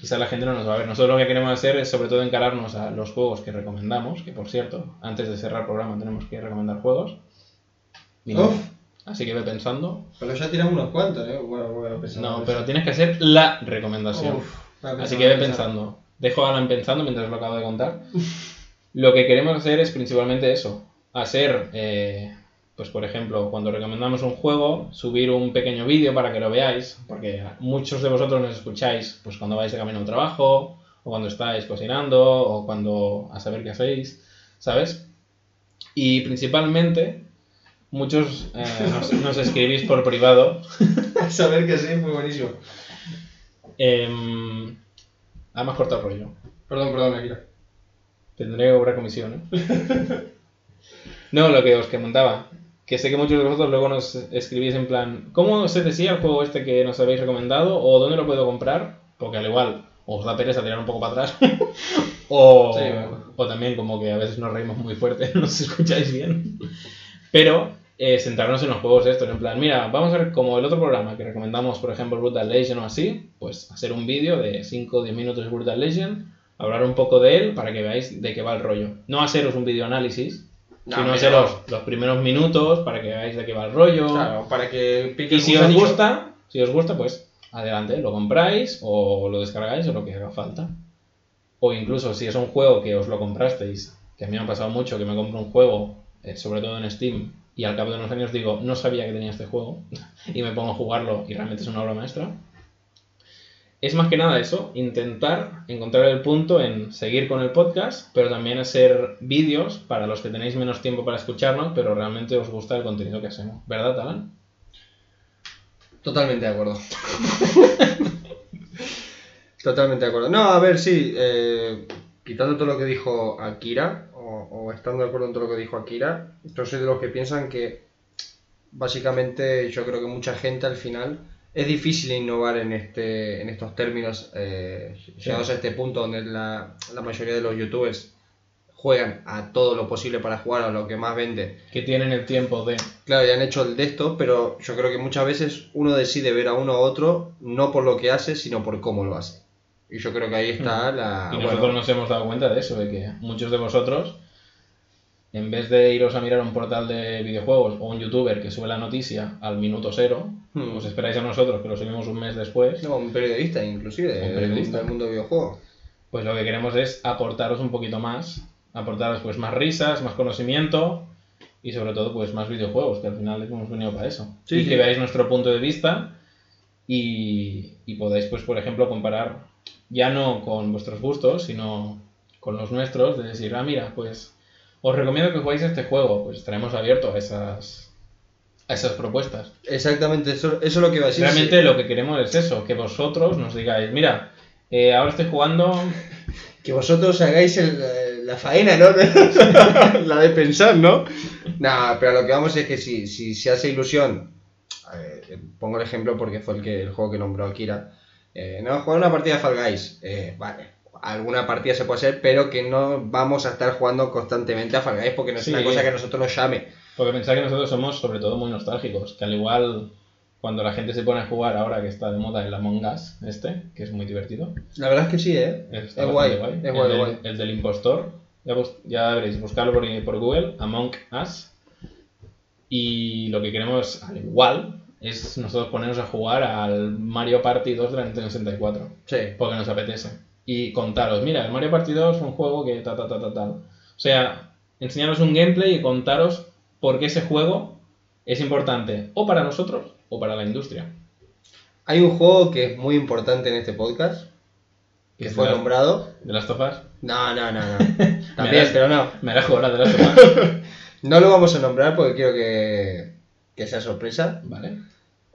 quizás la gente no nos va a ver. Nosotros lo que queremos hacer es sobre todo encararnos a los juegos que recomendamos, que por cierto, antes de cerrar el programa tenemos que recomendar juegos. Uf. Así que ve pensando. Pero ya tiramos unos cuantos, ¿eh? Bueno. No, pero tienes que hacer la recomendación. Uf, Así que ve pensando. Dejo a Alan pensando mientras lo acabo de contar. Lo que queremos hacer es principalmente eso. Hacer, eh, pues por ejemplo, cuando recomendamos un juego, subir un pequeño vídeo para que lo veáis. Porque muchos de vosotros nos escucháis pues cuando vais de camino a un trabajo, o cuando estáis cocinando, o cuando a saber qué hacéis, ¿sabes? Y principalmente, muchos eh, nos, nos escribís por privado A saber que sí, fue buenísimo. Em, me has cortado el rollo. Perdón, perdón, Akira. Tendré que cobrar comisión, ¿eh? no, lo que os comentaba. Que sé que muchos de vosotros luego nos escribís en plan, ¿cómo se decía el juego este que nos habéis recomendado? ¿O dónde lo puedo comprar? Porque al igual, os da pereza tirar un poco para atrás. o, Sí, bueno. o también como que a veces nos reímos muy fuerte, no os escucháis bien. Pero eh, centrarnos en los juegos estos, en plan, mira, vamos a ver como el otro programa que recomendamos, por ejemplo, Brutal Legend o así, pues hacer un vídeo de 5 o 10 minutos de Brutal Legend, hablar un poco de él para que veáis de qué va el rollo. No haceros un vídeo análisis, No, sino haceros los primeros minutos para que veáis de qué va el rollo. Claro, para que pique Y si os gusta, si os gusta, pues adelante, lo compráis o lo descargáis o lo que haga falta. O incluso si es un juego que os lo comprasteis, que a mí me ha pasado mucho que me compro un juego, eh, sobre todo en Steam, y al cabo de unos años digo, no sabía que tenía este juego, y me pongo a jugarlo y realmente es una obra maestra. Es más que nada eso, intentar encontrar el punto en seguir con el podcast, pero también hacer vídeos para los que tenéis menos tiempo para escucharnos, pero realmente os gusta el contenido que hacemos. ¿Verdad, Alan? Totalmente de acuerdo. Totalmente de acuerdo. No, a ver, sí. eh, quitando todo lo que dijo Akira, o, o estando de acuerdo en todo lo que dijo Akira, yo soy de los que piensan que básicamente yo creo que mucha gente al final es difícil innovar en este en estos términos eh, llegados a este punto donde la, la mayoría de los youtubers juegan a todo lo posible para jugar a lo que más vende. Que tienen el tiempo de... Claro, ya han hecho el de esto, pero yo creo que muchas veces uno decide ver a uno u otro no por lo que hace, sino por cómo lo hace. Y yo creo que ahí está la... Y bueno, nosotros nos hemos dado cuenta de eso, de que muchos de vosotros, en vez de iros a mirar un portal de videojuegos o un youtuber que sube la noticia al minuto cero, Hmm. os esperáis a nosotros que lo subimos un mes después, no, un periodista inclusive, Un del- periodista. del mundo de videojuegos. pues lo que queremos es aportaros un poquito más, aportaros pues más risas, más conocimiento y sobre todo pues más videojuegos, que al final hemos venido para eso. Sí, y sí. que veáis nuestro punto de vista y, y podáis pues por ejemplo comparar ya no con vuestros gustos, sino con los nuestros, de decir, ah mira, pues os recomiendo que juguéis este juego, pues estaremos abiertos a esas, a esas propuestas. Exactamente, eso, eso es lo que iba a decir. Realmente lo que queremos es eso, que vosotros nos digáis, mira, eh, ahora estoy jugando Que vosotros hagáis el- eh, la faena, ¿no? la de pensar, ¿no? Nada, pero lo que vamos es que si, si se hace ilusión, eh, pongo el ejemplo porque fue el, que, el juego que nombró Akira, eh, no, jugar una partida de Fall Guys, eh, vale, alguna partida se puede hacer, pero que no vamos a estar jugando constantemente a Fall Guys porque no es Sí. una cosa que a nosotros nos llame. Porque pensar que nosotros somos sobre todo muy nostálgicos, que al igual cuando la gente se pone a jugar ahora que está de moda el Among Us, este, que es muy divertido. La verdad es que sí, ¿eh? Está Es guay, es el, guay, del, guay. el del impostor, ya, bus- ya veréis, buscarlo por, por Google, Among Us. Y lo que queremos, al igual, es nosotros ponernos a jugar al Mario Party 2 de la Nintendo 64 Sí. porque nos apetece. Y contaros, mira, el Mario Party 2 es un juego que ta, ta, ta, ta. O sea, enseñaros un gameplay y contaros por qué ese juego es importante o para nosotros o para la industria. Hay un juego que es muy importante en este podcast, que ¿Es fue de nombrado. ¿De las tofas? No, no, no, no. También, pero no. Me la la de las tofas. No lo vamos a nombrar porque quiero que, que sea sorpresa. vale.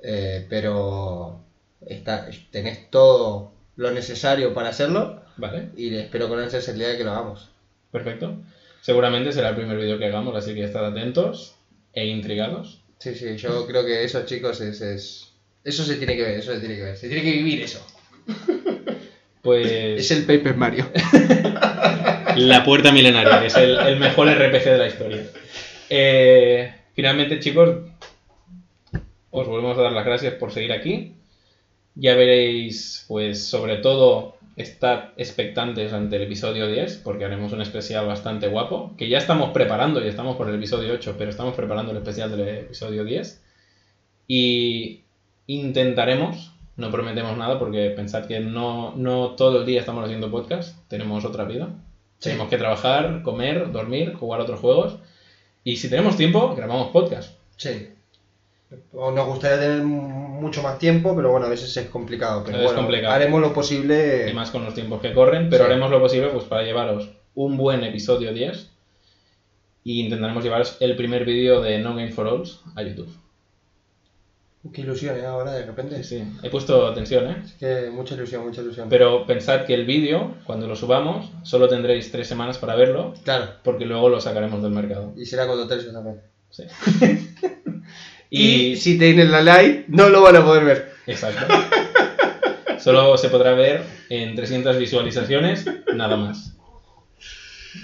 eh, pero está, tenés todo lo necesario para hacerlo Vale. y espero con ansias el día de que lo hagamos. Perfecto. Seguramente será el primer vídeo que hagamos, así que estad atentos e intrigados. Sí, sí, yo creo que eso, chicos, es, es- Eso se tiene que ver, eso se tiene que ver. Se tiene que vivir eso. Pues Es el Paper Mario. La Puerta Milenaria, que es el, el mejor RPG de la historia. Eh, finalmente, chicos, os volvemos a dar las gracias por seguir aquí. Ya veréis, pues, sobre todo, estad expectantes ante el episodio 10, porque haremos un especial bastante guapo, que ya estamos preparando y estamos por el episodio 8, pero estamos preparando el especial del episodio 10. Y intentaremos, no prometemos nada, porque pensad que no, no todo el día estamos haciendo podcast, tenemos otra vida. Sí. Tenemos que trabajar, comer, dormir, jugar otros juegos. Y si tenemos tiempo, grabamos podcast. Sí. O nos gustaría tener mucho más tiempo, pero bueno, a veces es complicado. Pero Es bueno, complicado. haremos lo posible. Y más con los tiempos que corren, pero Sí. haremos lo posible pues, para llevaros un buen episodio 10. Y intentaremos llevaros el primer vídeo de No Game for All a YouTube. Qué ilusión, ¿eh? Ahora de repente. Sí, sí. He puesto tensión, ¿eh? Es que mucha ilusión, mucha ilusión. Pero pensad que el vídeo, cuando lo subamos, solo tendréis tres semanas para verlo, Claro. porque luego lo sacaremos del mercado. Y será con tercios también. Sí. Y, y si tienen la like, no lo van a poder ver. Exacto. Solo se podrá ver en 300 visualizaciones, nada más.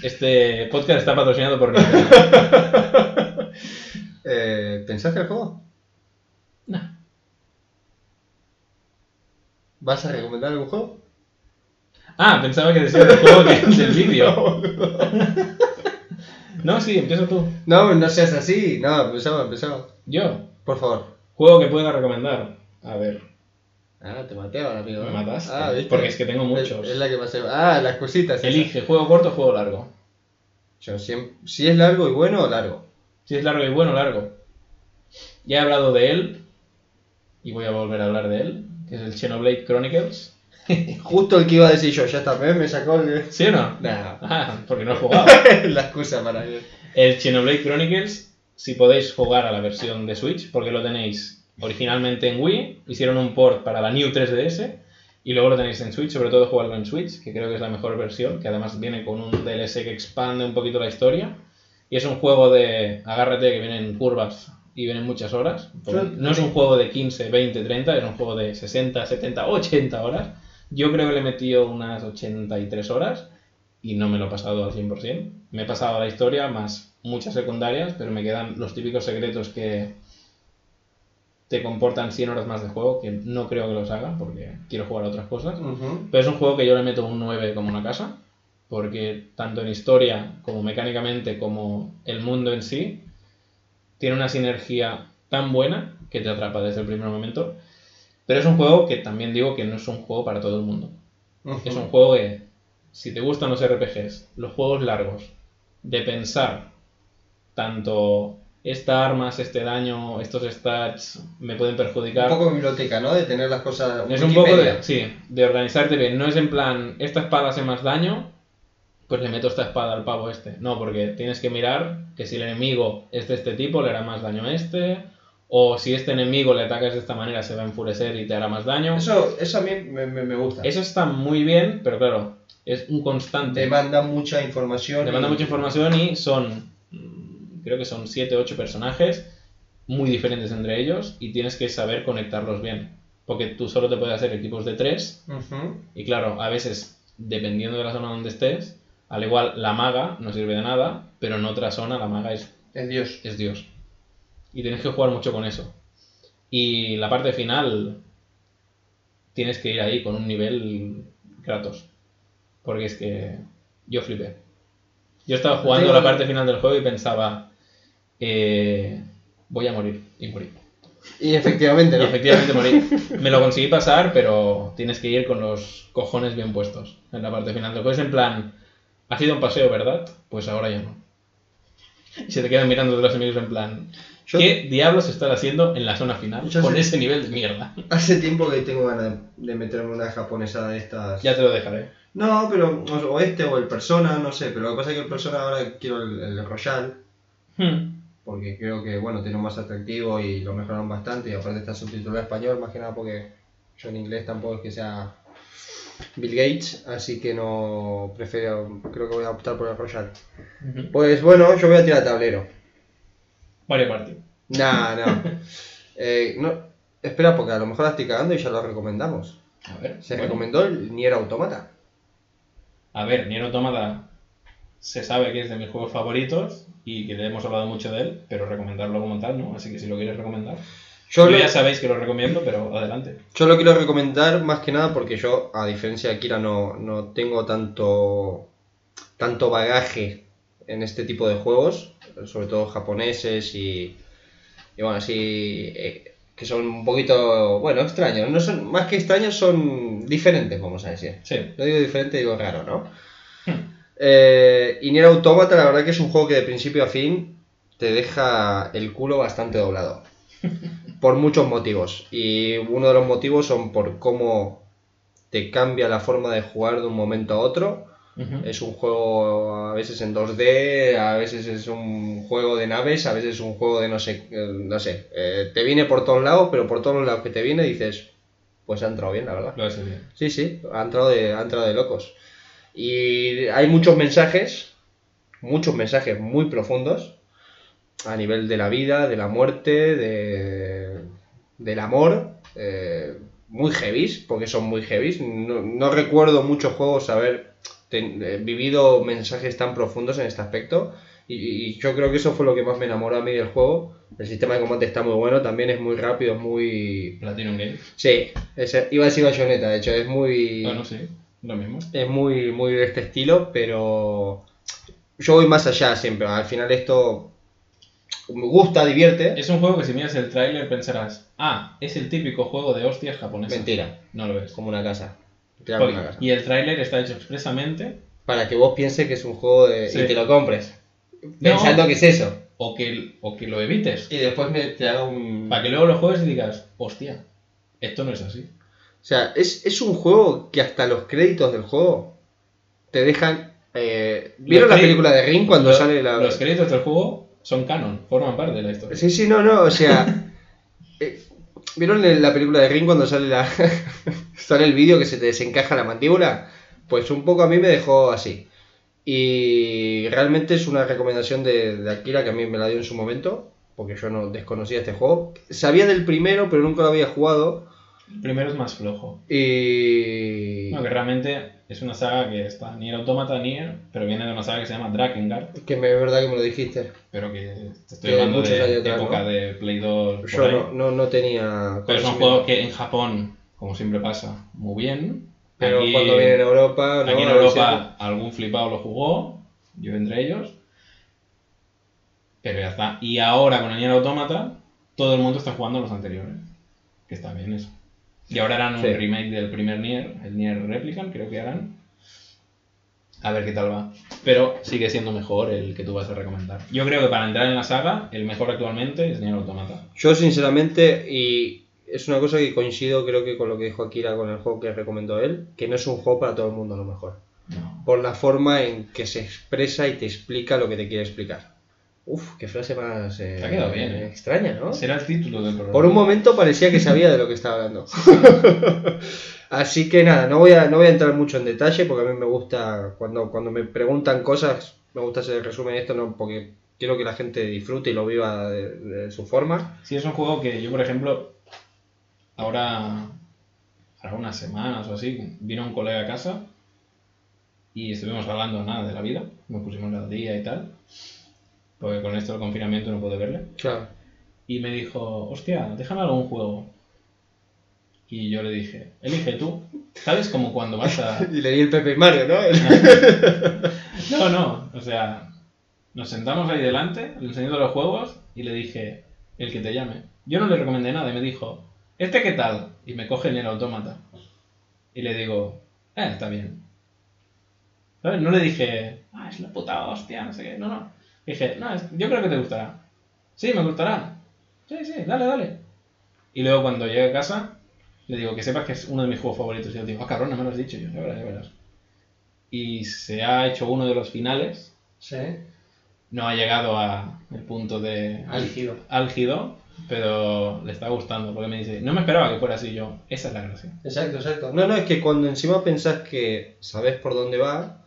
Este podcast está patrocinado por Nintendo. Eh, ¿Pensaste el juego? No. ¿Vas a recomendar algún juego? Ah, pensaba que decía del juego que del vídeo. No, sí, empieza tú. No, no seas así. No, empezamos, empezamos. Yo. Por favor. Juego que pueda recomendar. A ver, Ah, te maté ahora, amigo. me mataste. Ah, ¿viste? Porque es que tengo muchos. es la que pasé. Ah, las cositas. esas. Elige, juego corto o juego largo. Yo siem- si es largo y bueno, largo. Si es largo y bueno, largo. Ya he hablado de él. Y voy a volver a hablar de él. Que es el Xenoblade Chronicles. Justo el que iba a decir yo, ya está, me, me sacó el... ¿Sí o no? Nah, Ah, porque no he jugado. la excusa para. El Xenoblade Chronicles, si podéis jugar a la versión de Switch, porque lo tenéis originalmente en Wii, hicieron un port para la New 3DS y luego lo tenéis en Switch, sobre todo jugarlo en Switch, que creo que es la mejor versión, que además viene con un DLC que expande un poquito la historia. Y es un juego de agárrate que vienen curvas y vienen muchas horas. No es un juego de 15, 20, 30, es un juego de 60, 70, 80 horas. Yo creo que le he metido unas 83 horas y no me lo he pasado al 100%. Me he pasado la historia más muchas secundarias, pero me quedan los típicos secretos que te comportan 100 horas más de juego, que no creo que los haga porque quiero jugar a otras cosas. Pero es un juego que yo le meto un 9 como una casa, porque tanto en historia como mecánicamente como el mundo en sí, tiene una sinergia tan buena que te atrapa desde el primer momento. Pero es un juego que también digo que no es un juego para todo el mundo. Es un juego que, si te gustan los RPGs, los juegos largos, de pensar tanto esta armas, este daño, estos stats me pueden Un perjudicar. poco biblioteca, ¿no? De tener las cosas... Es un poco de, sí, de organizarte bien. No es en plan, esta espada hace más daño, pues le meto esta espada al pavo este. No, porque tienes que mirar que si el enemigo es de este tipo, le hará más daño a este. O si este enemigo le atacas de esta manera, se va a enfurecer y te hará más daño. Eso, eso a mí me, me- me gusta. Eso está muy bien, pero claro, es un constante. Demanda mucha información. Te manda y- mucha información y son, mm, creo que son 7 8 personajes muy diferentes entre ellos y tienes que saber conectarlos bien. Porque tú solo te puedes hacer equipos de 3 Ujú. y claro, a veces, dependiendo de la zona donde estés, al igual la maga no sirve de nada, pero en otra zona la maga es, Es Dios. es Dios. Y tienes que jugar mucho con eso. Y la parte final, tienes que ir ahí con un nivel Kratos. Porque es que yo flipé. Yo estaba jugando la parte final del juego y pensaba, eh, voy a morir. Y morí. Y efectivamente, efectivamente morí. Me lo conseguí pasar, pero tienes que ir con los cojones bien puestos en la parte final del juego. Es en plan, ha sido un paseo, ¿verdad? Pues ahora ya no. Y se te quedan mirando de los enemigos en plan, Yo- ¿Qué diablos están haciendo en la zona final con sé- ese nivel de mierda? Hace tiempo que tengo ganas de, meterme una japonesa de estas. Ya te lo dejaré. No, pero o o este o el Persona, no sé, pero lo que pasa es que el Persona ahora quiero el, el Royal, Hmm. porque creo que, bueno, tiene un más atractivo y lo mejoraron bastante y aparte está subtitulado en español, más que nada porque yo en inglés tampoco es que sea Bill Gates, así que no prefiero, creo que voy a optar por el Royal. Pues bueno, yo voy a tirar tablero. Mario Party. Nah, no. Eh, no. Espera, porque a lo mejor la estoy cagando y ya lo recomendamos. A ver. Se bueno. recomendó el Nier Automata. A ver, Nier Automata se sabe que es de mis juegos favoritos y que le hemos hablado mucho de él, pero recomendarlo como tal, ¿no? Así que si lo quieres recomendar. Yo Yo lo, ya sabéis que lo recomiendo, pero adelante. yo lo quiero recomendar más que nada porque yo, a diferencia de Akira, no, no tengo tanto, tanto bagaje en este tipo de juegos, sobre todo japoneses y, y bueno, así, eh, que son un poquito, bueno, extraños. No son, más que extraños, son diferentes, vamos a decir. Sí. No digo diferente, digo raro, ¿no? Eh, y Nier Automata, la verdad que es un juego que de principio a fin te deja el culo bastante doblado. Por muchos motivos. Y uno de los motivos son por cómo te cambia la forma de jugar de un momento a otro. Es un juego a veces en 2D, a veces es un juego de naves, a veces es un juego de no sé, eh, no sé. eh, te viene por todos lados, pero por todos los lados que te viene dices, pues ha entrado bien, la verdad. Lo hace bien. Sí, sí, ha entrado de, ha entrado de locos. Y hay muchos mensajes, muchos mensajes muy profundos a nivel de la vida, de la muerte, de, del amor, eh, muy heavies, porque son muy heavies. No, no recuerdo muchos juegos haber ten- eh, vivido mensajes tan profundos en este aspecto. Y, y yo creo que eso fue lo que más me enamoró a mí del juego. El sistema de combate está muy bueno, también es muy rápido, es muy... Platinum Games. Sí, iba a decir Bayonetta, de hecho, es muy... Bueno, sí, lo mismo. Es muy, muy de este estilo, pero yo voy más allá siempre. Al final esto me gusta, divierte. Es un juego que si miras el tráiler pensarás, ah, es el típico juego de hostias japonesa. Mentira, No lo es. como una casa. Tirar como Porque- una casa. y el tráiler está hecho expresamente Para que vos pienses que es un juego de... Sí. y te lo compres. Pensando que es eso. o que, o que lo evites. Y después me, te haga un... Para que luego lo juegues y digas, hostia, esto no es así. O sea, es, es un juego que hasta los créditos del juego te dejan... eh, ¿Vieron Los la película de Ring cuando Lo- sale la... Los créditos del juego son canon, forman parte de la historia. Sí, sí, no, no, o sea. eh, ¿Vieron la película de Ring cuando sale la sale el vídeo que se te desencaja la mandíbula? Pues un poco a mí me dejó así. Y realmente es una recomendación de, de Akira que a mí me la dio en su momento, porque yo no desconocía este juego. Sabía del primero, pero nunca lo había jugado. El primero es más flojo. Y. No, que realmente es una saga que está Nier Automata, Nier, pero viene de una saga que se llama Drakengard, Que es verdad que me lo dijiste. pero que te estoy Que hablando muchos de atrás, época ¿no? de Play 2. por Yo no, no, no tenía. Pero es un conocimiento. juego que en Japón, como siempre pasa, muy bien. Pero Aquí- cuando viene en Europa. ¿no? Aquí en Europa algún flipado lo jugó, yo entre ellos. Pero ya está. Y ahora con el Nier Automata, todo el mundo está jugando los anteriores. Que está bien eso. Y ahora harán un remake del primer Nier, el Nier Replicant, creo que harán. A ver qué tal va. Pero sigue siendo mejor el que tú vas a recomendar. Yo creo que para entrar en la saga, el mejor actualmente es Nier Automata. Yo sinceramente, y es una cosa que coincido creo que con lo que dijo Akira con el juego que recomendó él, que no es un juego para todo el mundo a lo mejor. No. Por la forma en que se expresa y te explica lo que te quiere explicar. Uf, qué frase más eh, ha quedado bien, eh. extraña, ¿no? Será el título del programa. Por un momento parecía que sabía de lo que estaba hablando. Así que nada, no voy, a, no voy a entrar mucho en detalle porque a mí me gusta, cuando, cuando me preguntan cosas, me gusta hacer el resumen de esto no porque quiero que la gente disfrute y lo viva de- de su forma. Sí, es un juego que yo, por ejemplo, ahora, ahora unas semanas o así, vino un colega a casa y estuvimos hablando nada de la vida, nos pusimos al día y tal, porque con esto del confinamiento no pude verle. Claro. Y me dijo, hostia, déjame algún juego. Y yo le dije, elige tú. ¿Sabes como cuando vas a... Y le di el Pepe Mario, ¿no? No, no, o sea, nos sentamos ahí delante, le enseñé los juegos y le dije, el que te llame. Yo no le recomendé nada y me dijo, ¿este qué tal? Y me coge en el autómata. Y le digo, eh, está bien. ¿Sabes? No le dije, ah, es la puta hostia, no sé qué. No, no. Dije, no, yo creo que te gustará. Sí, me gustará. Sí, sí, dale, dale. Y luego cuando llegue a casa, le digo que sepas que es uno de mis juegos favoritos. Y yo digo, ah, cabrón, no me lo has dicho. Y yo, ya verás, ya verás. Y se ha hecho uno de los finales. Sí. No ha llegado a el punto de Álgido. álgido, pero le está gustando. Porque me dice, no me esperaba que fuera así yo. Esa es la gracia. Exacto, exacto. No, no, es que cuando encima pensás que sabes por dónde va,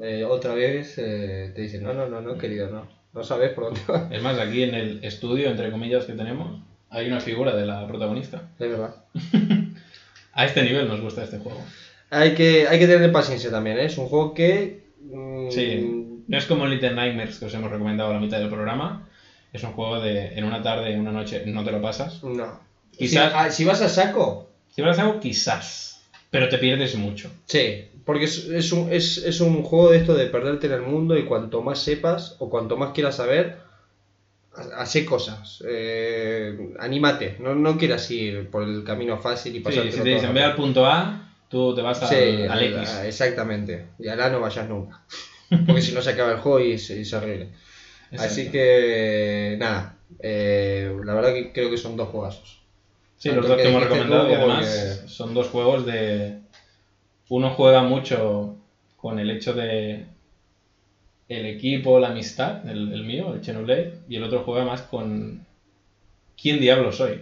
eh, otra vez eh, te dicen, no, no, no, no, querido, no. No sabes por dónde va. Es más, aquí en el estudio, entre comillas, que tenemos, hay una figura de la protagonista. Es verdad. A este nivel nos gusta este juego. Hay que, hay que tener paciencia también, ¿eh? Es un juego que... mm, Sí, no es como Little Nightmares que os hemos recomendado a la mitad del programa. Es un juego de en una tarde, en una noche, no te lo pasas. No. Quizás- Si, ah, si vas a saco, Si vas a algo, quizás, pero te pierdes mucho. sí. Porque es, es un, es, es un juego de esto de perderte en el mundo y cuanto más sepas o cuanto más quieras saber, ha- hace cosas. Eh, anímate. No, no quieras ir por el camino fácil y Sí, pasarte si te dicen ve al punto A, tú te vas al, Sí, al X. a- exactamente. Y a la no vayas nunca. Porque si no se acaba el juego y es, es horrible. Así que, nada. eh, la verdad que creo que son dos juegazos. Sí, tanto los dos que que hemos dijiste recomendado y además que- son dos juegos de... Uno juega mucho con el hecho de el equipo, la amistad, el, el mío, el Xenoblade, y el otro juega más con ¿quién diablo soy?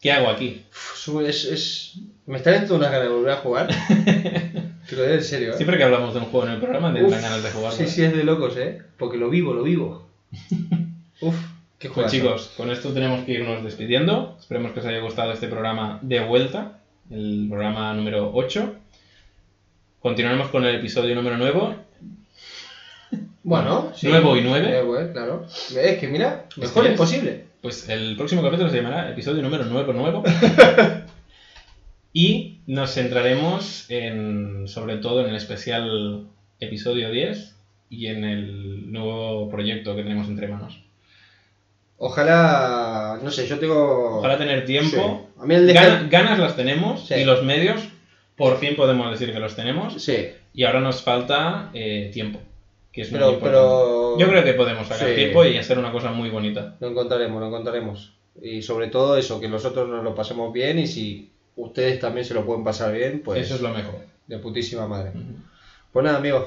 ¿Qué hago aquí? Uf, Es, es- Me están entrando unas ganas de volver a jugar. Te lo digo en serio, ¿eh? Siempre que hablamos de un juego en el programa, te dan ganas de jugarlo. Sí, sí, es de locos, ¿eh? Porque lo vivo, lo vivo. Uf, qué Pues juegazo. chicos, con esto tenemos que irnos despidiendo. Esperemos que os haya gustado este programa de vuelta, el programa número 8. Continuaremos con el episodio número 9. Bueno, sí. Nuevo y nueve. Nuevo, eh, claro. Es que mira, mejor es posible. Pues el próximo capítulo se llamará episodio número 9 nuevo. y nos centraremos en, sobre todo en el especial episodio 10 y en el nuevo proyecto que tenemos entre manos. Ojalá, no sé, yo tengo... Ojalá tener tiempo. Sí. A mí el de... Gana- ganas las tenemos Sí. y los medios, por fin podemos decir que los tenemos. Sí, Y ahora nos falta eh, tiempo. Que es muy pero, importante. pero... Yo creo que podemos sacar Sí. tiempo y hacer una cosa muy bonita. Lo encontraremos, lo encontraremos. Y sobre todo eso, que nosotros nos lo pasemos bien y si ustedes también se lo pueden pasar bien, pues Eso es lo mejor. de putísima madre. Ujú. Pues nada, amigos.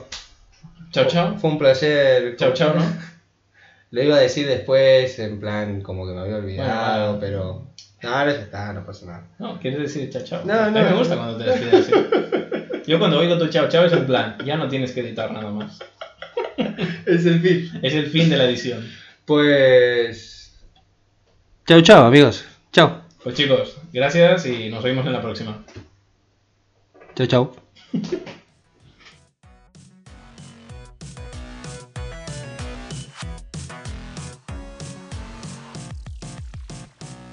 Chao, chao. Fue un placer. Chao, chao, ¿no? Lo iba a decir después, en plan, como que me había olvidado, Bueno, pero... No, ya está, no pasa nada. No, ¿quieres decir chao, chao? No, A mí no. me gusta cuando te despides así. Yo cuando oigo tu chao, chao es en plan, ya no tienes que editar nada más. Es el fin. Es el fin de la edición. Pues... Chao, chao, amigos. Chao. Pues chicos, gracias y nos vemos en la próxima. Chao, chao.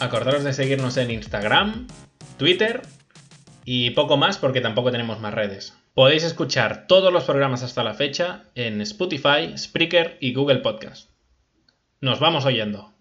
Acordaros de seguirnos en Instagram, Twitter y poco más porque tampoco tenemos más redes. Podéis escuchar todos los programas hasta la fecha en Spotify, Spreaker y Google Podcast. Nos vamos oyendo.